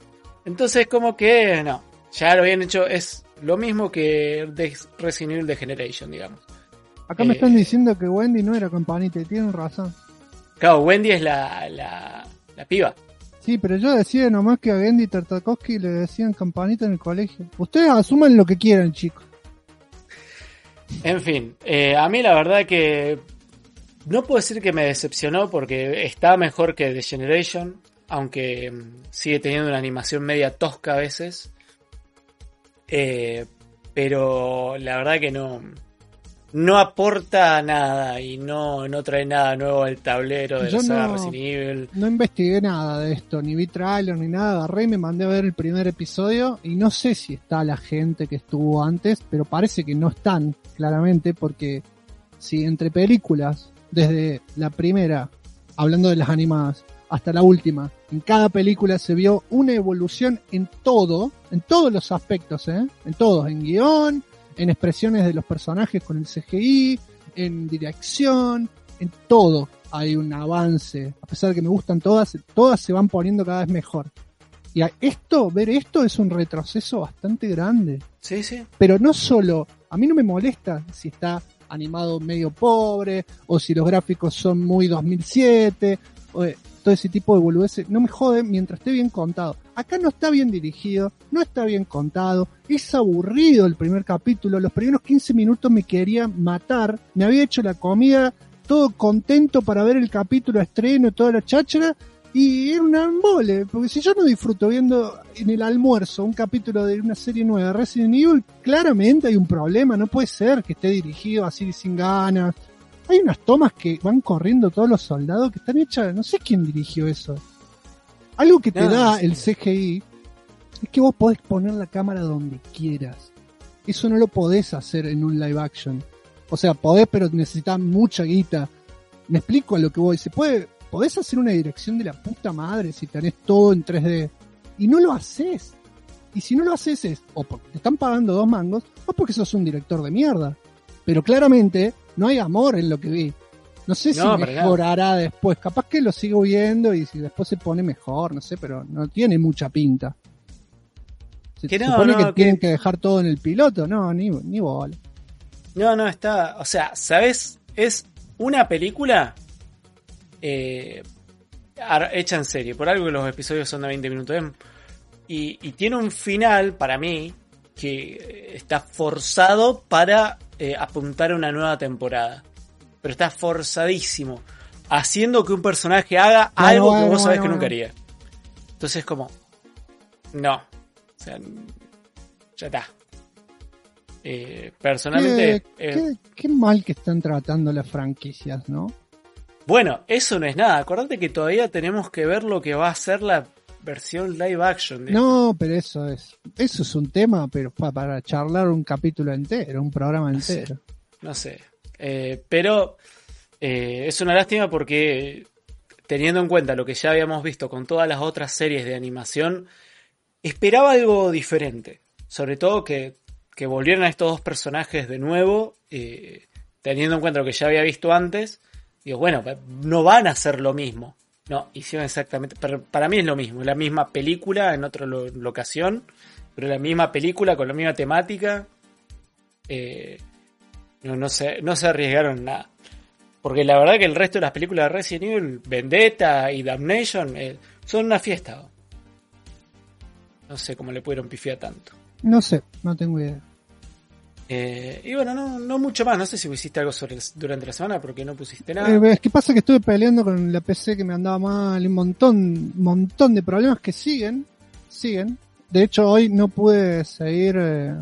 Entonces, como que no, ya lo habían hecho, es lo mismo que de Resident Evil de Generation, digamos. acá me Eh. están diciendo que Wendy no era campanita y tienen razón. Claro, Wendy es la, la, la piba. Sí, pero yo decía nomás que a Gendy Tartakovsky le decían campanita en el colegio. Ustedes asuman lo que quieran, chicos. En fin, eh, a mí la verdad que no puedo decir que me decepcionó porque está mejor que The Generation, aunque mm, sigue teniendo una animación media tosca a veces. Eh, pero la verdad que no, no aporta nada y no, no trae nada nuevo al tablero de Yo la saga no- Resident Evil. No investigué nada de esto, ni vi trailer ni nada. Agarré y me mandé a ver el primer episodio y no sé si está la gente que estuvo antes, pero parece que no están, claramente, porque si entre películas, desde la primera, hablando de las animadas, hasta la última, en cada película se vio una evolución en todo, en todos los aspectos, ¿eh? En todos, en guion, en expresiones de los personajes con el CGI, en dirección, en todo hay un avance. A pesar de que me gustan todas, todas se van poniendo cada vez mejor. Y a esto, ver esto es un retroceso bastante grande. Sí, sí. Pero no solo, a mí no me molesta si está animado medio pobre, o si los gráficos son muy 2007, o eh, todo ese tipo de boludeces. No me jode mientras esté bien contado. Acá no está bien dirigido, no está bien contado, es aburrido el primer capítulo, los primeros 15 minutos me quería matar, me había hecho la comida, todo contento para ver el capítulo estreno, toda la cháchara, y era un embole, porque si yo no disfruto viendo en el almuerzo un capítulo de una serie nueva de Resident Evil, claramente hay un problema, no puede ser que esté dirigido así sin ganas. Hay unas tomas que van corriendo todos los soldados que están hechas, no sé quién dirigió eso. Algo que te No, da el CGI es que vos podés poner la cámara donde quieras. Eso no lo podés hacer en un live action. O sea, podés, pero necesitas mucha guita. Me explico a lo que voy. Se puede, podés hacer una dirección de la puta madre si tenés todo en 3D. Y no lo haces. Y si no lo haces es o porque te están pagando dos mangos o porque sos un director de mierda. Pero claramente no hay amor en lo que vi. No sé si nada. mejorará después. Capaz que lo sigo viendo y si después se pone mejor, no sé, pero no tiene mucha pinta. Se Que no, supone no, que, que- tienen que dejar todo en el piloto. No, ni, ni bola. No, no, está. O sea, ¿sabes? Es una película eh, hecha en serie. Por algo que los episodios son de 20 minutos. ¿eh? Y, y tiene un final, para mí, que está forzado para eh, apuntar a una nueva temporada. Pero está forzadísimo. Haciendo que un personaje haga algo que vos sabés que nunca haría. Entonces, como. No. O sea, ya está. Eh, personalmente. Qué, eh, qué- qué mal que están tratando las franquicias, ¿no? Bueno, eso no es nada. Acordate que todavía tenemos que ver lo que va a ser la versión live action. De... No, pero eso es, eso es un tema, pero pa- para charlar un capítulo entero, un programa No sé. entero. No sé. Eh, pero eh, es una lástima porque teniendo en cuenta lo que ya habíamos visto con todas las otras series de animación, esperaba algo diferente. Sobre todo que, que volvieran a estos dos personajes de nuevo, eh, teniendo en cuenta lo que ya había visto antes. Digo, bueno, no van a hacer lo mismo. No, hicieron exactamente. Pero para mí es lo mismo, la misma película en otra lo- locación, pero la misma película con la misma temática. Eh, no, no, se, no se arriesgaron nada. Porque la verdad que el resto de las películas de Resident Evil, Vendetta y Damnation, eh, son una fiesta. No sé cómo le pudieron pifiar tanto. No sé, no tengo idea. Eh, y bueno, no, no mucho más. No sé si hiciste algo sobre el- durante la semana porque no pusiste nada. Eh, es que pasa que estuve peleando con la PC que me andaba mal, un montón, montón de problemas que siguen, siguen. De hecho, hoy no pude seguir eh,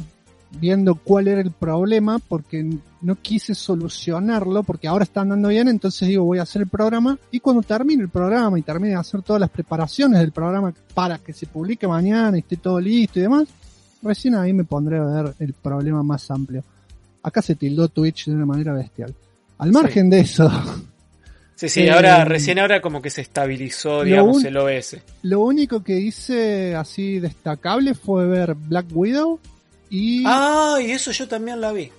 viendo cuál era el problema porque no quise solucionarlo porque ahora está andando bien, entonces digo voy a hacer el programa y cuando termine el programa y termine de hacer todas las preparaciones del programa para que se publique mañana y esté todo listo y demás, recién ahí me pondré a ver el problema más amplio. Acá se tildó Twitch de una manera bestial. Al margen de eso, Sí, sí, eh, ahora, recién ahora como que se estabilizó, digamos, un- el OBS. lo único que hice así destacable fue ver Black Widow y Ah, y eso yo también la vi.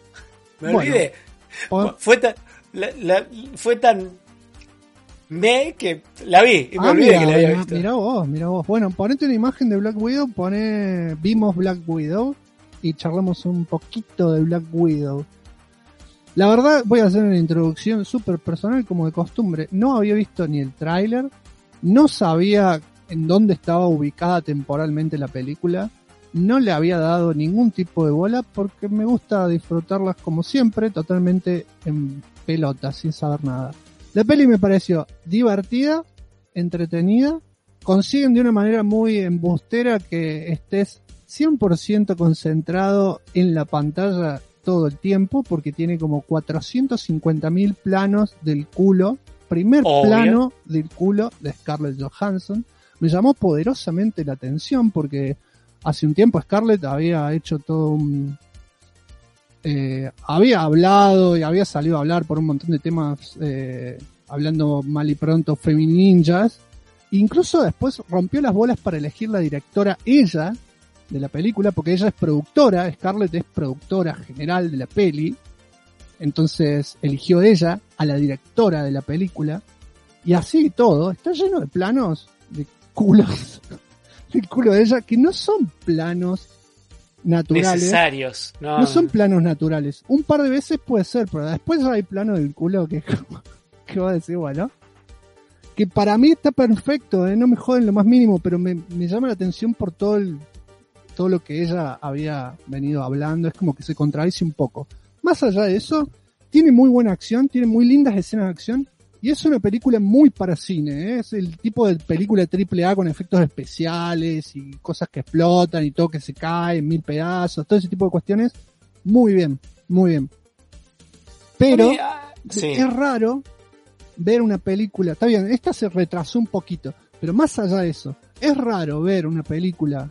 Me Bueno, olvidé. Fue tan, la- la- fue tan me que la vi y me Ah, olvidé mira, que la había visto. mira vos, mira vos. Bueno, ponete una imagen de Black Widow, pone vimos Black Widow y charlamos un poquito de Black Widow. La verdad, voy a hacer una introducción súper personal como de costumbre. No había visto ni el tráiler, no sabía en dónde estaba ubicada temporalmente la película, no le había dado ningún tipo de bola porque me gusta disfrutarlas como siempre, totalmente en pelota, sin saber nada. La peli me pareció divertida, entretenida, consiguen de una manera muy embustera que estés 100% concentrado en la pantalla todo el tiempo porque tiene como 450.000 planos del culo. Primer Obvio. plano del culo de Scarlett Johansson. Me llamó poderosamente la atención porque hace un tiempo Scarlett había hecho todo un... eh, había hablado y había salido a hablar por un montón de temas eh, hablando mal y pronto femininjas. Incluso después rompió las bolas para elegir la directora ella de la película, porque ella es productora, Scarlett es productora general de la peli, entonces eligió ella a la directora de la película, y así todo, está lleno de planos de culos, *laughs* del culo de ella, que no son planos naturales. Necesarios. No, No son planos naturales. Un par de veces puede ser, pero después hay plano del culo que, *laughs* que va a decir, bueno. Que para mí está perfecto, ¿eh? no me joden lo más mínimo, pero me, me llama la atención por todo el, todo lo que ella había venido hablando. Es como que se contradice un poco. Más allá de eso, tiene muy buena acción, tiene muy lindas escenas de acción. Y es una película muy para cine, ¿eh? es el tipo de película triple A con efectos especiales y cosas que explotan y todo que se cae en mil pedazos, todo ese tipo de cuestiones. Muy bien, muy bien. Pero Ah, sí. es raro ver una película, está bien, esta se retrasó un poquito, pero más allá de eso, es raro ver una película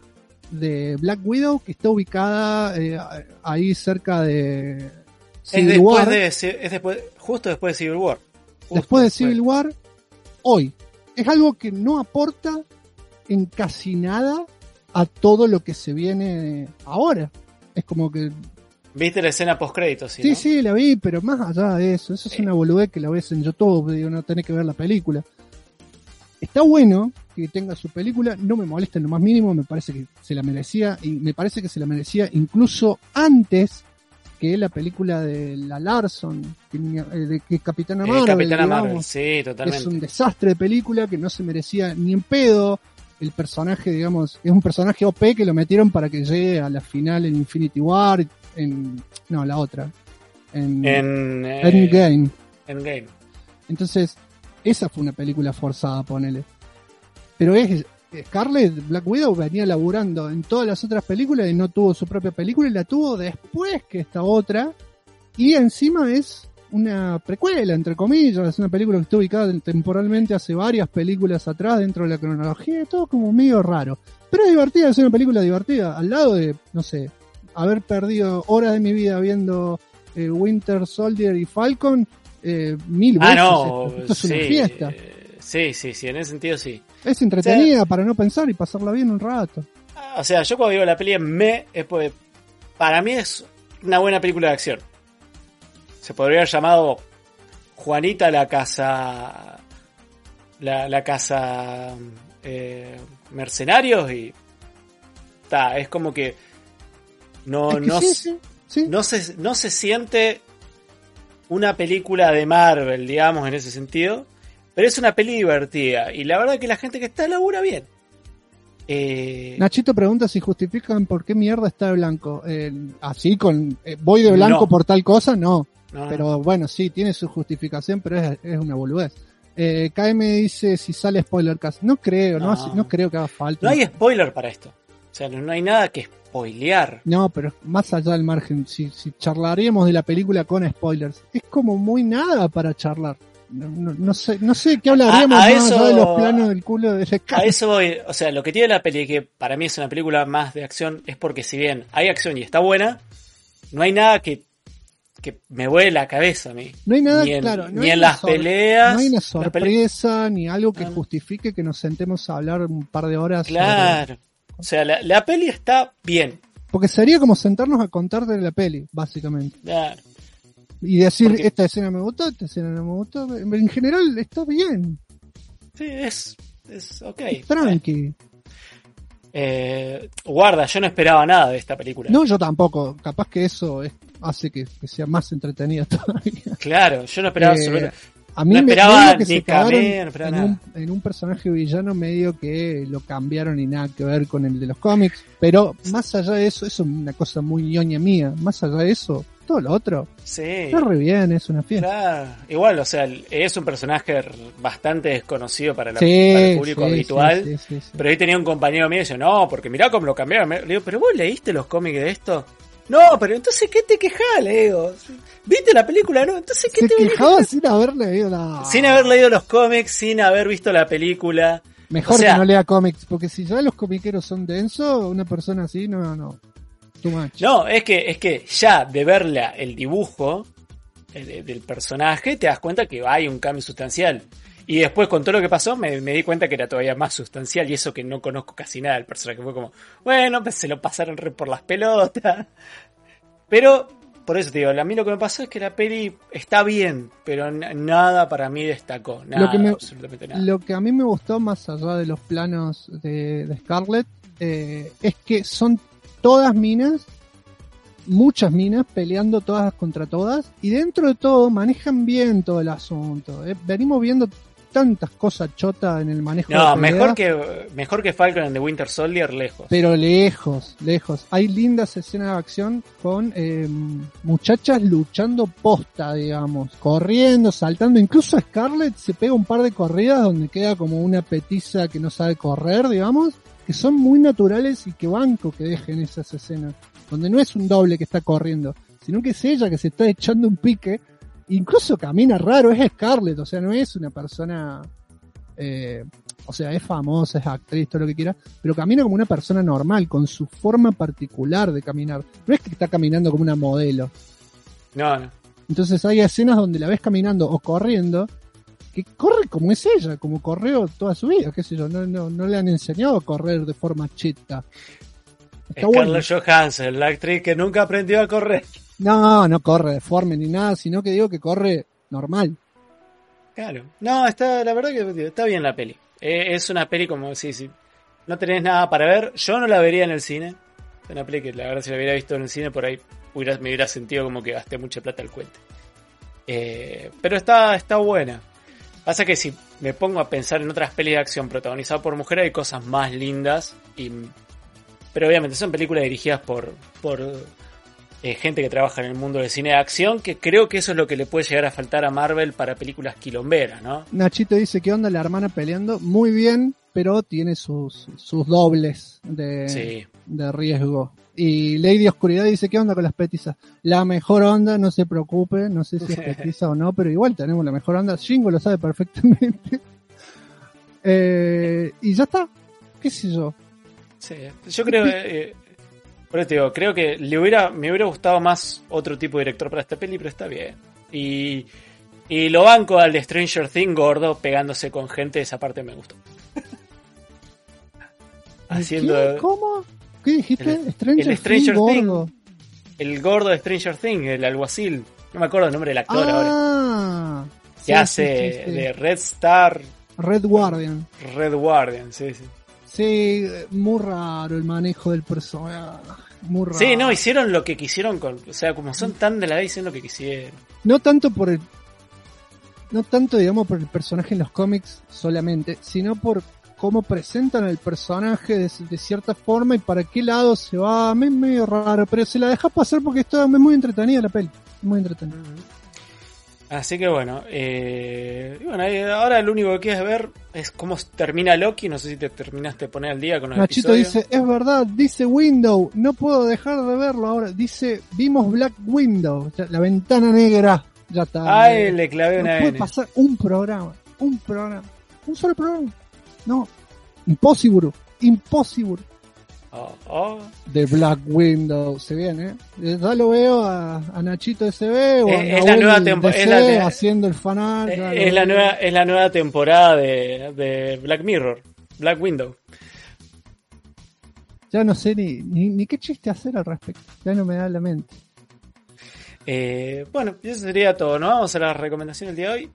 de Black Widow que está ubicada eh, ahí cerca de Es Civil después War. de, es después, justo después de Civil War. Después de Civil War, hoy. Es algo que no aporta en casi nada a todo lo que se viene ahora. Es como que, ¿Viste la escena post créditos? Sí, sí, ¿no? sí, la vi, pero más allá de eso, eso es Sí. una boludez que la ves en YouTube, digo, no tenés que ver la película. Está bueno que tenga su película, no me molesta en lo más mínimo, me parece que se la merecía, y me parece que se la merecía incluso antes que la película de la Larson, que, eh, de que Capitana Eh, Marvel, Capitana digamos. Marvel, sí, que es totalmente. un desastre de película que no se merecía ni en pedo. El personaje, digamos, es un personaje OP que lo metieron para que llegue a la final en Infinity War, en, no, la otra, en, En eh, Endgame. Endgame. Entonces, esa fue una película forzada, ponele. Pero es, Scarlett Black Widow venía laburando en todas las otras películas y no tuvo su propia película y la tuvo después que esta otra. Y encima es una precuela, entre comillas, es una película que está ubicada temporalmente hace varias películas atrás dentro de la cronología, todo como medio raro. Pero es divertida, es una película divertida, al lado de, no sé, haber perdido horas de mi vida viendo eh, Winter Soldier y Falcon, eh, mil veces. Ah, no. esto, esto es una fiesta. Sí, sí, sí, en ese sentido sí. Es entretenida para no pensar y pasarla bien un rato. O sea, yo cuando digo la peli en me, es porque para mí es una buena película de acción. Se podría haber llamado Juanita la casa. La, la casa. eh, mercenarios y. Ta, es como que. No, Es que no, sí, sí. no se, no se siente una película de Marvel, digamos, en ese sentido. Pero es una peli divertida. Y la verdad que la gente que está labura bien. Eh, Nachito pregunta si justifican por qué mierda está de blanco. Eh, así con eh, voy de blanco No. por tal cosa, no. no, no. Pero bueno, sí, tiene su justificación, pero es, es una boludez. Eh, KM dice si sale spoiler cast. No creo, no, hace- no creo que haga falta. No hay spoiler para esto. O sea, no, no hay nada que spoilear. No, pero más allá del margen, si, si charlaríamos de la película con spoilers, es como muy nada para charlar. No, no- sé, no sé qué hablaríamos A- eso- de los planos del culo de ese A eso voy. O sea, lo que tiene la peli, que para mí es una película más de acción, es porque si bien hay acción y está buena, no hay nada que, que me vuele la cabeza a mí. No hay nada, ni en, claro, no ni hay en las peleas. No hay una sorpresa ni algo que no. justifique que nos sentemos a hablar un par de horas. sobre- Claro. O sea, la, la peli está bien. Porque sería como sentarnos a contar de la peli, básicamente. Claro. Y decir, Porque- esta escena me gustó, esta escena no me gustó. En general está bien, Sí, es, es ok. tranqui. Eh, guarda, yo no esperaba nada de esta película. No, yo tampoco. Capaz que eso es- hace que, que sea más entretenida *laughs* todavía. Claro, yo no esperaba Eh, absolutamente- A mí No me esperaba que se no esperaba en, un, en un personaje villano medio que lo cambiaron y nada que ver con el de los cómics. Pero más allá de eso, eso es una cosa muy ñoña mía. Más allá de eso, todo lo otro Sí. está re bien, es una fiesta. Claro, igual, o sea, es un personaje bastante desconocido para, la- Sí, para el público sí, habitual. sí. Pero ahí tenía un compañero mío y dice, no, porque mirá cómo lo cambiaron. Le digo, pero vos leíste los cómics de esto. No, pero entonces, ¿qué te quejas, le digo? ¿Viste la película, no? Entonces, ¿qué Se te quejaba sin haber leído nada. Sin haber leído los cómics, sin haber visto la película. Mejor o sea- que no lea cómics, porque si ya los comiqueros son densos, una persona así, no, no. Too much. No, es que, es que ya de verla el dibujo de- del personaje, te das cuenta que hay un cambio sustancial. Y después con todo lo que pasó me, me di cuenta que era todavía más sustancial y eso que no conozco casi nada del personaje. Fue como, bueno, pues se lo pasaron re por las pelotas. Pero, por eso te digo, a mí lo que me pasó es que la peli está bien, pero nada para mí destacó. Nada, Lo que me- absolutamente nada. Lo que a mí me gustó más allá de los planos de, de Scarlett eh, es que son todas minas, muchas minas peleando todas contra todas y dentro de todo manejan bien todo el asunto. eh. Venimos viendo tantas cosas chotas en el manejo No, de mejor que, mejor que Falcon and the Winter Soldier, lejos. pero lejos, lejos. Hay lindas escenas de acción con eh, muchachas luchando posta, digamos, corriendo, saltando. Incluso Scarlett se pega un par de corridas donde queda como una petiza que no sabe correr, digamos, que son muy naturales y que banco que dejen esas escenas. Donde no es un doble que está corriendo, sino que es ella que se está echando un pique. Incluso camina raro, es Scarlett, o sea, no es una persona eh, o sea, es famosa, es actriz, todo lo que quiera, pero camina como una persona normal, con su forma particular de caminar. No es que está caminando como una modelo. No, no. Entonces hay escenas donde la ves caminando o corriendo, que corre como es ella, como corrió toda su vida, qué sé yo, no, no, no le han enseñado a correr de forma chita. Está bueno. Scarlett Johansson, la actriz que nunca aprendió a correr. No, no corre deforme ni nada, sino que digo que corre normal. Claro. No, está, la verdad que está bien la peli. Eh, es una peli como, sí, sí. No tenés nada para ver. Yo no la vería en el cine. Es una peli que la verdad si la hubiera visto en el cine por ahí hubiera- me hubiera sentido como que gasté mucha plata al cuento. Eh, pero está, está buena. Pasa que si me pongo a pensar en otras pelis de acción protagonizadas por mujeres hay cosas más lindas. Y, pero obviamente son películas dirigidas por, por eh, gente que trabaja en el mundo del cine de acción, que creo que eso es lo que le puede llegar a faltar a Marvel para películas quilomberas, ¿no? Nachito dice, ¿qué onda la hermana peleando? Muy bien, pero tiene sus, sus dobles de, Sí. de riesgo. Y Lady Oscuridad dice, ¿qué onda con las petizas? La mejor onda, no se preocupe, no sé si es *laughs* petiza o no, pero igual tenemos la mejor onda. Shingo lo sabe perfectamente. *laughs* Eh, y ya está, qué sé yo. Sí, yo creo, eh, por eso te digo, creo que le hubiera, me hubiera gustado más otro tipo de director para esta peli, pero está bien. Y, y lo banco al de Stranger Things gordo pegándose con gente, esa parte me gustó. Haciendo ¿Qué? ¿Cómo? ¿Qué dijiste? El- Stranger, el Stranger gordo. el gordo de Stranger Things, el alguacil, no me acuerdo el nombre del actor ahora, Ah, que sí, hace sí, sí, sí. de Red Star, Red Guardian. Red Guardian, sí, sí. Sí, muy raro el manejo del personaje. Muy raro. Sí, no, hicieron lo que quisieron con, o sea, como son tan de la vez, hicieron lo que quisieron. No tanto por el. No tanto, digamos, por el personaje en los cómics solamente, sino por cómo presentan al personaje de, de cierta forma y para qué lado se va. Me- medio raro, pero se la dejas pasar porque está es muy entretenida la peli. Muy entretenida. Así que bueno, eh, y bueno, ahí ahora lo único que quieres ver es cómo termina Loki. No sé si te terminaste de poner al día con los Nachito episodios. dice, es verdad, dice Window, no puedo dejar de verlo ahora. Dice, vimos Black Window, la ventana negra. Ya está. Ay, le clavé no una puede N. pasar un programa, un programa, un solo programa. No, imposible, imposible. Oh, oh. De Black Window, se viene, ¿eh? Ya lo veo a, a Nachito SB o a Es- es la nueva DC es la haciendo el Eh, Es la nueva, es la nueva temporada de, de Black Mirror, Black Window. Ya no sé ni, ni, ni qué chiste hacer al respecto, ya no me da la mente. Eh, bueno, eso sería todo, ¿no? Vamos a las recomendaciones del día de hoy.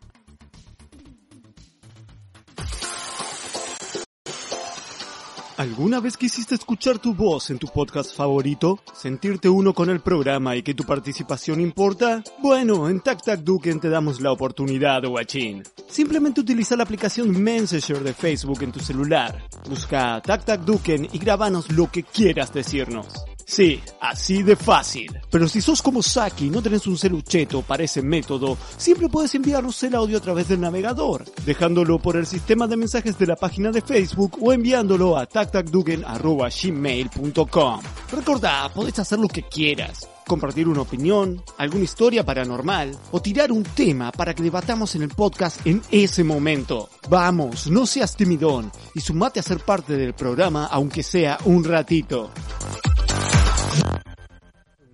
¿Alguna vez quisiste escuchar tu voz en tu podcast favorito? ¿Sentirte uno con el programa y que tu participación importa? Bueno, en Tac Tac Duken te damos la oportunidad, guachín. Simplemente utiliza la aplicación Messenger de Facebook en tu celular. Busca Tac Tac Duken y grabanos lo que quieras decirnos. Sí, así de fácil. Pero si sos como Saki y no tenés un celucheto para ese método, siempre puedes enviarnos el audio a través del navegador, dejándolo por el sistema de mensajes de la página de Facebook o enviándolo a tactacdugen.gmail.com. Recordá, podés hacer lo que quieras. Compartir una opinión, alguna historia paranormal o tirar un tema para que debatamos en el podcast en ese momento. Vamos, no seas timidón y sumate a ser parte del programa aunque sea un ratito.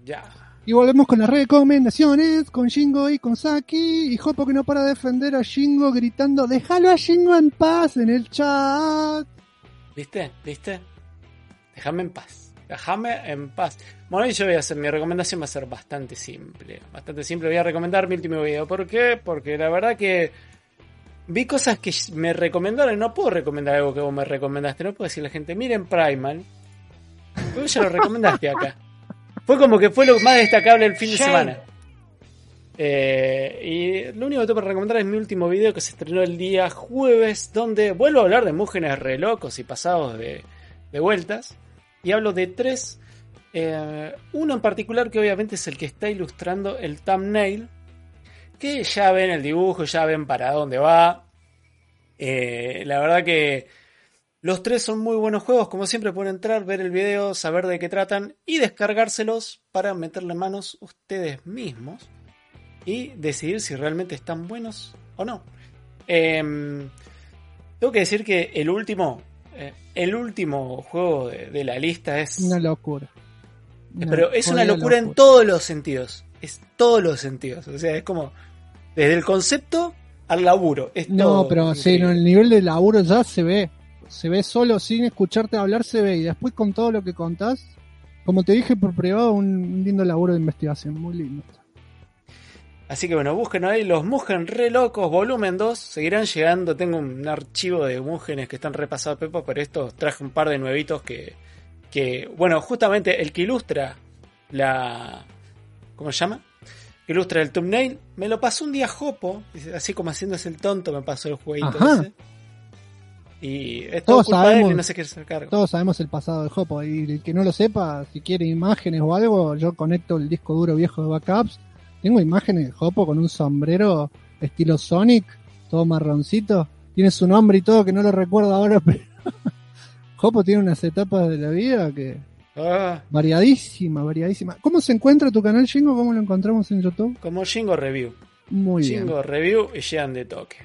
Ya. Y volvemos con las recomendaciones, con Shingo y con Saki, y Jopo que no para de defender a Shingo gritando, déjalo a Shingo en paz en el chat. ¿Viste? ¿Viste? Déjame en paz. Déjame en paz. Bueno, y yo voy a hacer, mi recomendación va a ser bastante simple. Bastante simple. Voy a recomendar mi último video. ¿Por qué? Porque la verdad que vi cosas que me recomendaron. y No puedo recomendar algo que vos me recomendaste. No puedo decirle a la gente, miren Primal. Vos ya lo *laughs* recomendaste acá. Fue como que fue lo más destacable el fin de semana. Eh, y lo único que tengo para recomendar es mi último video que se estrenó el día jueves, donde vuelvo a hablar de mujeres re locos y pasados de, de vueltas. Y hablo de tres. eh, uno en particular que obviamente es el que está ilustrando el thumbnail. Que ya ven el dibujo, ya ven para dónde va. Eh, la verdad que los tres son muy buenos juegos. Como siempre pueden entrar, ver el video, saber de qué tratan y descargárselos para meterle manos ustedes mismos y decidir si realmente están buenos o no. Em, tengo que decir que el último, eh, el último juego de, de la lista es, Una locura. Una pero es una locura en todos los sentidos. Es todos los sentidos. O sea, es como desde el concepto al laburo. Es No, todo pero no, el nivel de laburo ya se ve. Se ve solo sin escucharte hablar, se ve. Y después con todo lo que contás, como te dije por privado, un, lindo laburo de investigación. Muy lindo. Así que bueno, busquen ahí los Mugen re locos, volumen 2. Seguirán llegando. Tengo un archivo de Mugenes que están repasados Pepa, pero estos traje un par de nuevitos que, que. Bueno, justamente el que ilustra la. ¿Cómo se llama? Que ilustra el thumbnail. Me lo pasó un día Jopo, así como haciéndose el tonto, me pasó el jueguito Ajá. ese. Y es todo Todos culpa de él sabemos. y no se quiere hacer cargo. Todos sabemos el pasado de Hopo. Y el que no lo sepa, si quiere imágenes o algo, yo conecto el disco duro viejo de backups. Tengo imágenes de Hopo con un sombrero estilo Sonic, todo marroncito. Tiene su nombre y todo, que no lo recuerdo ahora, *laughs* pero. Hopo tiene unas etapas de la vida que. Ah, Variadísima, variadísima. ¿Cómo se encuentra tu canal, Jingo? ¿Cómo lo encontramos en YouTube? como Jingo Review. Muy bien. Jingo Review y llegan de toque.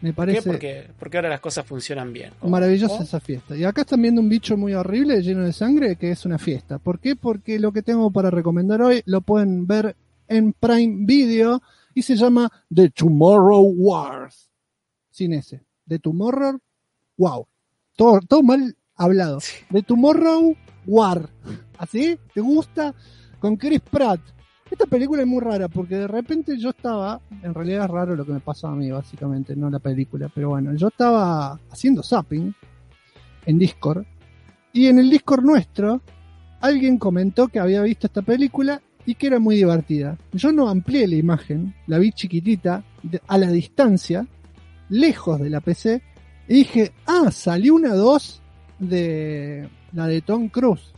Me parece Porque, porque ahora las cosas funcionan bien. ¿O- maravillosa o? esa fiesta. Y acá están viendo un bicho muy horrible, lleno de sangre, que es una fiesta. ¿Por qué? Porque lo que tengo para recomendar hoy lo pueden ver en Prime Video y se llama The Tomorrow Wars. Sin ese. The Tomorrow Wow. Todo, todo mal hablado. The Tomorrow War. ¿Así? ¿Te gusta? Con Chris Pratt. Esta película es muy rara porque de repente yo estaba, en realidad es raro lo que me pasó a mí básicamente, no la película, pero bueno, yo estaba haciendo zapping en Discord y en el Discord nuestro alguien comentó que había visto esta película y que era muy divertida. Yo no amplié la imagen, la vi chiquitita, a la distancia, lejos de la PC, y dije, ah, salió una 2 de la de Tom Cruise.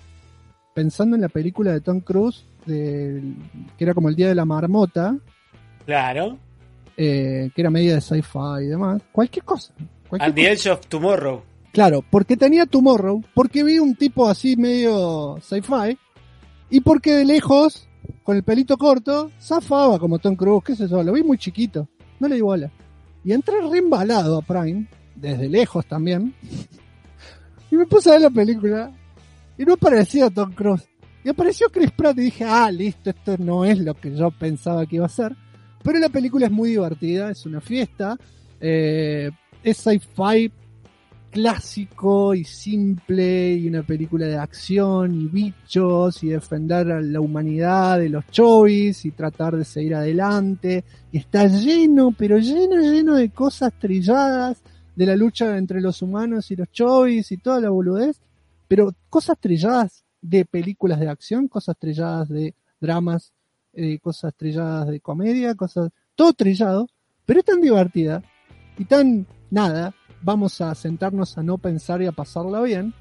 Pensando en la película de Tom Cruise, que era como el Día de la Marmota, Claro. eh, que era media de sci-fi y demás. Cualquier cosa. cualquier And the Edge of Tomorrow. Claro, porque tenía Tomorrow, porque vi un tipo así medio sci-fi, y porque de lejos, con el pelito corto, zafaba como Tom Cruise, qué sé yo, lo vi muy chiquito, no le di bola. Y entré re embalado a Prime, desde lejos también, *laughs* y me puse a ver la película, y no aparecía Tom Cruise. Y apareció Chris Pratt y dije, ah, listo, esto no es lo que yo pensaba que iba a ser. Pero la película es muy divertida, es una fiesta, eh, es sci-fi clásico y simple y una película de acción y bichos y defender a la humanidad de los chovis y tratar de seguir adelante y está lleno pero lleno lleno de cosas trilladas de la lucha entre los humanos y los chovis y toda la boludez pero cosas trilladas de películas de acción cosas trilladas de dramas eh, cosas trilladas de comedia cosas todo trillado pero es tan divertida y tan nada vamos a sentarnos a no pensar y a pasarla bien,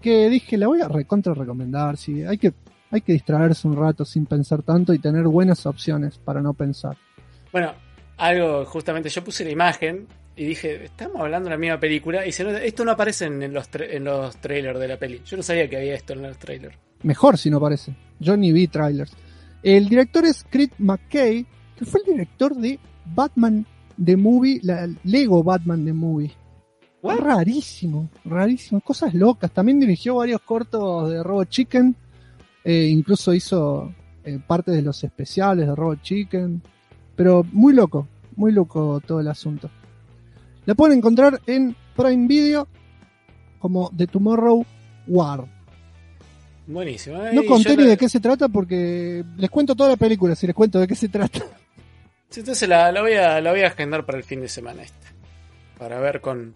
que dije, la voy a recontra recomendar, si hay que Hay que distraerse un rato sin pensar tanto y tener buenas opciones para no pensar. Bueno, algo, justamente yo puse la imagen y dije, estamos hablando de la misma película y se nota- esto no aparece en los, tra- en los trailers de la peli. Yo no sabía que había esto en los trailers. Mejor si no parece. Yo ni vi trailers. El director es Chris McKay, que fue el director de Batman The Movie, la Lego Batman The Movie. What? Rarísimo, rarísimo, cosas locas. También dirigió varios cortos de Robot Chicken, eh, incluso hizo eh, parte de los especiales de Robot Chicken. Pero muy loco, muy loco todo el asunto. La pueden encontrar en Prime Video como The Tomorrow War. Buenísimo. No Y conté yo ni la- de qué se trata porque les cuento toda la película si les cuento de qué se trata. *laughs* Sí, Entonces la, la voy a, la voy a agendar para el fin de semana esta. Para ver con,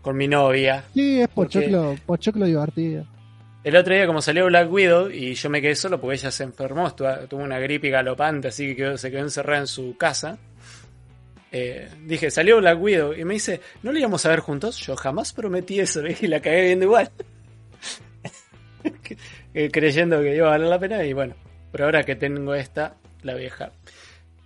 con mi novia. Sí, es pochoclo, pochoclo divertido. El otro día, como salió Black Widow y yo me quedé solo porque ella se enfermó, tuvo una gripe galopante, así que quedó- se quedó encerrada en su casa. Eh, dije, salió Black Widow y me dice, ¿no lo íbamos a ver juntos? Yo jamás prometí eso *laughs* y la cagué viendo igual. *laughs* Eh, Creyendo que iba a valer la pena y bueno, pero ahora que tengo esta, la voy a dejar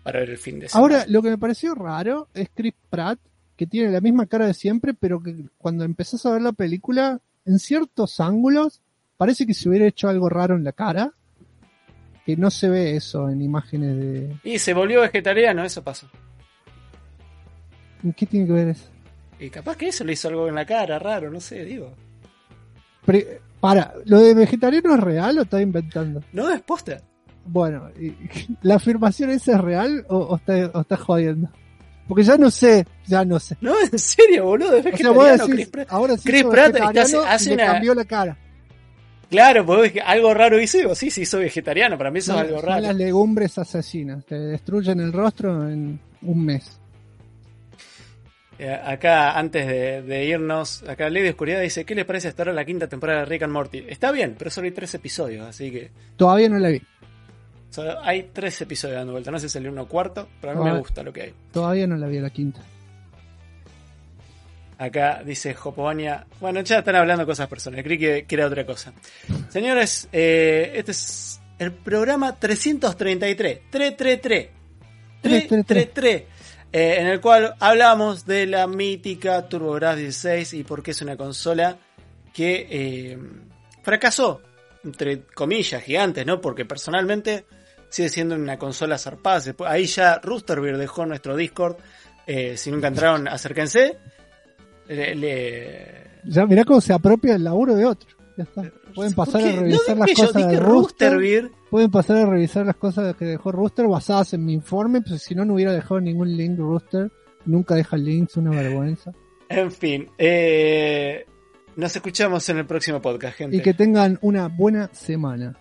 para ver el fin de semana. Ahora, lo que me pareció raro es Chris Pratt, que tiene la misma cara de siempre, pero que cuando empezás a ver la película, en ciertos ángulos, parece que se hubiera hecho algo raro en la cara. Que no se ve eso en imágenes de. Y se volvió vegetariano, eso pasó. ¿Qué tiene que ver eso? Y capaz que eso le hizo algo en la cara, raro, no sé, digo. Para, ¿lo de vegetariano es real o está inventando? No, es posta. Bueno, *laughs* ¿la afirmación esa es real o, o está, jodiendo? Porque ya no sé, ya no sé. No, en serio, boludo, es O sea, vegetariano, decís, Chris Pratt. ahora sí Chris Pratt está- vegetariano hace y le una- cambió la cara. Claro, pues algo raro hice, digo, sí, sí, soy vegetariano, para mí eso es algo son raro. las legumbres asesinas, te destruyen el rostro en un mes. Eh, acá, antes de, de irnos, acá Lady Oscuridad dice, ¿qué les parece hasta ahora la quinta temporada de Rick and Morty? Está bien, pero solo hay tres episodios, así que Todavía no la vi, solo hay tres episodios dando vuelta. No sé si salió uno cuarto, pero a mí me gusta lo que hay. todavía no la vi la quinta. Acá dice Joponia. Bueno, ya están hablando cosas personales. Creí que, que era otra cosa. Señores, eh, este es el programa 333. 333. 333. Eh, en el cual hablamos de la mítica TurboGrafx 16 y por qué es una consola que eh, fracasó, entre comillas, gigantes, ¿no? Porque personalmente sigue siendo una consola zarpada. Ahí ya Roosterbeer dejó nuestro Discord. Eh, si nunca entraron, *laughs* acérquense. Le- le- Ya mirá cómo se apropia el laburo de otro. Ya está. Pueden pasar a revisar no las yo, cosas de Rooster. Pueden pasar a revisar las cosas que dejó Rooster basadas en mi informe, pues si no, no hubiera dejado ningún link Rooster. Nunca deja links, una vergüenza. En fin, eh, nos escuchamos en el próximo podcast, gente. Y que tengan una buena semana.